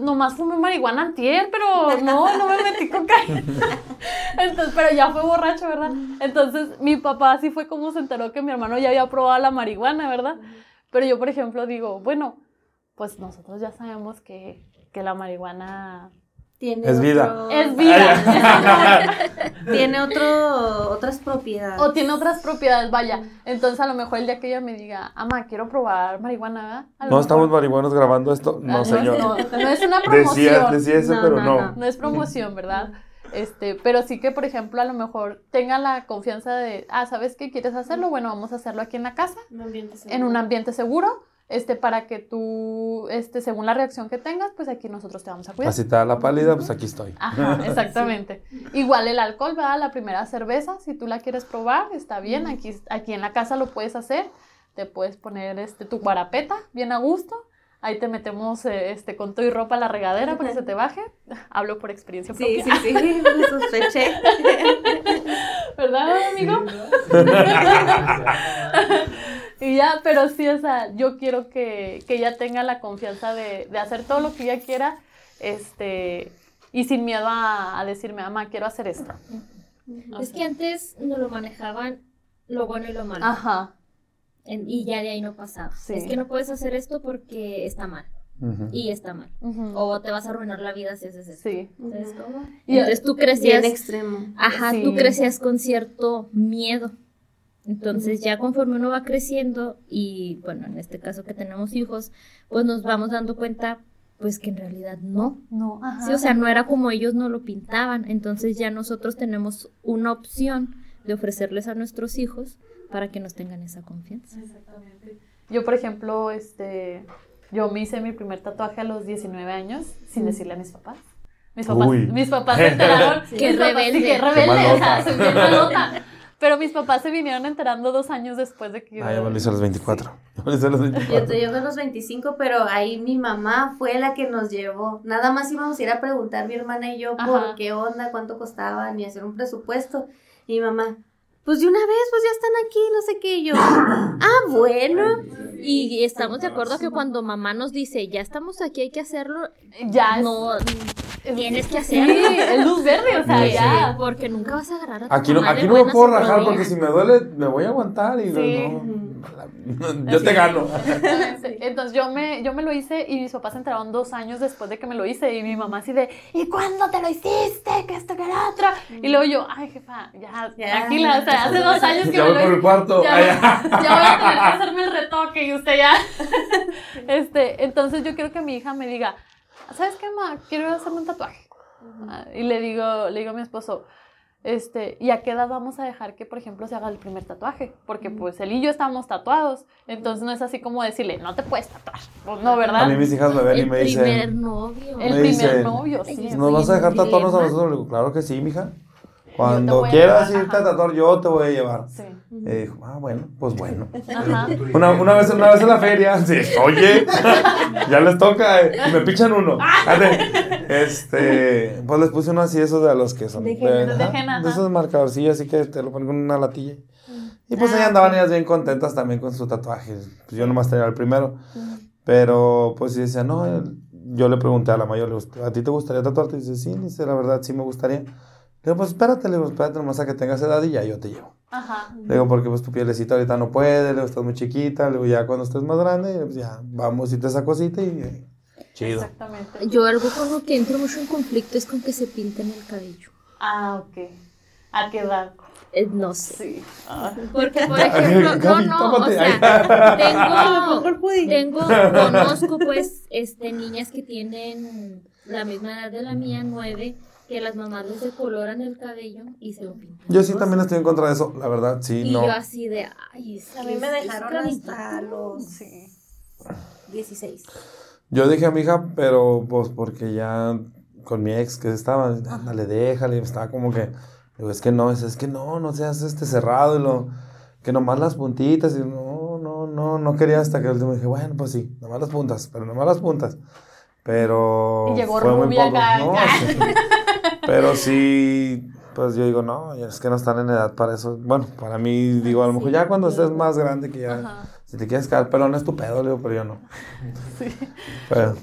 nomás fumé marihuana antier, pero no, no me metí cocaína. Entonces, pero ya fue borracho, ¿verdad? Entonces mi papá así fue como se enteró que mi hermano ya había probado la marihuana, ¿verdad? Pero yo, por ejemplo, digo, bueno, pues nosotros ya sabemos que, que la marihuana Tiene Es vida. es vida. Tiene otro, otras propiedades. O tiene otras propiedades, vaya. Entonces, a lo mejor el día que ella me diga, ama, quiero probar marihuana, No estamos marihuanos grabando esto. Ah, No, es- señor. No, no es una promoción. decía eso, No, pero no, no. no. No es promoción, ¿verdad? Este, pero sí que, por ejemplo, a lo mejor tenga la confianza de, ah, ¿sabes qué? ¿Quieres hacerlo? Bueno, vamos a hacerlo aquí en la casa, Un ambiente en un ambiente seguro, este, para que tú, este, según la reacción que tengas, pues aquí nosotros te vamos a cuidar. Así te da la pálida, pues aquí estoy. Ajá, exactamente. Igual el alcohol, ¿verdad? La primera cerveza, si tú la quieres probar, está bien. Aquí, aquí en la casa lo puedes hacer. Te puedes poner este, tu guarapeta bien a gusto. Ahí te metemos eh, este, con tu y ropa a la regadera para que se te baje. Hablo por experiencia Sí, propia. sí, sí, lo sospeché. ¿Verdad, amigo? Y ya, pero sí, o sea, yo quiero que, que ella tenga la confianza de, de hacer todo lo que ella quiera, este, y sin miedo a, a decirme, mamá, quiero hacer esto. O Es sea, que antes no lo manejaban lo bueno y lo malo. Ajá, En- y ya de ahí no pasaba. Sí. Es que no puedes hacer esto porque está mal. Ujú. Y está mal. ujú, O te vas a arruinar la vida si haces eso. sí. ¿Sabes cómo? Y- Entonces tú crecías. extremo. Ajá, Sí. tú crecías con cierto miedo. Entonces ya conforme uno va creciendo y bueno, en este caso que tenemos hijos, pues nos vamos dando cuenta pues que en realidad no. No, ajá. Sí, o sea, no era como ellos no lo pintaban. Entonces ya nosotros tenemos una opción de ofrecerles a nuestros hijos para que nos tengan esa confianza. Exactamente. Yo, por ejemplo, este, yo me hice mi primer tatuaje a los 19 años sin decirle a mis papás. Mis papás, Uy. mis papás se enteraron. Qué mis papás, sí, rebelde. qué Qué rebelde, o sea, malota. soy bien malota. Pero mis papás se vinieron enterando dos años después de que yo... Ah, yo me lo hice a los 24. Yo me lo hice a los 24. Yo te llevo a los 25, pero ahí mi mamá fue la que nos llevó. Nada más íbamos a ir a preguntar mi hermana y yo por qué onda, cuánto costaban y hacer un presupuesto. Y mi mamá, pues de una vez, pues ya están aquí, no sé qué. Y yo, ah, bueno. Y estamos de acuerdo que cuando mamá nos dice, ya estamos aquí, hay que hacerlo, Ya es- no tienes que Sí, hacerlo. es luz verde, o sea, Sí, ya. Porque nunca vas a agarrar a tu Aquí no, aquí no me puedo rajar porque si me duele, me voy a aguantar y Sí. no, yo te gano. Entonces yo me, yo me lo hice y mis papás se enteraron dos años después de que me lo hice y mi mamá así de, ¿y cuándo te lo hiciste? Que esto, que la otra. Y luego yo, ay jefa, ya, Ya. tranquila, o sea, hace dos años que Ya me voy lo por el cuarto. Ya, ya voy a tener que hacerme el retoque y usted ya. Este, entonces yo quiero que mi hija me diga, ¿sabes qué, ma? Quiero hacerme un tatuaje. Ah, Y le digo, le digo a mi esposo, este, ¿y a qué edad vamos a dejar que, por ejemplo, se haga el primer tatuaje? Porque pues él y yo estamos tatuados, entonces no es así como decirle, no te puedes tatuar. Pues no, ¿verdad? A mí mis hijas me ven y El me primer dicen, novio. El me primer novio, sí. ¿nos vas a dejar tatuarnos a nosotros? Le digo, claro que sí, mija. Cuando quieras llevar, irte a tatuar, yo te voy a llevar. Sí. Y dijo, ah, bueno, pues bueno. Una, una, vez, una vez en la feria, sí, oye, ya les toca, eh, y me pichan uno. Este, pues les puse uno así, esos de los que son. De de ajá, de esos marcadorcillos, así que te lo ponen con una latilla. Y pues ahí andaban ellas bien contentas también con su tatuaje. Pues yo nomás tenía el primero. Pero pues sí decía, no, yo le pregunté a la mayor, ¿a ti te gustaría tatuarte? Y dice, sí, dice, la verdad sí me gustaría. Le digo, pues espérate, le digo, espérate nomás a que tengas edad y ya yo te llevo. Ajá. Le digo, porque pues tu pielecita ahorita no puede, le digo, estás muy chiquita, le digo, ya cuando estés más grande, pues ya vamos y te saco cita y eh, chido. Exactamente. Yo algo con lo que entro mucho en conflicto es con que se pinten el cabello. Ah, ok. ¿A qué edad? Eh, no sé. Sí. Ah. Porque, por ejemplo, no, no, o sea, tengo, tengo, conozco pues, este, niñas que tienen la misma edad de la mía, nueve, que las mamás les decoloran el cabello y se lo pintan. Yo sí también estoy en contra de eso, la verdad, sí, Y no. yo así de, ay, es A mí me dejaron hasta los Sí. 16. Yo dije a mi hija, pero pues porque ya con mi ex que estaba, ándale, déjale, estaba como que, digo, es que no, es, es que no, no seas este cerrado y lo, que nomás las puntitas, y no, no, no, no quería hasta que el último dije, bueno, pues sí, nomás las puntas, pero nomás las puntas. Pero Y llegó fue muy rubia poco, acá. ¿no? Sí. Pero sí, pues yo digo, no, es que no están en edad para eso. Bueno, para mí, digo, a lo mejor ya cuando estés más grande que ya, Ajá. si te quieres quedar pelón es tu pedo, le digo, pero yo no. Sí. Pero,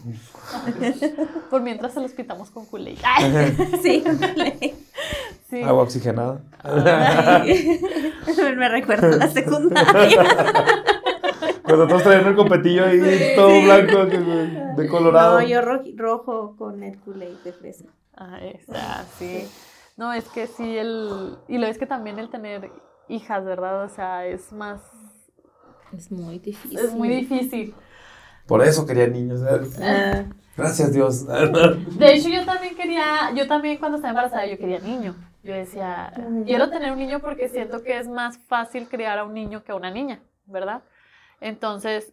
Por mientras se los pintamos con culé. Sí. Sí. agua oxigenada. me recuerda a la secundaria. Cuando todos traían el copetillo ahí todo blanco, de colorado. No, yo rojo con el Kool-Aid de fresa. Ahí está, sí. No, es que sí, el. Y lo es que también el tener hijas, ¿verdad? O sea, es más. Es muy difícil. Es muy difícil. Por eso quería niños. Ah, Gracias, Dios. De hecho, yo también quería. Yo también cuando estaba embarazada, yo quería niño. Yo decía, quiero tener un niño porque siento que es más fácil criar a un niño que a una niña, ¿verdad? Entonces.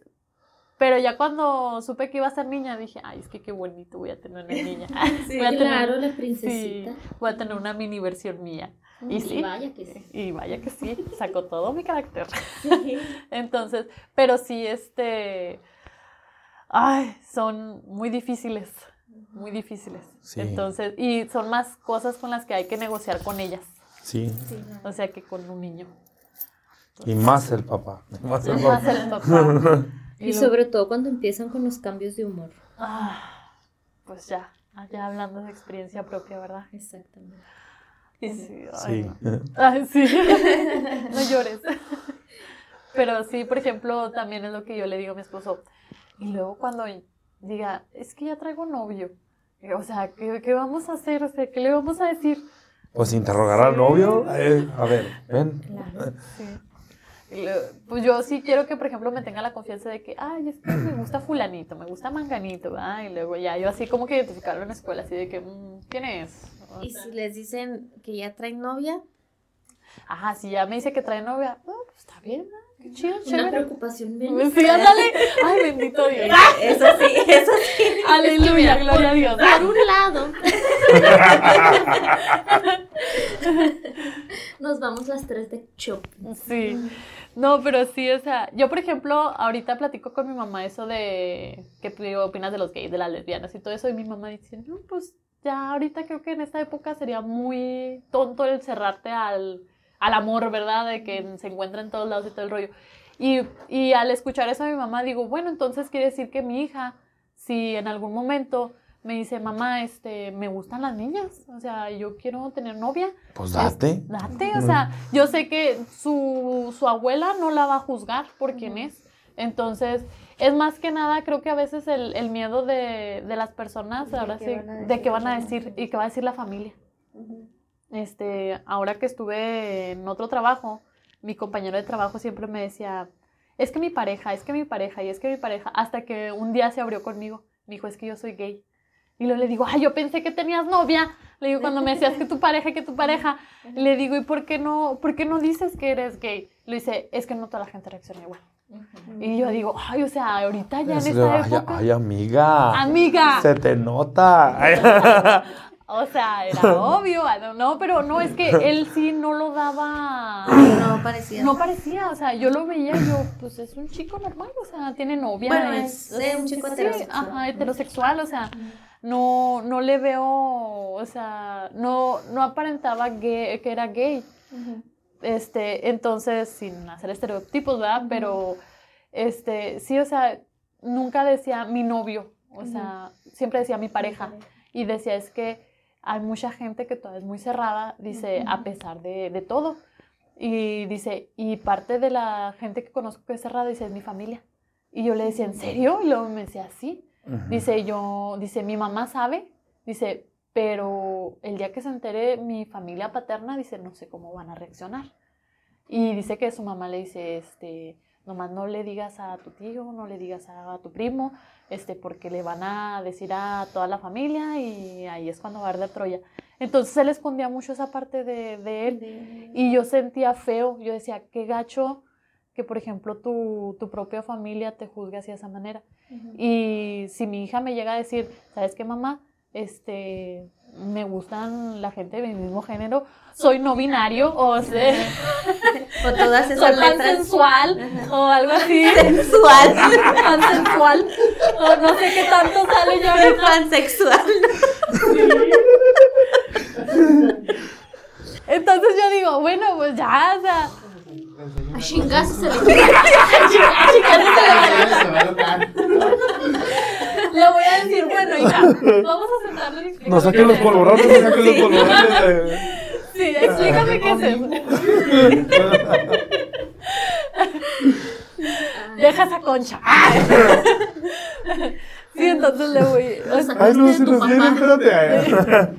Pero ya cuando supe que iba a ser niña, dije, ay, es que qué bonito voy a tener una niña. Sí, voy a tener- Claro, la Sí, princesita. voy a tener una mini versión mía. Y sí. vaya que sí. Y vaya que sí, sacó todo mi carácter. Entonces, pero sí, este. Ay, son muy difíciles. Muy difíciles. Sí. Entonces, y son más cosas con las que hay que negociar con ellas. Sí, O sea, que con un niño. y más el papá. Más el papá. más el papá. Y lo- sobre todo cuando empiezan con los cambios de humor. Ah, pues ya, ya hablando de experiencia propia, ¿verdad? Exactamente. Y sí, ay, Sí. no. Ay, sí. no llores. Pero sí, por ejemplo, también es lo que yo le digo a mi esposo. Y luego cuando diga, es que ya traigo novio. O sea, ¿qué, qué vamos a hacer? O sea, ¿qué le vamos a decir? Pues interrogar al novio. eh, a ver, ven. Sí. Pues yo sí quiero que, por ejemplo, me tenga la confianza de que, ay, es que me gusta fulanito, me gusta manganito, ¿verdad? Y luego ya yo así como que identificarlo en la escuela, así de que, mm, ¿quién es? O Y si les dicen que ya traen novia, Ajá, si ya me dice que trae novia, ah, pues está bien, ¿no? Qué chido, Una chévere. preocupación menos. Sí, ándale. Ay, bendito Dios. eso sí, eso sí. Aleluya, gloria a Dios. Por un lado. Nos vamos las tres de show. Sí. No, pero sí, o sea, yo por ejemplo, ahorita platico con mi mamá eso de qué opinas de los gays, de las lesbianas y todo eso, y mi mamá dice, no, pues ya ahorita creo que en esta época sería muy tonto el cerrarte al, al amor, ¿verdad? De que se encuentra en todos lados y todo el rollo. Y, y al escuchar eso a mi mamá digo, bueno, entonces quiere decir que mi hija, si en algún momento me dice, mamá, este, me gustan las niñas, o sea, yo quiero tener novia. Pues date. Date, o sea, yo sé que su, su abuela no la va a juzgar por quién es. Entonces, es más que nada, creo que a veces el, el miedo de, de, las personas, De ahora sí, de qué van a decir y qué va a decir la familia. Este, ahora que estuve en otro trabajo, mi compañero de trabajo siempre me decía, es que mi pareja, es que mi pareja, y es que mi pareja, hasta que un día se abrió conmigo. Me dijo, es que yo soy gay. Y luego le digo, ay, yo pensé que tenías novia. Le digo, cuando me decías que tu pareja, que tu pareja. Le digo, ¿y por qué no, por qué no dices que eres gay? Le dice, es que no toda la gente reacciona igual. Y yo digo, ay, o sea, ahorita ya en Es- esta ay, época. ay, amiga. Amiga. Se te nota. O sea, era obvio, I don't know, pero no, es que él sí no lo daba. No parecía. No parecía, o sea, yo lo veía y yo, pues es un chico normal, o sea, tiene novia. Bueno, es- es un chico sí, heterosexual. Ajá, heterosexual, o sea, no, no le veo, o sea, no, no aparentaba gay- que era gay. Este, entonces, sin hacer estereotipos, ¿verdad? Pero, este, sí, o sea, nunca decía mi novio, o sea, siempre decía mi pareja. Y decía, es que hay mucha gente que todavía es muy cerrada, dice, a pesar de, de todo. Y dice, y parte de la gente que conozco que es cerrada, dice, es mi familia. Y yo le decía, ¿en serio? Y luego me decía, sí. Dice, yo, dice, mi mamá sabe, dice, pero el día que se entere mi familia paterna, dice, no sé cómo van a reaccionar. Y dice que su mamá le dice, este, nomás no le digas a tu tío, no le digas a tu primo, este, porque le van a decir a toda la familia y ahí es cuando va a arder Troya. Entonces él escondía mucho esa parte de, de él y yo sentía feo, yo decía, qué gacho que por ejemplo tu, tu propia familia te juzgue así de esa manera. Y si mi hija me llega a decir, ¿sabes qué mamá? Este, me gustan la gente de mi mismo género, soy no binario o sea, O todas soy esas letras. pansensual o algo así. Sensual. Pansensual. O no sé qué tanto sale yo ahorita. Pansexual. Entonces yo digo, bueno, pues ya, o sea, A chingazo se le Se va a le voy a decir, bueno, hija, vamos a y explicar. No saquen los polvorones, no saquen los polvorones. Sí, explícame qué es eso. Deja esa concha. Sí, entonces le voy. o sea, Ay, no, si tu nos viene, mamá. espérate.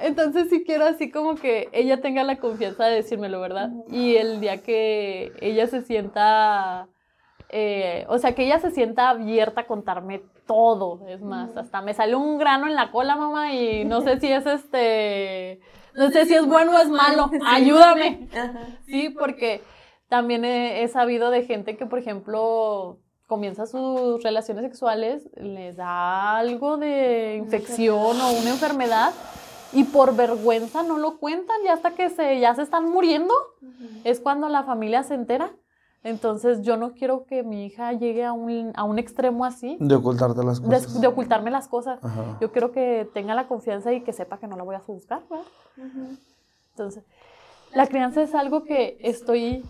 Entonces sí quiero así como que ella tenga la confianza de decírmelo, ¿verdad? Y el día que ella se sienta, eh, o sea, que ella se sienta abierta a contarme todo, es más, hasta me salió un grano en la cola, mamá, y no sé si es este, no sé si es bueno o es malo, ayúdame. Sí, porque también he, he sabido de gente que, por ejemplo, comienza sus relaciones sexuales, les da algo de infección o una enfermedad y por vergüenza no lo cuentan. Y hasta que se, ya se están muriendo es cuando la familia se entera. Entonces yo no quiero que mi hija llegue a un, a un extremo así De ocultarte las de, cosas. de ocultarme las cosas. Ajá. Yo quiero que tenga la confianza y que sepa que no la voy a juzgar, ¿verdad? Entonces, la crianza es algo que estoy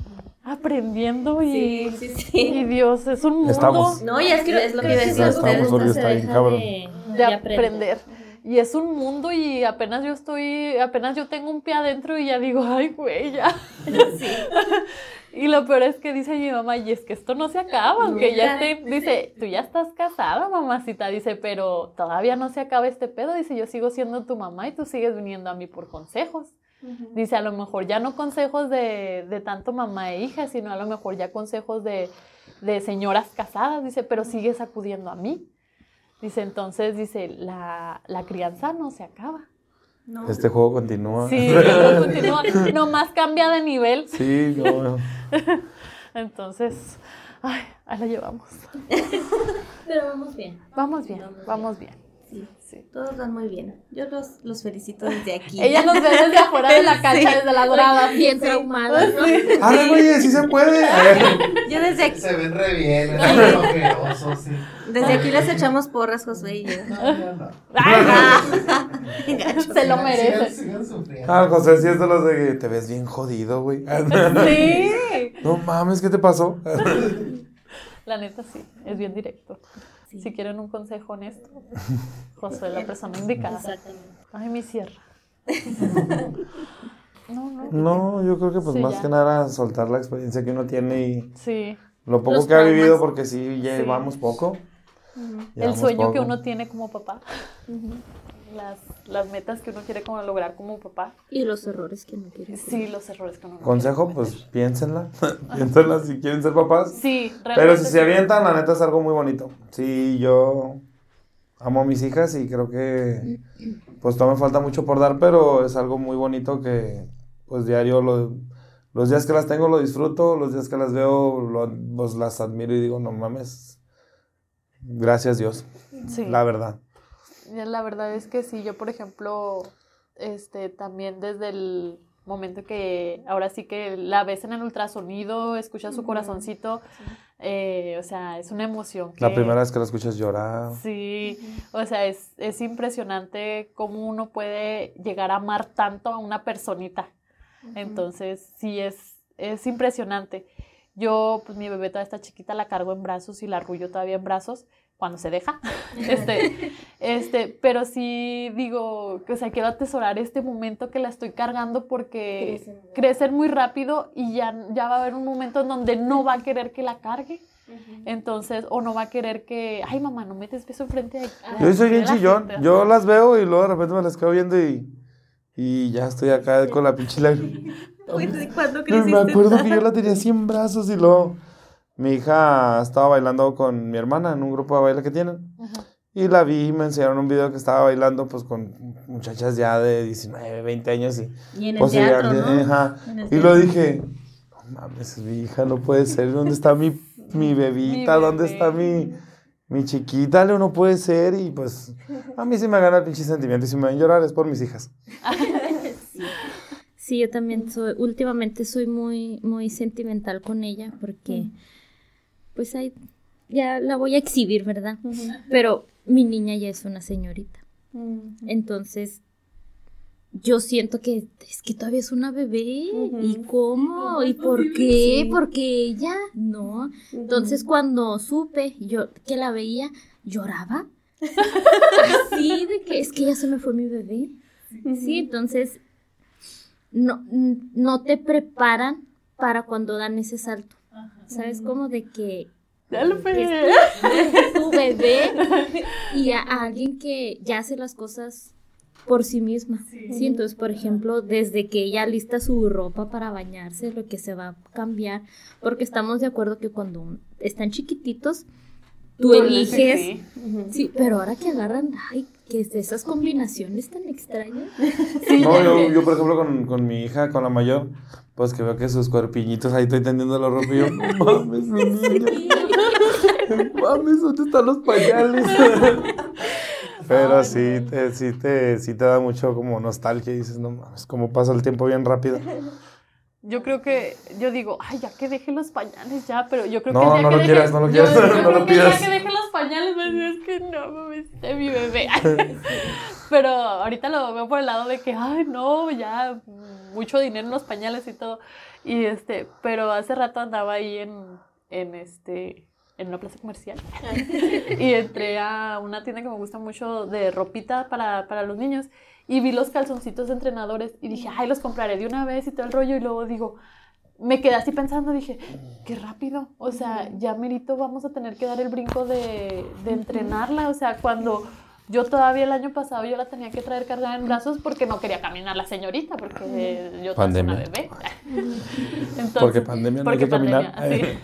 aprendiendo y, Sí, sí, sí. y Dios, es un mundo Estamos. No, y es, que es lo que iba a decir Ya a estamos, ustedes. nunca se está bien deja cabrón. de, de de aprender. Y es un mundo y apenas yo estoy, apenas yo tengo un pie adentro y ya digo, ay, güey, ya. Y lo peor es que dice mi mamá, y es que esto no se acaba, aunque ya esté, dice, tú ya estás casada, mamacita, dice, pero todavía no se acaba este pedo, dice, yo sigo siendo tu mamá y tú sigues viniendo a mí por consejos. Dice, a lo mejor ya no consejos de, de tanto mamá e hija, sino a lo mejor ya consejos de, de señoras casadas, dice, pero sigues acudiendo a mí. Dice, entonces, dice, la, la crianza no se acaba. No. Este juego continúa. Sí, no continúa, nomás cambia de nivel. Sí, no. Entonces, ay, ahí la llevamos. Pero vamos bien. Vamos bien, vamos bien. Sí, sí. Todos van muy bien. Yo los, los felicito desde aquí. Ella nos ve desde afuera de la cancha, desde la grada. Bien traumada, ¿no? ¡Ah, güey, sí se puede! Yo desde aquí. Se ven re bien, sí. Desde aquí les echamos porras, Josué y yo. No, no, no. se lo merece. Ah, José, sí es de los de que te ves bien jodido, güey. Sí. No mames, ¿qué te pasó? La neta sí, es bien directo. Si quieren un consejo honesto, José es la persona indicada. Exactamente. Ay, mi sierra. No, no. No, yo creo que pues más que nada soltar la experiencia que uno tiene y sí. lo poco que ha vivido, porque sí, llevamos poco. El sueño que uno tiene como papá las, las metas que uno quiere como lograr como papá. Y los errores que uno quiere. Sí, los errores que uno Consejo, pues piénsenla. piénsenla si quieren ser papás. Sí, Pero si se avientan, la neta es algo muy bonito. Sí, yo amo a mis hijas y creo que pues todavía me falta mucho por dar, pero es algo muy bonito que pues diario los días que las tengo lo disfruto, los días que las veo lo, pues las admiro y digo, no mames, gracias Dios. Sí. La verdad. La verdad es que sí, yo por ejemplo, este, también desde el momento que ahora sí que la ves en el ultrasonido, escuchas su corazoncito, eh, o sea, es una emoción. La primera vez que la escuchas llorar. Sí, o sea, es, es impresionante cómo uno puede llegar a amar tanto a una personita. Entonces, sí, es, es impresionante. Yo, pues mi bebé todavía está chiquita, la cargo en brazos y la arrullo todavía en brazos cuando se deja. Este, este, pero sí digo, o sea, quiero atesorar este momento que la estoy cargando porque crece muy rápido y ya, ya va a haber un momento en donde no va a querer que la cargue. Entonces, o no va a querer que, ay mamá, no metes beso enfrente de Yo soy bien chillón, yo las veo y luego de repente me las quedo viendo y, y ya estoy acá con la pinche ¿Cuándo Me acuerdo que yo la tenía así en brazos y luego mi hija estaba bailando con mi hermana en un grupo de baile que tienen. Y la vi y me enseñaron un video que estaba bailando pues con muchachas ya de 19, 20 años. Y, y en el pues, teatro, ¿no? y lo dije, no mames, mi hija no puede ser. ¿Dónde está mi, mi bebita? ¿Dónde está mi, mi chiquita? No puede ser. Y pues a mí sí me gana el pinche sentimiento. Y si me ven llorar es por mis hijas. sí. yo también soy, últimamente soy muy, muy sentimental con ella porque pues ahí ya la voy a exhibir, ¿verdad? Pero mi niña ya es una señorita. Entonces, yo siento que es que todavía es una bebé. ¿Y cómo? ¿Y por qué? Porque ella no. Entonces, cuando supe yo que la veía, lloraba. Así de que es que ya se me fue mi bebé. Sí, entonces no, no te preparan para cuando dan ese salto. ¿Sabes? Como de que es tu, bebé y a, alguien que ya hace las cosas por sí misma. Sí. Entonces, por ejemplo, desde que ella lista su ropa para bañarse, lo que se va a cambiar, porque estamos de acuerdo que cuando están chiquititos, tú eliges. Sí. pero ahora que agarran, ay, que es esas combinaciones tan extrañas. no, yo, yo, por ejemplo, con, con mi hija, con la mayor, pues que veo que sus cuerpiñitos ahí estoy tendiendo la ropa y yo, mames, mi niña. mames, ¿dónde están los pañales? Pero sí, te, sí, te, sí te da mucho como nostalgia y dices, no mames, como pasa el tiempo bien rápido. Yo creo que, yo digo, ay, ya que deje los pañales ya, pero yo creo no, que ya no que lo quieras, no lo quieras, no lo pidas. Ya que deje los pañales, es que no, mames, es mi bebé. pero ahorita lo veo por el lado de que, ay, no, ya mucho dinero en los pañales y todo. Y este, pero hace rato andaba ahí en, en este, en una plaza comercial. y entré a una tienda que me gusta mucho de ropita para, para los niños. Y vi los calzoncitos de entrenadores y dije, ay, los compraré de una vez y todo el rollo. Y luego digo, me quedé así pensando, dije, qué rápido. O sea, ya merito vamos a tener que dar el brinco de, de entrenarla. O sea, cuando yo todavía el año pasado yo la tenía que traer cargada en brazos porque no quería caminar la señorita, porque yo pandemia. una bebé. Entonces, porque pandemia no hay que caminar.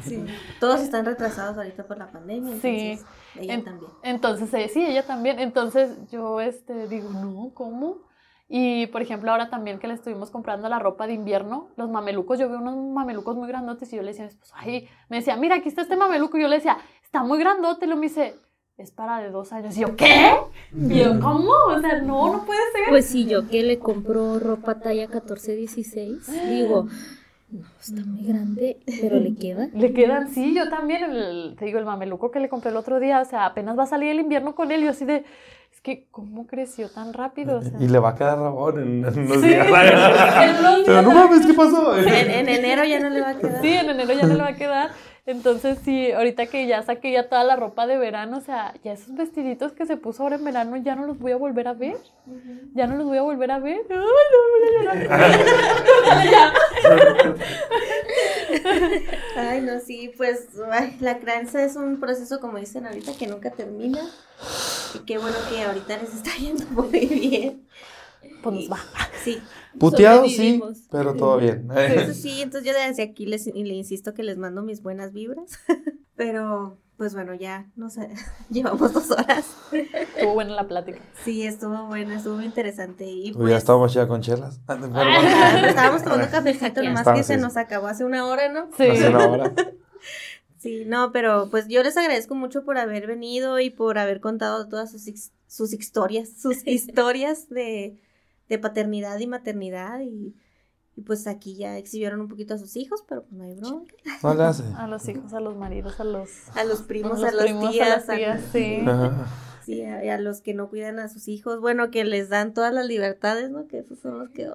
Sí, Todos están retrasados ahorita por la pandemia. Entonces, Ella también. Entonces, eh, sí, ella también. Entonces yo este, digo, no, ¿cómo? Y por ejemplo, ahora también que le estuvimos comprando la ropa de invierno, los mamelucos, yo veo unos mamelucos muy grandotes y yo le decía, pues, ay, me decía, mira, aquí está este mameluco. Y yo le decía, está muy grandote. Y lo me dice, es para de dos años. Y yo, ¿qué? Y yo, ¿cómo? O sea, no, no puede ser. Pues sí, yo que le compro ropa talla 14-16, digo, no, está muy grande, pero le queda. Le quedan, sí, yo también, el- te digo, el mameluco que le compré el otro día, o sea, apenas va a salir el invierno con él, y yo así de, es que, ¿cómo creció tan rápido? O sea, Y le va a quedar rabón en, en unos Sí. días. Pero no mames, ¿qué pasó? En, en enero ya no le va a quedar. Sí, en enero ya no le va a quedar. Entonces, sí, ahorita que ya saqué ya toda la ropa de verano, o sea, ya esos vestiditos que se puso ahora en verano, ya no los voy a volver a ver. Ya no los voy a volver a ver. Ay, no, voy a llorar. Ya. Ay, no, sí, pues ay, la crianza es un proceso, como dicen ahorita, que nunca termina. Y qué bueno que ahorita les está yendo muy bien. Pues nos va. Sí, Puteado, sí, pero todo bien. eso sí, entonces yo desde aquí les, le insisto que les mando mis buenas vibras. Pero, pues bueno, ya, no sé, llevamos dos horas. Estuvo buena la plática. Sí, estuvo bueno, estuvo muy interesante. Y pues, ya estábamos ya con chelas. Ah, estábamos tomando cafecito, nomás que se nos acabó hace una hora, ¿no? Sí. Hace una hora. Sí, no, pero pues yo les agradezco mucho por haber venido y por haber contado todas sus, sus historias, sus historias de, de paternidad y maternidad y, y, pues aquí ya exhibieron un poquito a sus hijos, pero pues no hay bronca. A los hijos, a los maridos, a los, A los primos, a a, los las primos, tías, a las tías, sí. Ajá. sí, a, a los que no cuidan a sus hijos, bueno, que les dan todas las libertades, ¿no? Que esos son los que, ¡ay!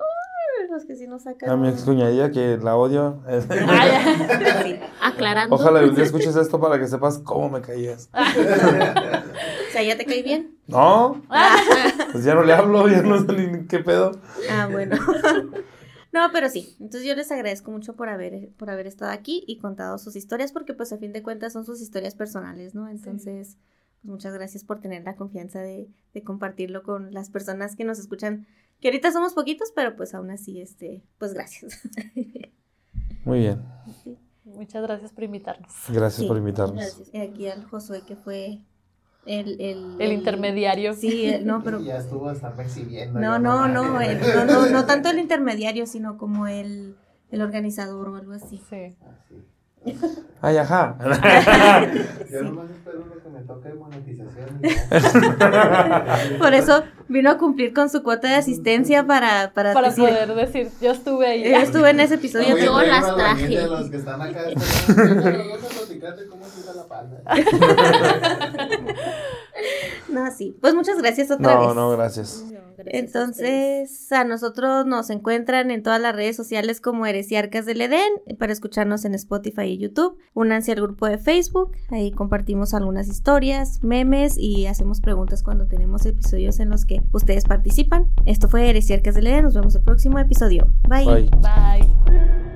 los que sí nos sacan. A mi un- ex cuñadilla que la odio. Ah. Sí. Aclarando. Ojalá un día escuches esto para que sepas cómo me caías. O sea, ¿ya te cae bien? No, pues ya no le hablo, ya no sé ni qué pedo. Ah, bueno. No, pero sí. Entonces yo les agradezco mucho por haber, por haber estado aquí y contado sus historias, porque pues a fin de cuentas son sus historias personales, ¿no? Entonces, pues muchas gracias por tener la confianza de, de compartirlo con las personas que nos escuchan, que ahorita somos poquitos, pero pues aún así, este, pues gracias. Muy bien, Muchas gracias por invitarnos. gracias Sí, por invitarnos. Gracias. Y aquí al Josué que fue el... El, El intermediario. Sí, el- no, pero... Y ya estuvo a estarme exhibiendo. No, no, no, el- no, no, no tanto el intermediario, sino como el, el organizador o algo así. Sí. Así. Ay, ajá. Yo nomás espero lo que me toque de monetización. Por eso vino a cumplir con su cuota de asistencia para, para, Para decir, poder decir, yo estuve ahí. Yo estuve en ese episodio. Oye, yo las traje. de los que están acá. No, sí. Pues muchas gracias otra No, vez. no, gracias. No, gracias. Entonces, a nosotros nos encuentran en todas las redes sociales como Heresiarcas del Edén para escucharnos en Spotify y YouTube. Únanse al grupo de Facebook, ahí compartimos algunas historias, memes y hacemos preguntas cuando tenemos episodios en los que ustedes participan. Esto fue Heresiarcas del Edén, nos vemos el próximo episodio. Bye. Bye. Bye.